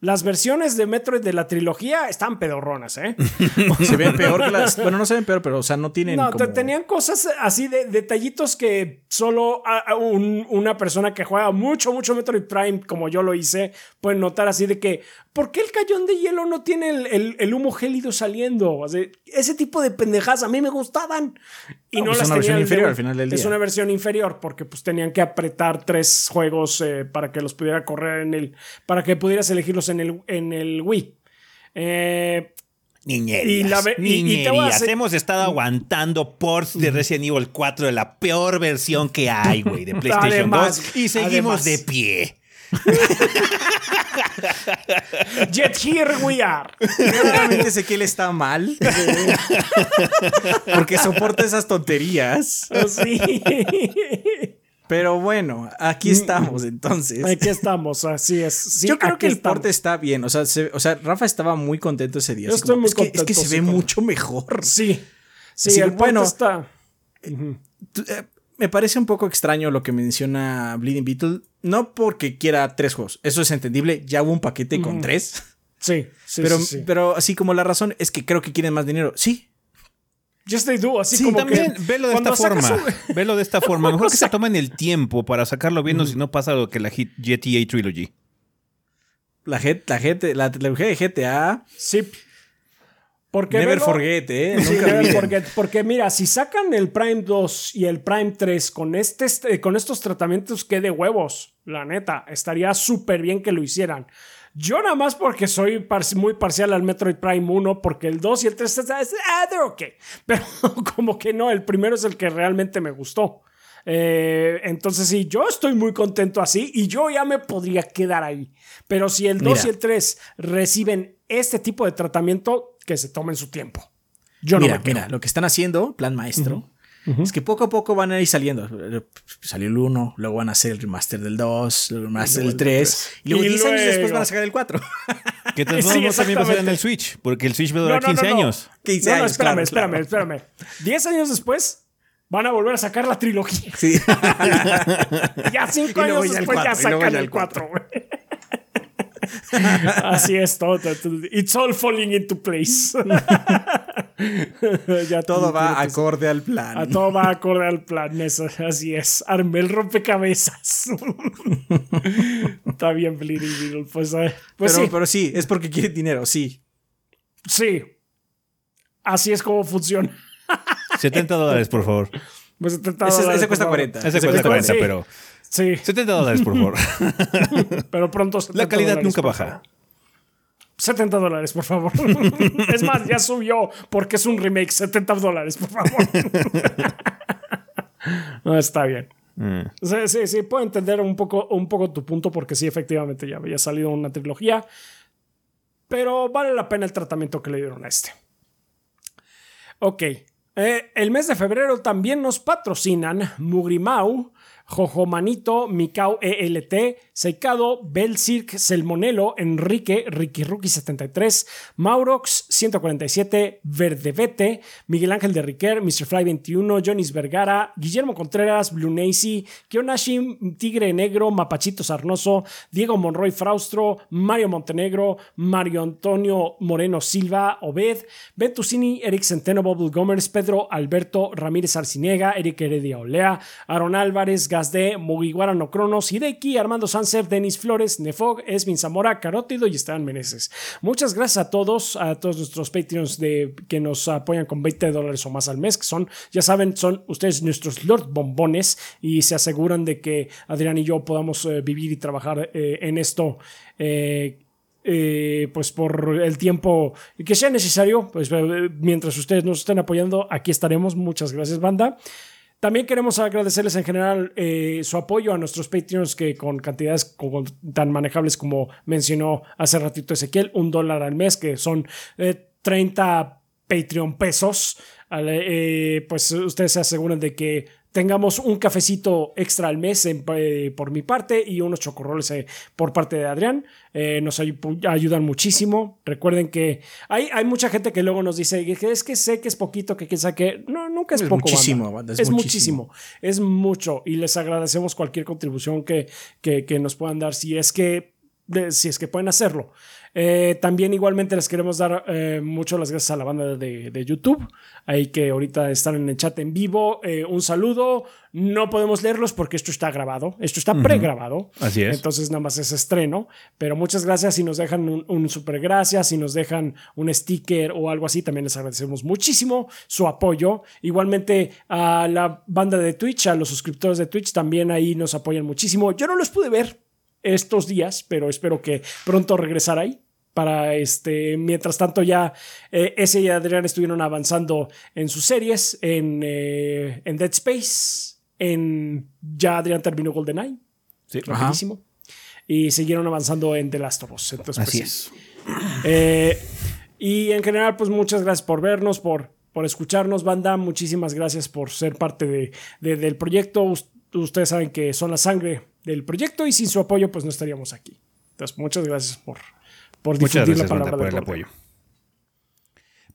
las versiones de Metroid de la trilogía están pedorronas, ¿eh? (laughs) Se ven peor que las. Bueno, no se ven peor, pero, o sea, no tienen. No, como- tenían cosas así de detallitos que solo a- a un- una persona que juega mucho, mucho Metroid Prime, como yo lo hice, puede notar así de que, ¿por qué el cañón de hielo no tiene el, el- el humo gélido saliendo? O sea, ese tipo de pendejadas a mí me gustaban. Y No, no, pues las una versión inferior al final del Es día. una versión inferior porque pues tenían que apretar tres juegos eh, para que los pudiera correr en el, para que pudieras elegirlos en el, en el Wii. Eh, Niñerías. Y la y- y Hemos estado aguantando ports de Resident Evil 4 de la peor versión que hay, güey, de (laughs) PlayStation Además, 2. Y seguimos además. de pie. (laughs) Jet here we are. Claramente Ezequiel está mal. Porque soporta esas tonterías. Oh, sí. Pero bueno, aquí estamos entonces. Aquí estamos, así es. Sí, Yo creo que el estamos. porte está bien. O sea, se- o sea, Rafa estaba muy contento ese día. Yo estoy como, muy es, que, es que contento, se sí, ve mucho mejor. Sí. Sí, Así el que, bueno bueno. está. Tú, eh, Me parece un poco extraño lo que menciona Bleeding Beetle. No porque quiera tres juegos. Eso es entendible. Ya hubo un paquete con tres. Sí, sí, pero, sí, sí. pero así como la razón es que creo que quieren más dinero. Sí. Just they do, así Sí, como también que velo de esta forma. Velo de esta (laughs) forma. Mejor que se tomen el tiempo para sacarlo bien, si no pasa lo que la GTA Trilogy. La, G- la, GT la trilogía de GTA. Sí. Porque Never forget, ¿eh? Sí, Nunca never forget, porque mira, si sacan el Prime 2 y el Prime 3 con, este, este- con estos tratamientos que de huevos, la neta, estaría súper bien que lo hicieran. Yo nada más porque soy par- muy parcial al Metroid Prime 1, porque el 2 y el 3 está- es- ah, they're okay. (laughs) Pero como que no, el primero es el que realmente me gustó. Eh, entonces sí, yo estoy muy contento así y yo ya me podría quedar ahí. Pero si el 2 Mira. y el 3 reciben este tipo de tratamiento, que se tomen su tiempo. Yo mira, no me mira, lo que están haciendo, plan maestro, es que poco a poco van a ir saliendo. Salió el 1, luego van a hacer el remaster del 2, el remaster del 3, y luego Y 10 años después van a sacar el 4. Que todos (laughs) Sí, modos también va a ser en el. Switch, porque el Switch va a durar No, no, 15 no, no. años. 15 No, no, años, espérame, claro, espérame, claro. espérame. Diez años después van a volver a sacar la trilogía. Sí. (laughs) Ya cinco Y luego años ya el después ya sacan el el 4. (laughs) Así es todo. It's all falling into place. (laughs) ya Todo va acorde al plan. A todo va acorde al plan, eso, así es. Armé el rompecabezas. (laughs) Está bien, Bleeding Beetle. Pues, eh, pues pero, sí, pero sí, es porque quiere dinero, sí. sí. Así es como funciona. 70 dólares, por favor. Pues 70 Ese, dólares, ese cuesta por favor. 40. Ese Ese cuesta 40, sí. pero Sí, 70 dólares, por favor. (laughs) pero pronto. La 70 calidad dólares, nunca baja. favor. 70 dólares, por favor. (laughs) es más, ya subió porque es un remake. 70 dólares, por favor. (laughs) no, está bien. Mm. Sí, sí, sí, puedo entender un poco, un poco tu punto porque sí, efectivamente ya había salido una trilogía, pero vale la pena el tratamiento que le dieron a este. Ok, eh, el mes de febrero también nos patrocinan Mugrimau, Jojomanito, Mikau ELT, Seikado, Belcirc, Selmonelo, Enrique, Ricky Rookie 73, Maurox 147, Verdevete, Miguel Ángel de Riquer, Mr. Fly 21, Jonis Vergara, Guillermo Contreras, Blue Nacy, Kionashim, Tigre Negro, Mapachito Sarnoso, Diego Monroy Fraustro, Mario Montenegro, Mario Antonio Moreno Silva, Obed, Ventusini, Eric Centeno, Bubble Gomers, Pedro Alberto Ramírez Arciniega, Eric Heredia Olea, Aaron Álvarez, Gazde, Mugiwara No Cronos, Hideki, Armando Sanser, Denis Flores, Nefog, Esvin Zamora, Carótido y Esteban Meneses. Muchas gracias a todos, a todos nuestros Patreons de, que nos apoyan con 20 dólares o más al mes, que son, ya saben, son ustedes nuestros Lord Bombones y se aseguran de que Adrián y yo podamos eh, vivir y trabajar eh, en esto. eh, eh, pues por el tiempo que sea necesario, pues mientras ustedes nos estén apoyando, aquí estaremos. Muchas gracias, banda. También queremos agradecerles en general eh, su apoyo a nuestros Patreons que con cantidades tan manejables como mencionó hace ratito Ezequiel, un dólar al mes, que son eh, 30 Patreon pesos. Eh, pues ustedes se aseguran de que tengamos un cafecito extra al mes en- eh, por mi parte y unos chocorroles eh, por parte de Adrián. Eh, nos ay- ayudan muchísimo. Recuerden que hay, hay mucha gente que luego nos dice que es que sé que es poquito, que quién sabe qué. No, nunca es, Es poco. muchísimo, banda. banda, Es, es muchísimo. muchísimo. Es mucho. Y les agradecemos cualquier contribución que, que, que nos puedan dar si es que, de- si es que pueden hacerlo. Eh, también igualmente les queremos dar eh, mucho las gracias a la banda de, de YouTube, ahí que ahorita están en el chat en vivo. Eh, un saludo. No podemos leerlos porque esto está grabado, esto está pregrabado. Así es. Entonces nada más es estreno. Pero muchas gracias si nos dejan un, un super gracias, si nos dejan un sticker o algo así, también les agradecemos muchísimo su apoyo. Igualmente a la banda de Twitch, a los suscriptores de Twitch, también ahí nos apoyan muchísimo. Yo no los pude ver estos días, pero espero que pronto regresar ahí. Para este, mientras tanto, ya eh, ese y Adrián estuvieron avanzando en sus series, en, eh, en Dead Space, en ya Adrián terminó GoldenEye, Sí. Ajá. rapidísimo, y siguieron avanzando en The Last of Us. Entonces, pues, Así es. Eh, y en general, pues muchas gracias por vernos, por, por escucharnos, banda. Muchísimas gracias por ser parte de, de- del proyecto. Us- ustedes saben que son la sangre del proyecto y sin su apoyo, pues no estaríamos aquí. Entonces, muchas gracias por, por Muchas gracias, la banda, por el apoyo.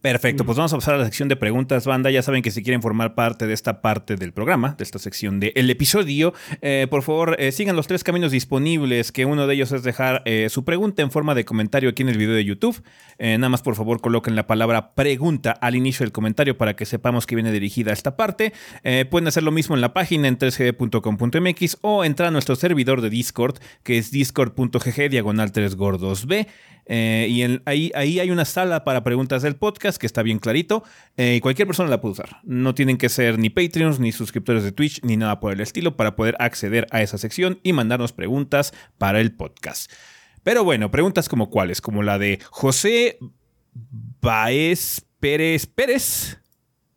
Perfecto, pues vamos a pasar a la sección de preguntas, banda. Ya saben que si quieren formar parte de esta parte del programa, de esta sección del episodio, eh, por favor eh, sigan los tres caminos disponibles, que uno de ellos es dejar eh, su pregunta en forma de comentario aquí en el video de YouTube. Nada más por favor coloquen la palabra pregunta al inicio del comentario para que sepamos que viene dirigida a esta parte. Pueden hacer lo mismo en la página en 3gd.com.mx o entrar a nuestro servidor de Discord, que es discord.gg diagonal 3 gordos B. Eh, y en- ahí, ahí hay una sala para preguntas del podcast que está bien clarito. eh, y cualquier persona la puede usar. No tienen que ser ni Patreons, ni suscriptores de Twitch, ni nada por el estilo para poder acceder a esa sección y mandarnos preguntas para el podcast. Pero bueno, preguntas como cuáles, como la de José Baez Pérez Pérez.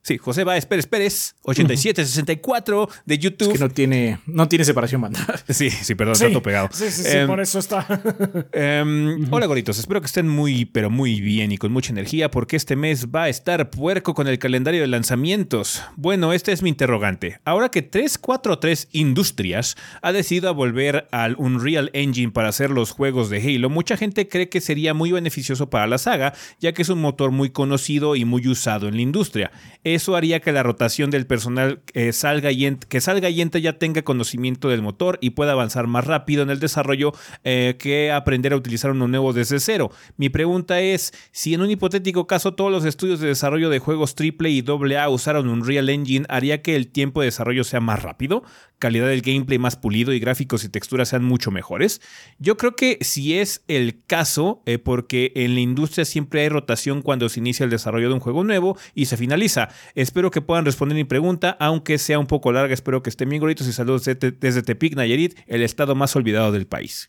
Sí, José Baez Pérez Pérez, 8764 de YouTube. Es que no tiene, no tiene separación banda. (laughs) Sí, sí, perdón, Sí, está todo pegado. sí, sí, sí, Em, por eso está. (laughs) Em, Hola goritos, espero que estén muy pero muy bien y con mucha energía porque este mes va a estar puerco con el calendario de lanzamientos. Bueno, este es mi interrogante. Ahora que 343 Industrias ha decidido a volver al Unreal Engine para hacer los juegos de Halo, mucha gente cree que sería muy beneficioso para la saga, ya que es un motor muy conocido y muy usado en la industria. Eso haría que la rotación del personal eh, salga y que salga y ya tenga conocimiento del motor y pueda avanzar más rápido en el desarrollo eh, que aprender a utilizar uno nuevo desde cero. Mi pregunta es, si en un hipotético caso todos los estudios de desarrollo de juegos triple y AA usaron Unreal Engine, ¿haría que el tiempo de desarrollo sea más rápido? ¿Calidad del gameplay más pulido y gráficos y texturas sean mucho mejores? Yo creo que si es el caso, eh, porque en la industria siempre hay rotación cuando se inicia el desarrollo de un juego nuevo y se finaliza. Espero que puedan responder mi pregunta, aunque sea un poco larga. Espero que estén bien gorditos y saludos desde, desde Tepic, Nayarit, el estado más olvidado del país.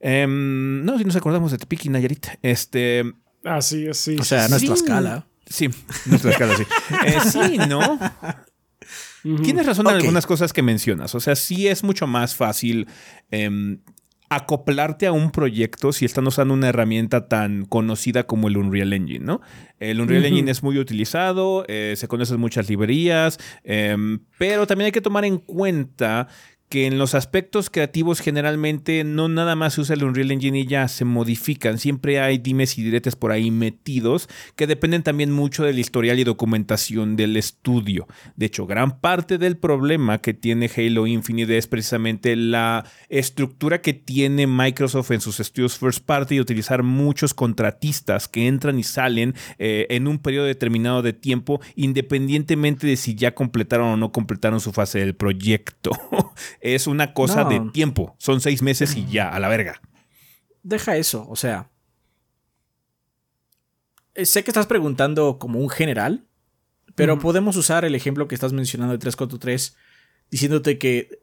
Em, no, si nos acordamos de Tepic y Nayarit. Este. Así es, sí. O sea, sí, no sí. es Tlaxcala. Sí, nuestra escala, sí. (laughs) Eh, sí, ¿no? Tienes razón en algunas cosas que mencionas. O sea, sí es mucho más fácil em, acoplarte a un proyecto si están usando una herramienta tan conocida como el Unreal Engine, ¿no? El Unreal Engine es muy utilizado, eh, se conocen muchas librerías, em, pero también hay que tomar en cuenta que en los aspectos creativos generalmente no nada más se usa el Unreal Engine y ya se modifican. Siempre hay dimes y diretes por ahí metidos que dependen también mucho del historial y documentación del estudio. De hecho, gran parte del problema que tiene Halo Infinite es precisamente la estructura que tiene Microsoft en sus estudios first party y utilizar muchos contratistas que entran y salen eh, en un periodo determinado de tiempo independientemente de si ya completaron o no completaron su fase del proyecto. (laughs) es una cosa de tiempo. Son seis meses y ya, a la verga. Deja eso, o sea. Eh, sé que estás preguntando como un general, pero podemos usar el ejemplo que estás mencionando de 343 diciéndote que,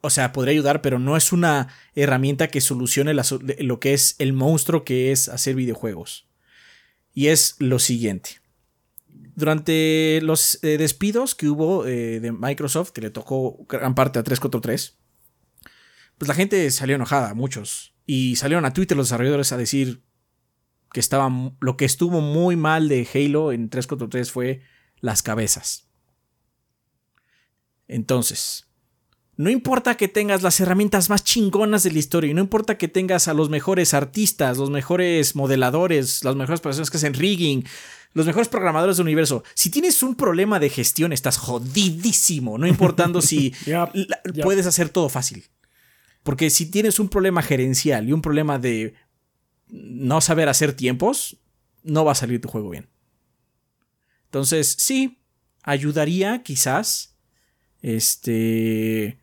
o sea, podría ayudar, pero no es una herramienta que solucione lo que es el monstruo que es hacer videojuegos. Y es lo siguiente. Durante los eh, despidos que hubo eh, de Microsoft, que le tocó gran parte a 343, pues la gente salió enojada, muchos. Y salieron a Twitter los desarrolladores a decir que estaba, lo que estuvo muy mal de Halo en 343 fue las cabezas. Entonces, no importa que tengas las herramientas más chingonas de la historia, y no importa que tengas a los mejores artistas, los mejores modeladores, las mejores personas que hacen rigging, los mejores programadores del universo. Si tienes un problema de gestión, estás jodidísimo, no importando si (laughs) puedes hacer todo fácil. Porque si tienes un problema gerencial y un problema de no saber hacer tiempos, no va a salir tu juego bien. Entonces, sí, ayudaría quizás este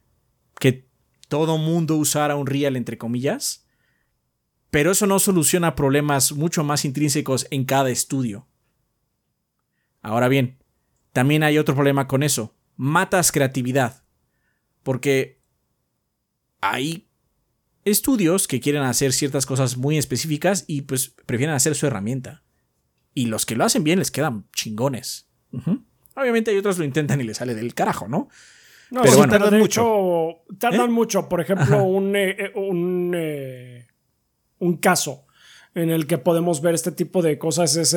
que todo mundo usara un real entre comillas, pero eso no soluciona problemas mucho más intrínsecos en cada estudio. Ahora bien, también hay otro problema con eso. Matas creatividad. Porque hay estudios que quieren hacer ciertas cosas muy específicas y pues prefieren hacer su herramienta. Y los que lo hacen bien les quedan chingones. Obviamente hay otros que lo intentan y les sale del carajo, ¿no? No, pero bueno, tardan mucho. tardan ¿Eh? mucho. Por ejemplo, un, eh, eh, un, un, caso en el que podemos ver este tipo de cosas es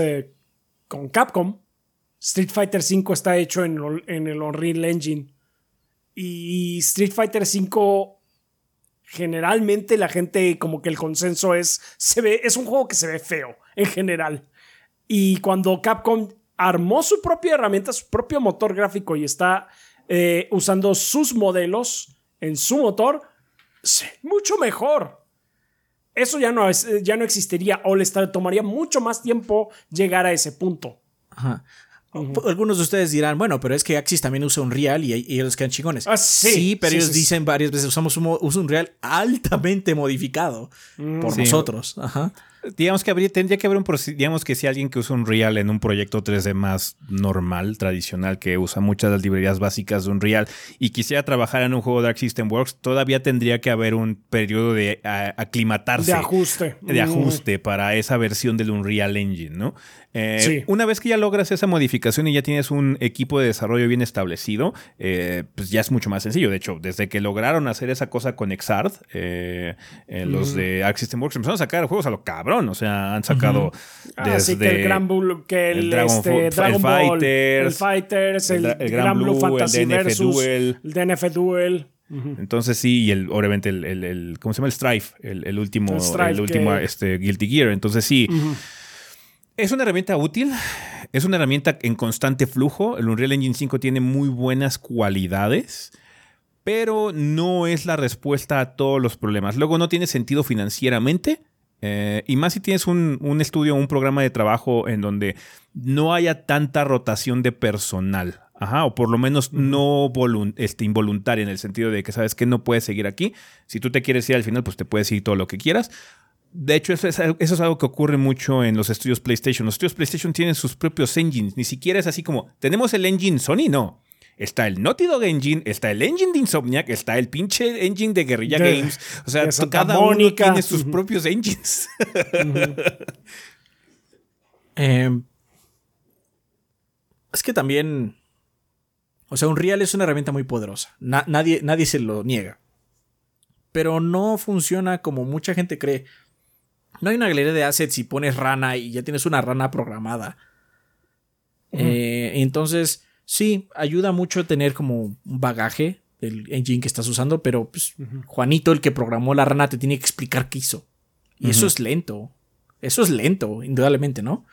con Capcom. Street Fighter V está hecho en, el Unreal Engine. Y Street Fighter V, generalmente la gente, como que el consenso es, se ve, es un juego que se ve feo, en general. Y cuando Capcom armó su propia herramienta, su propio motor gráfico y está eh, usando sus modelos en su motor, mucho mejor. Eso ya no, ya no existiría o les tomaría mucho más tiempo llegar a ese punto. Ajá. Algunos de ustedes dirán, bueno, pero es que Axis también usa un real y, ellos quedan chingones. Ah, sí, pero ellos dicen varias veces, usamos un, un real altamente modificado mm. por nosotros. Ajá digamos que habría, tendría que haber un digamos que si alguien que usa un Real en un proyecto 3D más normal, tradicional, que usa muchas de las librerías básicas de un Real y quisiera trabajar en un juego Dark System Works, todavía tendría que haber un periodo de aclimatarse. De ajuste. De ajuste para esa versión del Unreal Engine, ¿no? Eh, una vez que ya logras esa modificación y ya tienes un equipo de desarrollo bien establecido, eh, pues ya es mucho más sencillo. De hecho, desde que lograron hacer esa cosa con Exard, eh, los de Arc System Works empezaron a sacar juegos a lo cabrón. O sea, han sacado desde el Gran Bull, que el, Dragon, este, Dragon Ball, el Fighters, el, Gran Blue, Fantasy el DNF Versus, Duel. el DNF Duel. Entonces sí, y el, obviamente el, ¿cómo se llama? El Strife, el, último, el, último este, Guilty Gear. Entonces sí. Es una herramienta útil, es una herramienta en constante flujo. El Unreal Engine 5 tiene muy buenas cualidades, pero no es la respuesta a todos los problemas. Luego no tiene sentido financieramente. Eh, y más si tienes un, un estudio, un programa de trabajo en donde no haya tanta rotación de personal. Ajá, o por lo menos no este, involuntaria en el sentido de que sabes que no puedes seguir aquí. Si tú te quieres ir al final, pues te puedes ir todo lo que quieras. De hecho, eso es, algo que ocurre mucho en los estudios PlayStation. Los estudios PlayStation tienen sus propios engines. Ni siquiera es así como, tenemos el engine Sony, no. Está el Naughty Dog Engine, está el engine de Insomniac, está el pinche engine de Guerrilla Games. O sea, cada uno tiene sus propios engines. Em, es que también O sea, Unreal es una herramienta muy poderosa. nadie, nadie se lo niega. Pero no funciona como mucha gente cree. No hay una galería de assets y pones rana y ya tienes una rana programada. Eh, entonces, sí, ayuda mucho tener como un bagaje del engine que estás usando, pero pues, Juanito, el que programó la rana, te tiene que explicar qué hizo. Y eso es lento. Eso es lento, indudablemente, ¿no?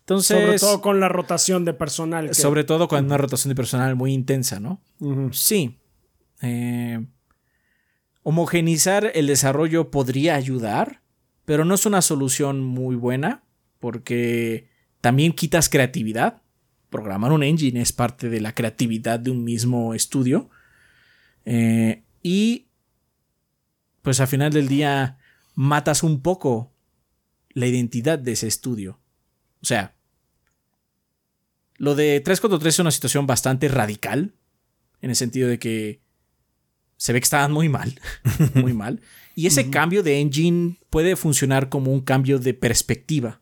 Entonces, sobre todo con la rotación de personal. Sobre todo con una rotación de personal muy intensa, ¿no? Sí. Eh, homogenizar el desarrollo podría ayudar, pero no es una solución muy buena porque también quitas creatividad. Programar un engine es parte de la creatividad de un mismo estudio. Eh, y pues al final del día matas un poco la identidad de ese estudio. O sea, lo de 343 es una situación bastante radical, en el sentido de que se ve que estaban muy mal, (laughs) muy mal. Y ese cambio de engine puede funcionar como un cambio de perspectiva.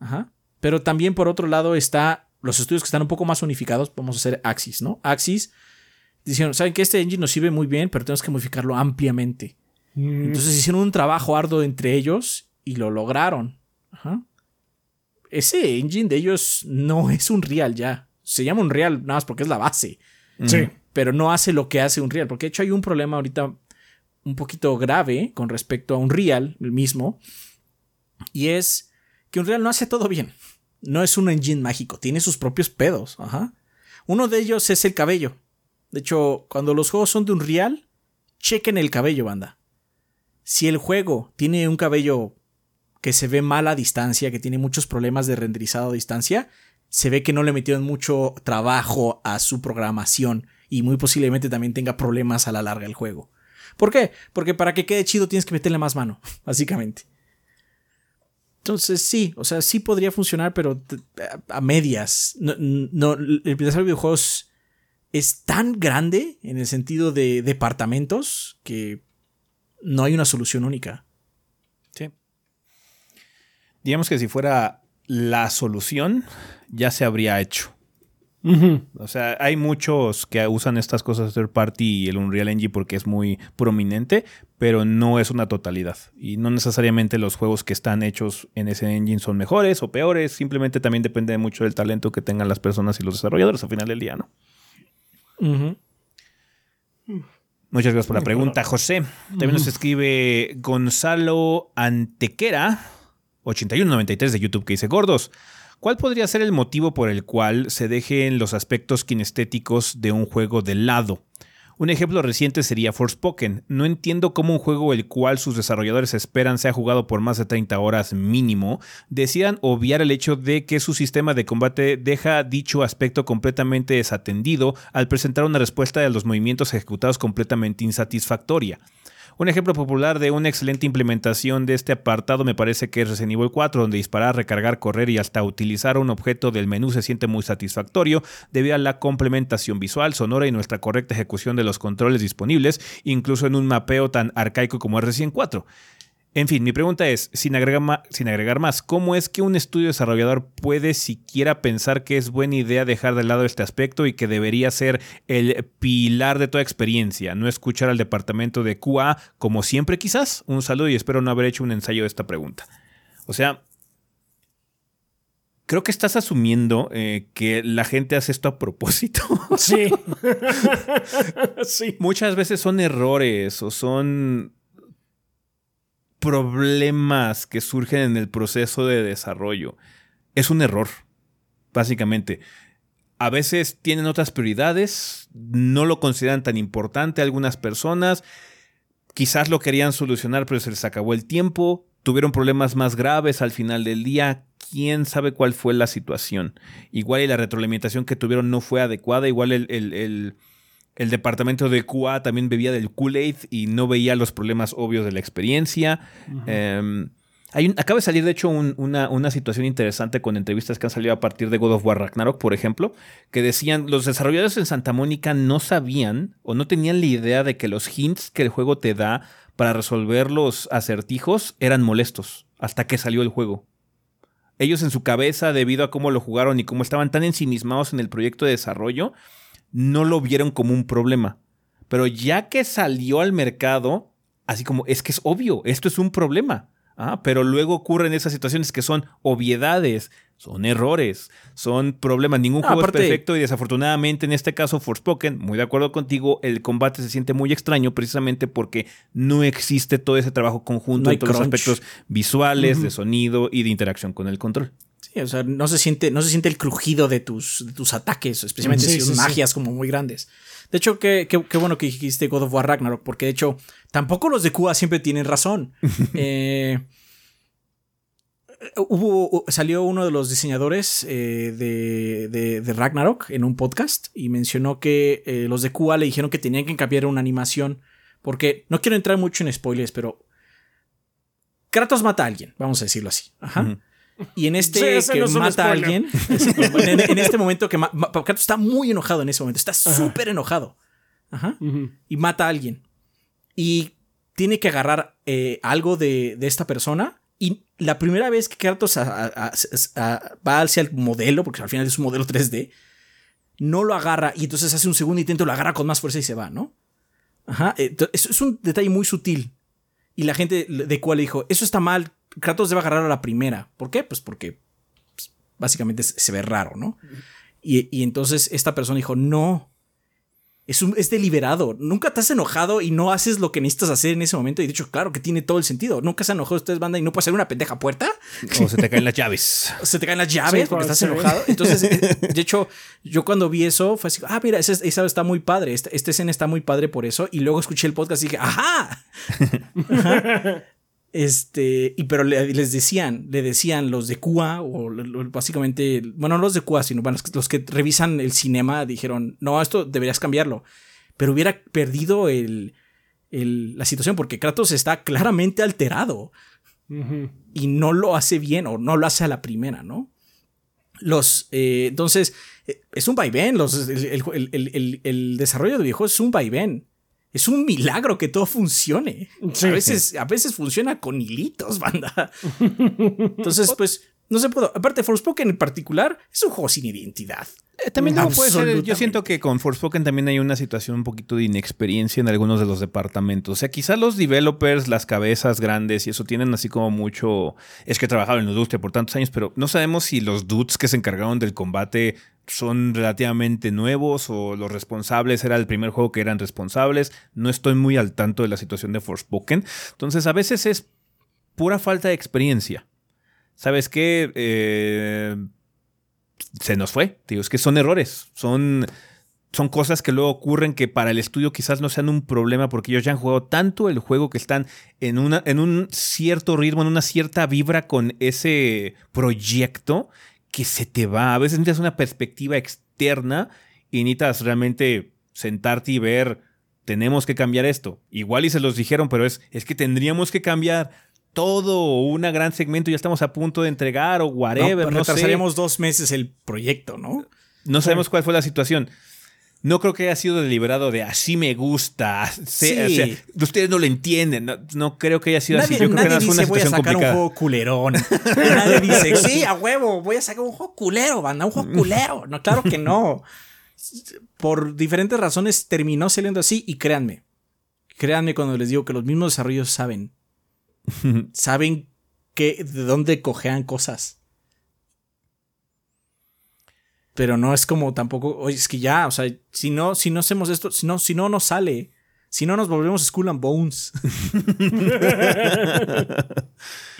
Ajá. Pero también por otro lado está los estudios que están un poco más unificados, vamos a hacer Axis, ¿no? Axis dijeron, saben que este engine nos sirve muy bien, pero tenemos que modificarlo ampliamente. Entonces hicieron un trabajo arduo entre ellos y lo lograron. Ajá. Ese engine de ellos no (laughs) es un real ya. Se llama un real nada más porque es la base. Sí pero no hace lo que hace Unreal. Porque de hecho hay un problema ahorita un poquito grave con respecto a Unreal, el mismo. Y es que Unreal no hace todo bien. No es un engine mágico, tiene sus propios pedos. Ajá. Uno de ellos es el cabello. De hecho, cuando los juegos son de Unreal, chequen el cabello, banda. Si el juego tiene un cabello que se ve mal a distancia, que tiene muchos problemas de renderizado a distancia, se ve que no le metieron mucho trabajo a su programación y muy posiblemente también tenga problemas a la larga el juego. ¿Por qué? Porque para que quede chido tienes que meterle más mano, (laughs) básicamente. Entonces sí, o sea, sí podría funcionar, pero a medias. No, el desarrollo de videojuegos es tan grande en el sentido de departamentos que no hay una solución única. Sí. Digamos que si fuera la solución, ya se habría hecho. O sea, hay muchos que usan estas cosas third party y el Unreal Engine porque es muy prominente, pero no es una totalidad. Y no necesariamente los juegos que están hechos en ese engine son mejores o peores, simplemente también depende mucho del talento que tengan las personas y los desarrolladores al final del día, ¿no? Muchas gracias por la pregunta, José. También nos escribe Gonzalo Antequera, 8193 de YouTube, que dice: Gordos. ¿Cuál podría ser el motivo por el cual se dejen los aspectos kinestéticos de un juego de lado? Un ejemplo reciente sería Forspoken. No entiendo cómo un juego el cual sus desarrolladores esperan sea jugado por más de 30 horas mínimo, decidan obviar el hecho de que su sistema de combate deja dicho aspecto completamente desatendido al presentar una respuesta de los movimientos ejecutados completamente insatisfactoria. Un ejemplo popular de una excelente implementación de este apartado me parece que es Resident Evil 4, donde disparar, recargar, correr y hasta utilizar un objeto del menú se siente muy satisfactorio debido a la complementación visual, sonora y nuestra correcta ejecución de los controles disponibles, incluso en un mapeo tan arcaico como es Resident 4. En fin, mi pregunta es, sin agregar, sin agregar, más, ¿cómo es que un estudio desarrollador puede siquiera pensar que es buena idea dejar de lado este aspecto y que debería ser el pilar de toda experiencia, no escuchar al departamento de QA como siempre quizás? Un saludo y espero no haber hecho un ensayo de esta pregunta. O sea, creo que estás asumiendo eh, que la gente hace esto a propósito. Sí. (laughs) (laughs) sí. Muchas veces son errores o son problemas que surgen en el proceso de desarrollo. Es un error, básicamente. A veces tienen otras prioridades, no lo consideran tan importante algunas personas, quizás lo querían solucionar pero se les acabó el tiempo, tuvieron problemas más graves al final del día, quién sabe cuál fue la situación. Igual y la retroalimentación que tuvieron no fue adecuada, igual el, el el departamento de QA también bebía del Kool-Aid y no veía los problemas obvios de la experiencia. Em, hay acaba de salir, de hecho, una, situación interesante con entrevistas que han salido a partir de God of War Ragnarok, por ejemplo, que decían los desarrolladores en Santa Mónica no sabían o no tenían la idea de que los hints que el juego te da para resolver los acertijos eran molestos hasta que salió el juego. Ellos en su cabeza, debido a cómo lo jugaron y cómo estaban tan ensimismados en el proyecto de desarrollo, no lo vieron como un problema. Pero ya que salió al mercado, así como es que es obvio, esto es un problema. Ah, pero luego ocurren esas situaciones que son obviedades, son errores, son problemas. Ningún juego es perfecto y desafortunadamente en este caso Forspoken, muy de acuerdo contigo, el combate se siente muy extraño precisamente porque no existe todo ese trabajo conjunto en todos los aspectos visuales, de sonido y de interacción con el control. Sí, o sea, no se siente, no se siente el crujido de tus, tus ataques, especialmente si son magias como muy grandes. De hecho, qué, qué, bueno que dijiste God of War Ragnarok, porque de hecho, tampoco los de Cuba siempre tienen razón. (laughs) eh, hubo, salió uno de los diseñadores eh, de, Ragnarok en un podcast y mencionó que eh, los de Cuba le dijeron que tenían que cambiar una animación. Porque no quiero entrar mucho en spoilers, pero Kratos mata a alguien, vamos a decirlo así. Ajá. Y en este que mata a alguien, (laughs) en, este momento que Kratos está muy enojado en ese momento, está súper enojado. Ajá. Y mata a alguien. Y tiene que agarrar eh, algo de, de, esta persona. Y la primera vez que Kratos va hacia el modelo, porque al final es un modelo 3D, no lo agarra y entonces hace un segundo intento, lo agarra con más fuerza y se va, ¿no? Ajá. Es, es un detalle muy sutil. Y la gente de cual dijo, eso está mal, Kratos debe agarrar a la primera. ¿Por qué? Pues porque pues, básicamente se ve raro, ¿no? Y, entonces esta persona dijo, no, es, un, es deliberado. Nunca te has enojado y no haces lo que necesitas hacer en ese momento. Y de hecho, claro que tiene todo el sentido. Nunca se enojado ustedes, banda, y no puede ser una pendeja puerta. O se te caen las llaves. (laughs) se te caen las llaves porque estás enojado. Entonces, (laughs) eh, de hecho, yo cuando vi eso fue así, ah, mira, esa, esa está muy padre. Esta, esta, escena está muy padre por eso. Y luego escuché el podcast y dije, ajá. ajá. (laughs) Este, y pero les decían, le decían los de Cuba, o básicamente, bueno, no los de Cuba, sino los que revisan el cinema, dijeron, no, esto deberías cambiarlo. Pero hubiera perdido el, la situación porque Kratos está claramente alterado y no lo hace bien o no lo hace a la primera, ¿no? Los, eh, entonces, eh, es un vaivén, los, el, el, desarrollo del viejo es un vaivén es un milagro que todo funcione. A, veces, a veces funciona con hilitos, banda. (laughs) Entonces, pues, no se puede. Aparte, Forspoken en particular es un juego sin identidad. Eh, también no puede ser. Yo siento que con Forspoken también hay una situación un poquito de inexperiencia en algunos de los departamentos. O sea, quizás los developers, las cabezas grandes y eso tienen así como mucho. Es que he trabajado en la industria por tantos años, pero no sabemos si los dudes que se encargaron del combate son relativamente nuevos o los responsables era el primer juego que eran responsables. No estoy muy al tanto de la situación de Forspoken. Entonces, a veces es pura falta de experiencia. ¿Sabes qué? Eh, se nos fue. Digo, es que son errores. Son, son cosas que luego ocurren que para el estudio quizás no sean un problema porque ellos ya han jugado tanto el juego que están en, una, en un cierto ritmo, en una cierta vibra con ese proyecto que se te va. A veces necesitas una perspectiva externa y necesitas realmente sentarte y ver, tenemos que cambiar esto. Igual y se los dijeron, pero es, es que tendríamos que cambiar todo un gran segmento, ya estamos a punto de entregar o whatever. No, retrasaríamos dos meses el proyecto, ¿no? No sabemos cuál fue la situación. No creo que haya sido deliberado de así me gusta. Sí. ustedes no lo entienden. No, creo que haya sido así. Yo creo que dice, una voy a sacar un juego culerón. (laughs) nadie dice, sí, a huevo, voy a sacar un juego culero, banda, un juego culero. No, claro que no. (laughs) Por diferentes razones terminó saliendo así y créanme. Créanme cuando les digo que los mismos desarrollos saben. (laughs) saben que, de dónde cojean cosas pero no es como tampoco, oye, es que ya, o sea, si no, si no hacemos esto, si no, si no nos sale, si no nos volvemos Skull and Bones. (laughs)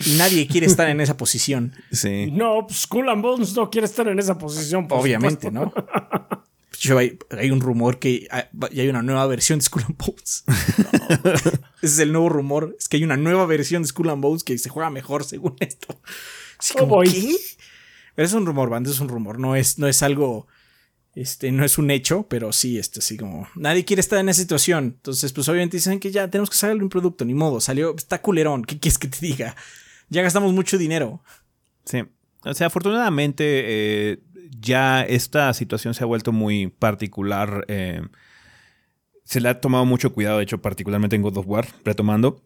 y nadie quiere estar en esa posición. Sí. No, pues, Skull and Bones no quiere estar en esa posición. Obviamente, ¿no? (laughs) hay, hay, un rumor que hay, hay, una nueva versión de Skull and Bones. (laughs) Ese es el nuevo rumor. Es que hay una nueva versión de Skull and Bones que se juega mejor según esto. Así como, ¿qué? Es un rumor, banda, es un rumor. No es, no es algo. Este, no es un hecho, pero sí, este, así como. Nadie quiere estar en esa situación. Entonces, pues obviamente dicen que ya tenemos que sacarle un producto, ni modo. Salió, está culerón. ¿Qué quieres que te diga? Ya gastamos mucho dinero. Sí. O sea, afortunadamente, eh, ya esta situación se ha vuelto muy particular. Eh, se le ha tomado mucho cuidado, de hecho, particularmente en God of War, retomando.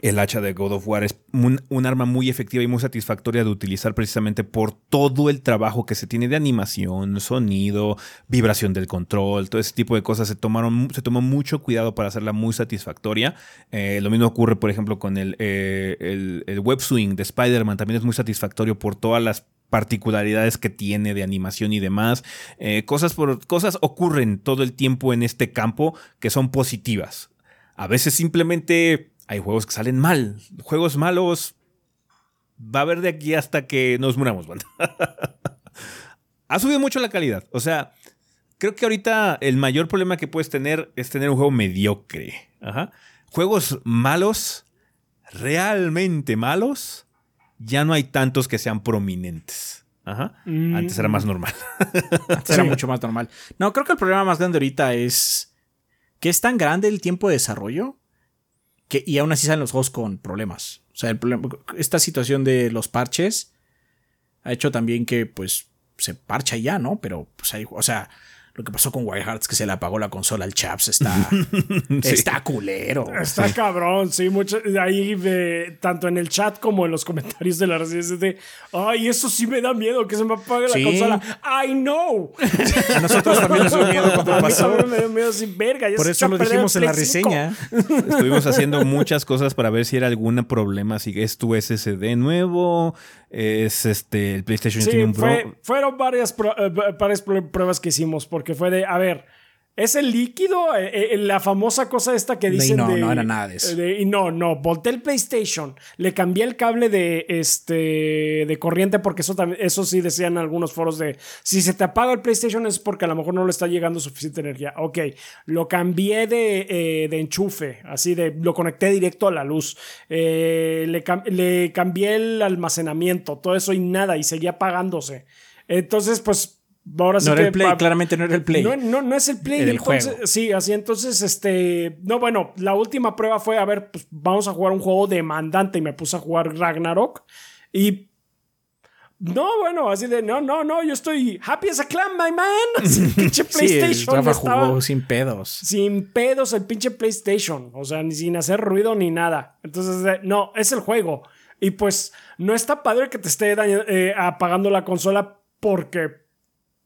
el hacha de God of War es un, arma muy efectiva y muy satisfactoria de utilizar precisamente por todo el trabajo que se tiene de animación, sonido, vibración del control, todo ese tipo de cosas. Se, tomaron, se tomó mucho cuidado para hacerla muy satisfactoria. Eh, lo mismo ocurre, por ejemplo, con el, eh, el, el web swing de Spider-Man. También es muy satisfactorio por todas las particularidades que tiene de animación y demás. Eh, cosas, cosas ocurren todo el tiempo en este campo que son positivas. A veces simplemente hay juegos que salen mal. Juegos malos va a haber de aquí hasta que nos muramos. (laughs) ha subido mucho la calidad. O sea, creo que ahorita el mayor problema que puedes tener es tener un juego mediocre. Juegos malos, realmente malos, ya no hay tantos que sean prominentes. Antes era más normal. (laughs) Antes era mucho más normal. No, creo que el problema más grande ahorita es que es tan grande el tiempo de desarrollo y aún así salen los juegos con problemas. O sea, el problema, esta situación de los parches ha hecho también que pues se parcha ya, ¿no? Pero pues hay, o sea, lo que pasó con Wild Hearts, que se le apagó la consola al Chaps, está, (laughs) está culero. Está cabrón, sí, mucho, ahí de, tanto en el chat como en los comentarios de la residencia de, ay, eso sí me da miedo, que se me apague la consola. I know. A nosotros también nos dio miedo cuando (laughs) pasó. me dio miedo sin verga. Por eso lo dijimos en la reseña. Estuvimos haciendo muchas cosas para ver si era algún problema, si es tu SSD nuevo, es este, el PlayStation tiene un fue, fueron varias, eh, varias pruebas que hicimos, porque fue de, a ver, ¿Es el líquido? Eh, eh, la famosa cosa esta que dicen no, no era nada de eso. y no, no, volteé el PlayStation, le cambié el cable de, este, de corriente porque eso, eso sí decían algunos foros de, si se te apaga el PlayStation es porque a lo mejor no le está llegando suficiente energía. Ok, lo cambié de, eh, de enchufe, así de, lo conecté directo a la luz, le, le cambié el almacenamiento, todo eso y nada, y seguía apagándose. Entonces, pues Ahora no era el play, claramente no era el play. No, no, es el play del juego. Sí, así entonces, este. No, bueno, la última prueba fue: a ver, pues vamos a jugar un juego demandante. Y me puse a jugar Ragnarok. Y. No, bueno, así de no, no, no, yo estoy happy as a clam, my man. (laughs) (laughs) pinche PlayStation. Sí, jugó sin pedos. Sin pedos el pinche PlayStation. O sea, ni sin hacer ruido ni nada. Entonces, no, es el juego. Y pues no está padre que te esté eh, apagando la consola porque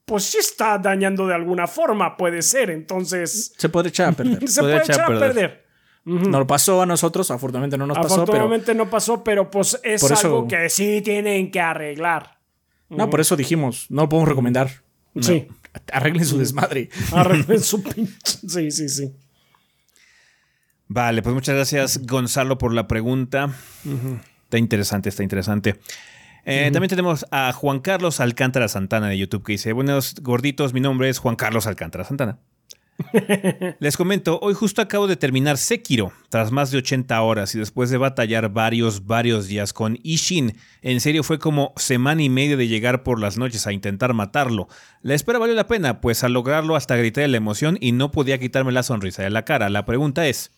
pues sí está dañando de alguna forma, puede ser. Entonces. Se puede echar a perder. (laughs) se puede, echar, a perder. No lo pasó a nosotros, afortunadamente no nos pasó. Afortunadamente no pasó, pero pues es algo que sí tienen que arreglar. No, por eso dijimos, no lo podemos recomendar. Sí. Arreglen su desmadre. Arreglen su (laughs) pinche. Sí, sí, sí. Vale, pues muchas gracias, Gonzalo, por la pregunta. Está interesante, está interesante. Eh, también tenemos a Juan Carlos Alcántara Santana de YouTube que dice, buenos gorditos, mi nombre es Juan Carlos Alcántara Santana. (laughs) Les comento, hoy justo acabo de terminar Sekiro, tras más de 80 horas y después de batallar varios, varios días con Ishin. En serio fue como semana y media de llegar por las noches a intentar matarlo. La espera valió la pena, pues al lograrlo hasta grité de la emoción y no podía quitarme la sonrisa de la cara. La pregunta es,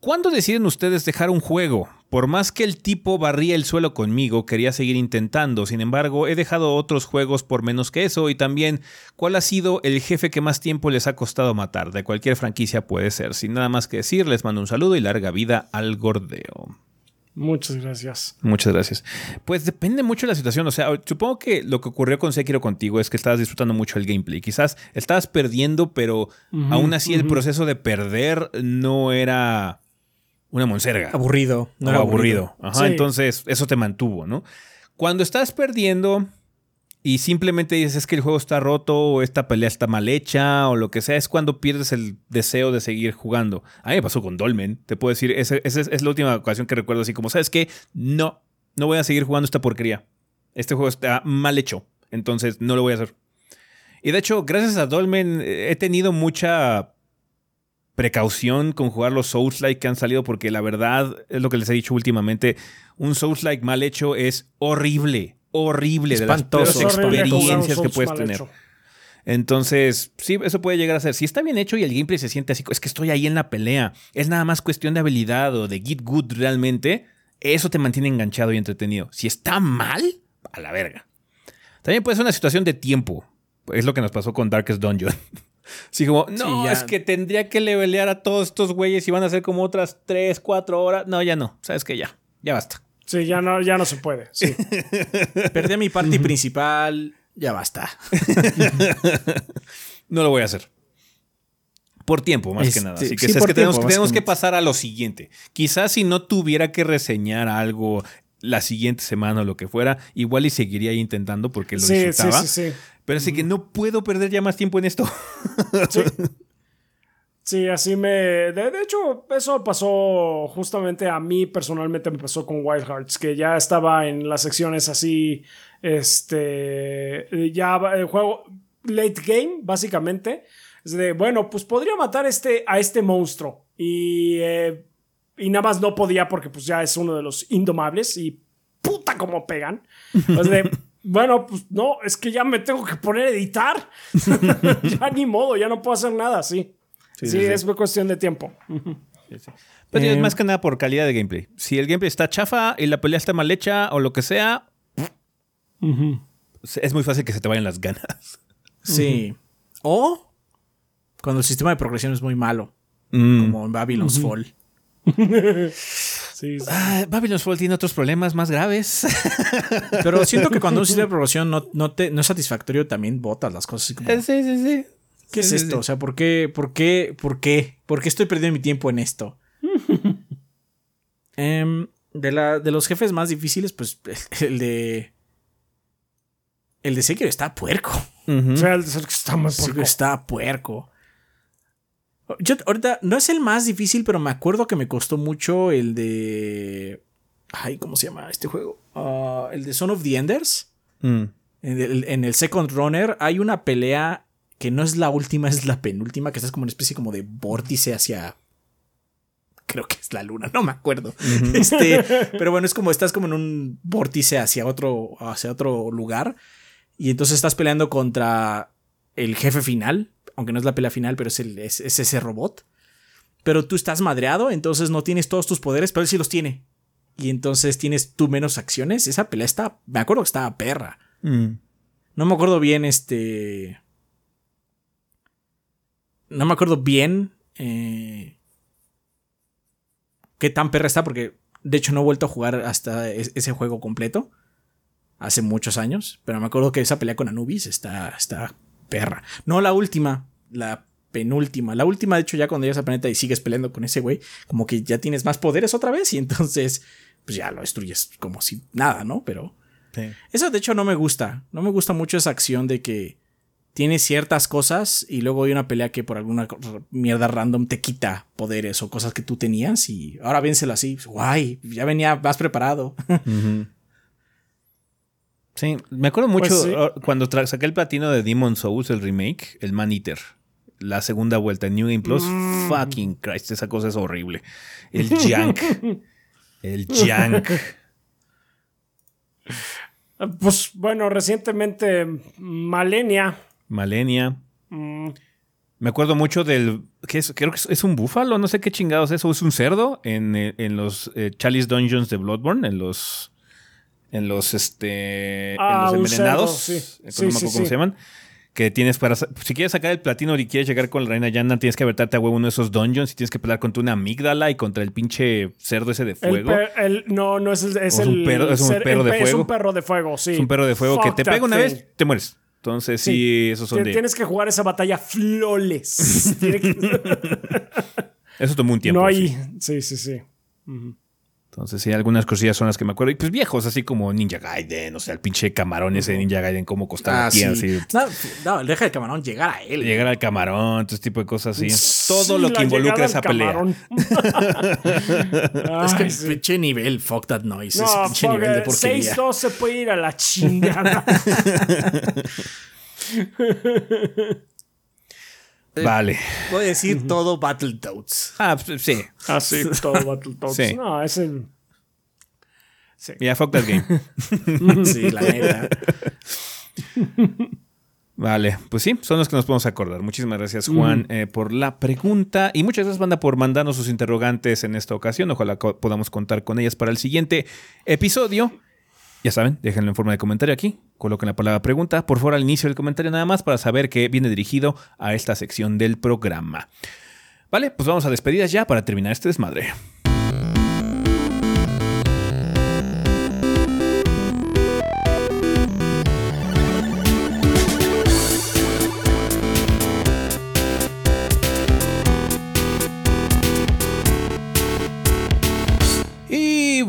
¿Cuándo deciden ustedes dejar un juego? Por más que el tipo barría el suelo conmigo, quería seguir intentando. Sin embargo, he dejado otros juegos por menos que eso. Y también, ¿cuál ha sido el jefe que más tiempo les ha costado matar? De cualquier franquicia puede ser. Sin nada más que decir, les mando un saludo y larga vida al gordeo. Muchas gracias. Muchas gracias. Pues depende mucho de la situación. O sea, supongo que lo que ocurrió con Sekiro contigo es que estabas disfrutando mucho el gameplay. Quizás estabas perdiendo, pero aún así el proceso de perder no era una monserga. Aburrido. No era aburrido. Ajá, entonces eso te mantuvo, ¿no? Cuando estás perdiendo y simplemente dices es que el juego está roto o esta pelea está mal hecha o lo que sea, es cuando pierdes el deseo de seguir jugando. A mí me pasó con Dolmen, te puedo decir, esa, es la última ocasión que recuerdo así como, ¿sabes qué? No, no voy a seguir jugando esta porquería. Este juego está mal hecho, entonces no lo voy a hacer. Y de hecho, gracias a Dolmen he tenido mucha precaución con jugar los Souls-like que han salido, porque la verdad es lo que les he dicho últimamente: un Souls-like mal hecho es horrible, horrible, de las peores experiencias que puedes tener. Entonces, sí, eso puede llegar a ser. Si está bien hecho y el gameplay se siente así, es que estoy ahí en la pelea. Es nada más cuestión de habilidad o de get good realmente. Eso te mantiene enganchado y entretenido. Si está mal, a la verga. También puede ser una situación de tiempo. Es lo que nos pasó con Darkest Dungeon. (laughs) Sí, como, no, es que tendría que levelear a todos estos güeyes y van a ser como otras 3, 4 horas. No, ya no. Sabes que ya, ya basta. Sí, ya no, ya no se puede. Sí. (laughs) Perdí mi party principal, ya basta. (laughs) no lo voy a hacer. Por tiempo, más que nada. Así que, es que tenemos, tenemos que pasar a lo siguiente. Quizás si no tuviera que reseñar algo la siguiente semana o lo que fuera, igual y seguiría intentando porque lo disfrutaba. Sí, sí, sí. Pero así que no puedo perder ya más tiempo en esto. Sí. Sí, así me. De, hecho, eso pasó justamente a mí personalmente me pasó con Wild Hearts, que ya estaba en las secciones así. Este. Ya el juego. Late game, básicamente. Es de, bueno, pues podría matar este, a este monstruo. Y. Eh, y nada más no podía porque pues ya es uno de los indomables y puta como pegan. Es de, (laughs) bueno, pues no, es que ya me tengo que poner a editar. (laughs) ya ni modo, ya no puedo hacer nada, sí. Sí, es cuestión de tiempo. Pero es eh, más que nada por calidad de gameplay. Si el gameplay está chafa y la pelea está mal hecha o lo que sea, es muy fácil que se te vayan las ganas. Sí. O cuando el sistema de progresión es muy malo, mm. como en Babylon's Fall. (laughs) sí, ah, Babylon's Fall tiene otros problemas más graves. (laughs) Pero siento que cuando un sistema de progresión no, no, te, no es satisfactorio, también botas las cosas. Sí, sí, sí. ¿Qué es esto? O sea, ¿por qué, por qué, por qué, por qué estoy perdiendo mi tiempo en esto? (laughs) Em, de, la, de los jefes más difíciles, pues el de. El de Sekiro está puerco. O sea, el de Sekiro está más puerco. Está puerco. Yo ahorita no es el más difícil, pero me acuerdo que me costó mucho el de. Ay, ¿cómo se llama este juego? Ah, el de Son of the Enders. Mm. en el Second Runner hay una pelea que no es la última, (laughs) es la penúltima, que estás como una especie como de vórtice hacia creo que es la luna, no me acuerdo. (laughs) Este, (laughs) pero bueno, es como estás como en un vórtice hacia otro, hacia otro lugar. Y entonces estás peleando contra el jefe final, aunque no es la pelea final, pero es, el, es, ese robot. Pero tú estás madreado, entonces no tienes todos tus poderes, pero él sí los tiene. Y entonces tienes tú menos acciones. Esa pelea está, me acuerdo que estaba perra. Mm. No me acuerdo bien, este no me acuerdo bien eh, qué tan perra está, porque de hecho no he vuelto a jugar hasta ese juego completo. Hace muchos años. Pero me acuerdo que esa pelea con Anubis está, está perra. No la última, la penúltima. La última, de hecho, ya cuando llegas al planeta y sigues peleando con ese güey, como que ya tienes más poderes otra vez y entonces, pues ya lo destruyes como si nada, ¿no? Pero... Eso de hecho no me gusta. No me gusta mucho esa acción de que tiene ciertas cosas y luego hay una pelea que por alguna mierda random te quita poderes o cosas que tú tenías y ahora vénselo así. Guay, ya venía más preparado. (laughs) Sí, me acuerdo pues mucho cuando saqué el platino de Demon Souls, el remake, el Man Eater. La segunda vuelta en New Game Plus. Mm. Fucking Christ, esa cosa es horrible. El (laughs) Jank. el Jank. Pues bueno, recientemente Malenia Malenia. Mm. Me acuerdo mucho del. ¿qué es? Creo que es, un búfalo, no sé qué chingados es. O es un cerdo en, eh, los eh, Chalice Dungeons de Bloodborne, en los. En los este. en ah, los envenenados. Sí. Sí, no cómo se llaman. Que tienes para. Si quieres sacar el platino y quieres llegar con la reina Yana, tienes que aventarte a huevo uno de esos dungeons y tienes que pelear contra una amígdala y contra el pinche cerdo ese de fuego. no, no es el. Es, un perro, es un perro de fuego. Es un perro de fuego, sí. Es un perro de fuego que te pega una vez, te mueres. Entonces, sí, esos son de... Tienes que jugar esa batalla flawless. (laughs) Eso tomó un tiempo. No hay... Sí, sí, sí. Entonces, sí, algunas cosillas son las que me acuerdo. Y pues viejos, así como Ninja Gaiden, o sea, el pinche camarón ese de Ninja Gaiden, cómo costaba ah, sí. No, deja el camarón llegar a él. Llegar al camarón, todo ese tipo de cosas así. Todo lo que involucra esa pelea. (laughs) es que el pinche nivel, fuck that noise. No, pinche nivel de porquería. 6-2 se puede ir a la chingada. (laughs) (laughs) Vale. Voy a decir todo Battletoads. Ah, pues, sí. Ah, sí, todo Battletoads. Sí. No, es el. Sí. Yeah, fuck that game. (laughs) sí, la (laughs) neta. Vale, pues sí, son los que nos podemos acordar. Muchísimas gracias, Juan, eh, por la pregunta. Y muchas gracias, banda, por mandarnos sus interrogantes en esta ocasión. Ojalá podamos contar con ellas para el siguiente episodio. Ya saben, déjenlo en forma de comentario aquí. Coloquen la palabra pregunta, por favor, al inicio del comentario nada más para saber que viene dirigido a esta sección del programa. Vale, pues vamos a despedidas ya para terminar este desmadre.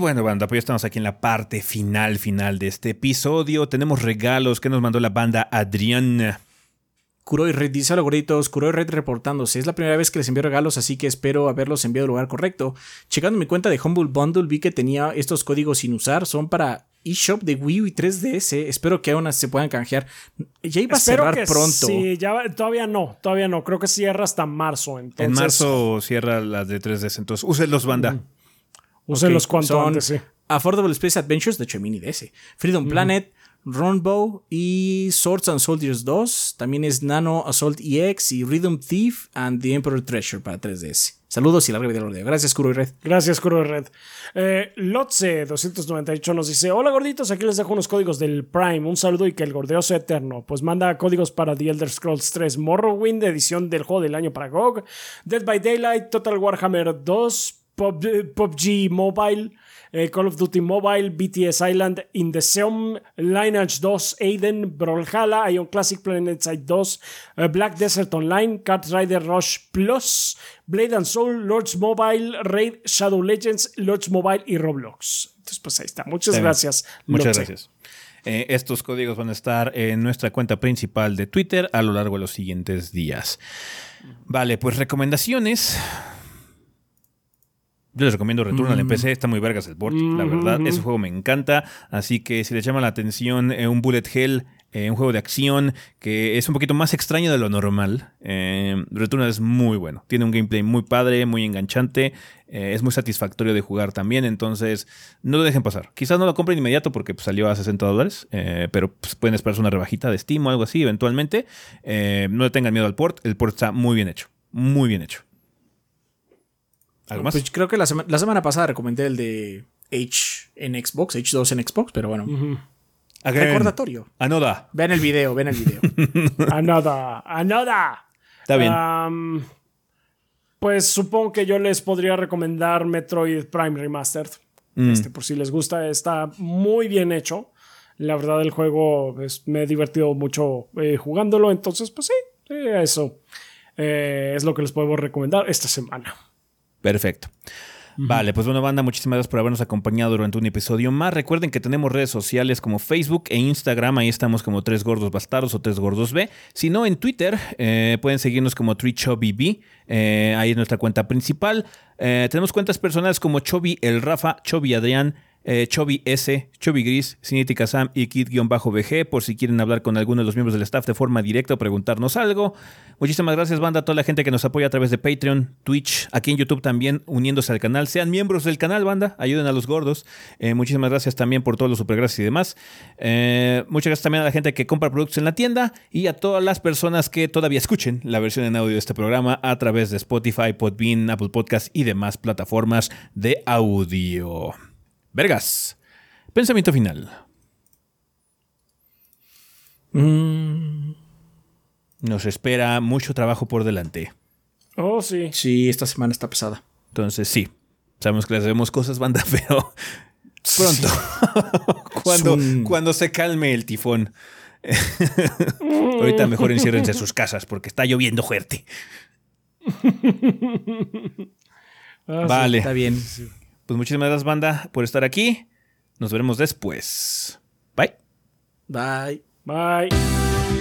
Bueno, banda, pues ya estamos aquí en la parte final, final de este episodio. Tenemos regalos que nos mandó la banda Adrián. Kuroi Red dice a gorditos, Kuroi Red reportándose. Es la primera vez que les envío regalos, así que espero haberlos enviado al lugar correcto. Checando mi cuenta de Humble Bundle, vi que tenía estos códigos sin usar. Son para eShop de Wii U y 3DS. Espero que aún se puedan canjear. Ya iba a Espero cerrar que pronto. Sí, ya, todavía no, todavía no. Creo que cierra hasta marzo. Entonces, en marzo cierra las de 3DS, entonces úsenlos, banda. Úsenlos Ok, cuanto antes, sí. Affordable Space Adventures, de hecho, mini DS. Freedom Planet, Runbow y Swords and Soldiers 2. También es Nano Assault EX y Rhythm Thief and the Emperor Treasure para 3DS. Saludos y larga vida al orden. Gracias, Kuro y Red. Gracias, Curo Red. Eh, Lotse298 nos dice: Hola gorditos, aquí les dejo unos códigos del Prime. Un saludo y que el gordeo sea eterno. Pues manda códigos para The Elder Scrolls 3 Morrowind, edición del juego del año para GOG, Dead by Daylight, Total Warhammer 2, Pub- eh, PUBG Mobile, eh, Call of Duty Mobile, BTS Island, In the Seom, Lineage 2, Aiden, Brawlhalla, Ion Classic PlanetSide 2, eh, Black Desert Online, Cat Rider Rush Plus, Blade and Soul, Lords Mobile, Raid, Shadow Legends, Lords Mobile y Roblox. Entonces, pues ahí está. Muchas gracias. Muchas gracias. Eh, estos códigos van a estar en nuestra cuenta principal de Twitter a lo largo de los siguientes días. Vale, pues recomendaciones. Yo les recomiendo Returnal en PC, está muy vergas el port, la verdad. Ese juego me encanta, así que si les llama la atención eh, un Bullet Hell, eh, un juego de acción que es un poquito más extraño de lo normal, eh, Returnal es muy bueno. Tiene un gameplay muy padre, muy enganchante, eh, es muy satisfactorio de jugar también, entonces no lo dejen pasar. Quizás no lo compren inmediato porque pues, salió a 60 dólares, eh, pero pues, pueden esperarse una rebajita de Steam o algo así eventualmente. Eh, no le tengan miedo al port, el port está muy bien hecho, muy bien hecho. ¿Algo más? Pues creo que la, sema- la semana pasada recomendé el de H en Xbox, H2 en Xbox, pero bueno. Again. Recordatorio. Anoda. Vean el video, vean el video. (laughs) Another, another. Está bien. Pues supongo que yo les podría recomendar Metroid Prime Remastered. Mm. Este, por si les gusta, está muy bien hecho. La verdad, el juego me he divertido mucho eh, jugándolo. Entonces, pues sí, sí, eso eh, es lo que les podemos recomendar esta semana. Perfecto. Vale, pues bueno, banda, muchísimas gracias por habernos acompañado durante un episodio más. Recuerden que tenemos redes sociales como Facebook e Instagram, ahí estamos como Tres Gordos Bastardos o Tres Gordos B. Si no, en Twitter eh, pueden seguirnos como TreeChubbyB, eh, ahí es nuestra cuenta principal. Eh, tenemos cuentas personales como Chobi El Rafa, Chobi Adrián, eh, S, Chobi Gris, Cinética Sam y Kid-BG, por si quieren hablar con alguno de los miembros del staff de forma directa o preguntarnos algo. Muchísimas gracias, banda, a toda la gente que nos apoya a través de Patreon, Twitch, aquí en YouTube también, uniéndose al canal. Sean miembros del canal, banda, ayuden a los gordos. Eh, muchísimas gracias también por todos los supergracias y demás. Eh, muchas gracias también a la gente que compra productos en la tienda y a todas las personas que todavía escuchen la versión en audio de este programa a través de Spotify, Podbean, Apple Podcasts y demás plataformas de audio. Vergas. Pensamiento final. Mm, Nos espera mucho trabajo por delante. Oh, sí. sí, esta semana está pesada. Entonces, sí. Sabemos que les debemos cosas, banda, (laughs) pero pronto. (laughs) cuando, un- cuando se calme el tifón. (laughs) Ahorita mejor enciérrense en sus casas porque está lloviendo fuerte. Ah, sí. Vale. Está bien. Pues muchísimas gracias, banda, por estar aquí. Nos veremos después. Bye. Bye. Bye.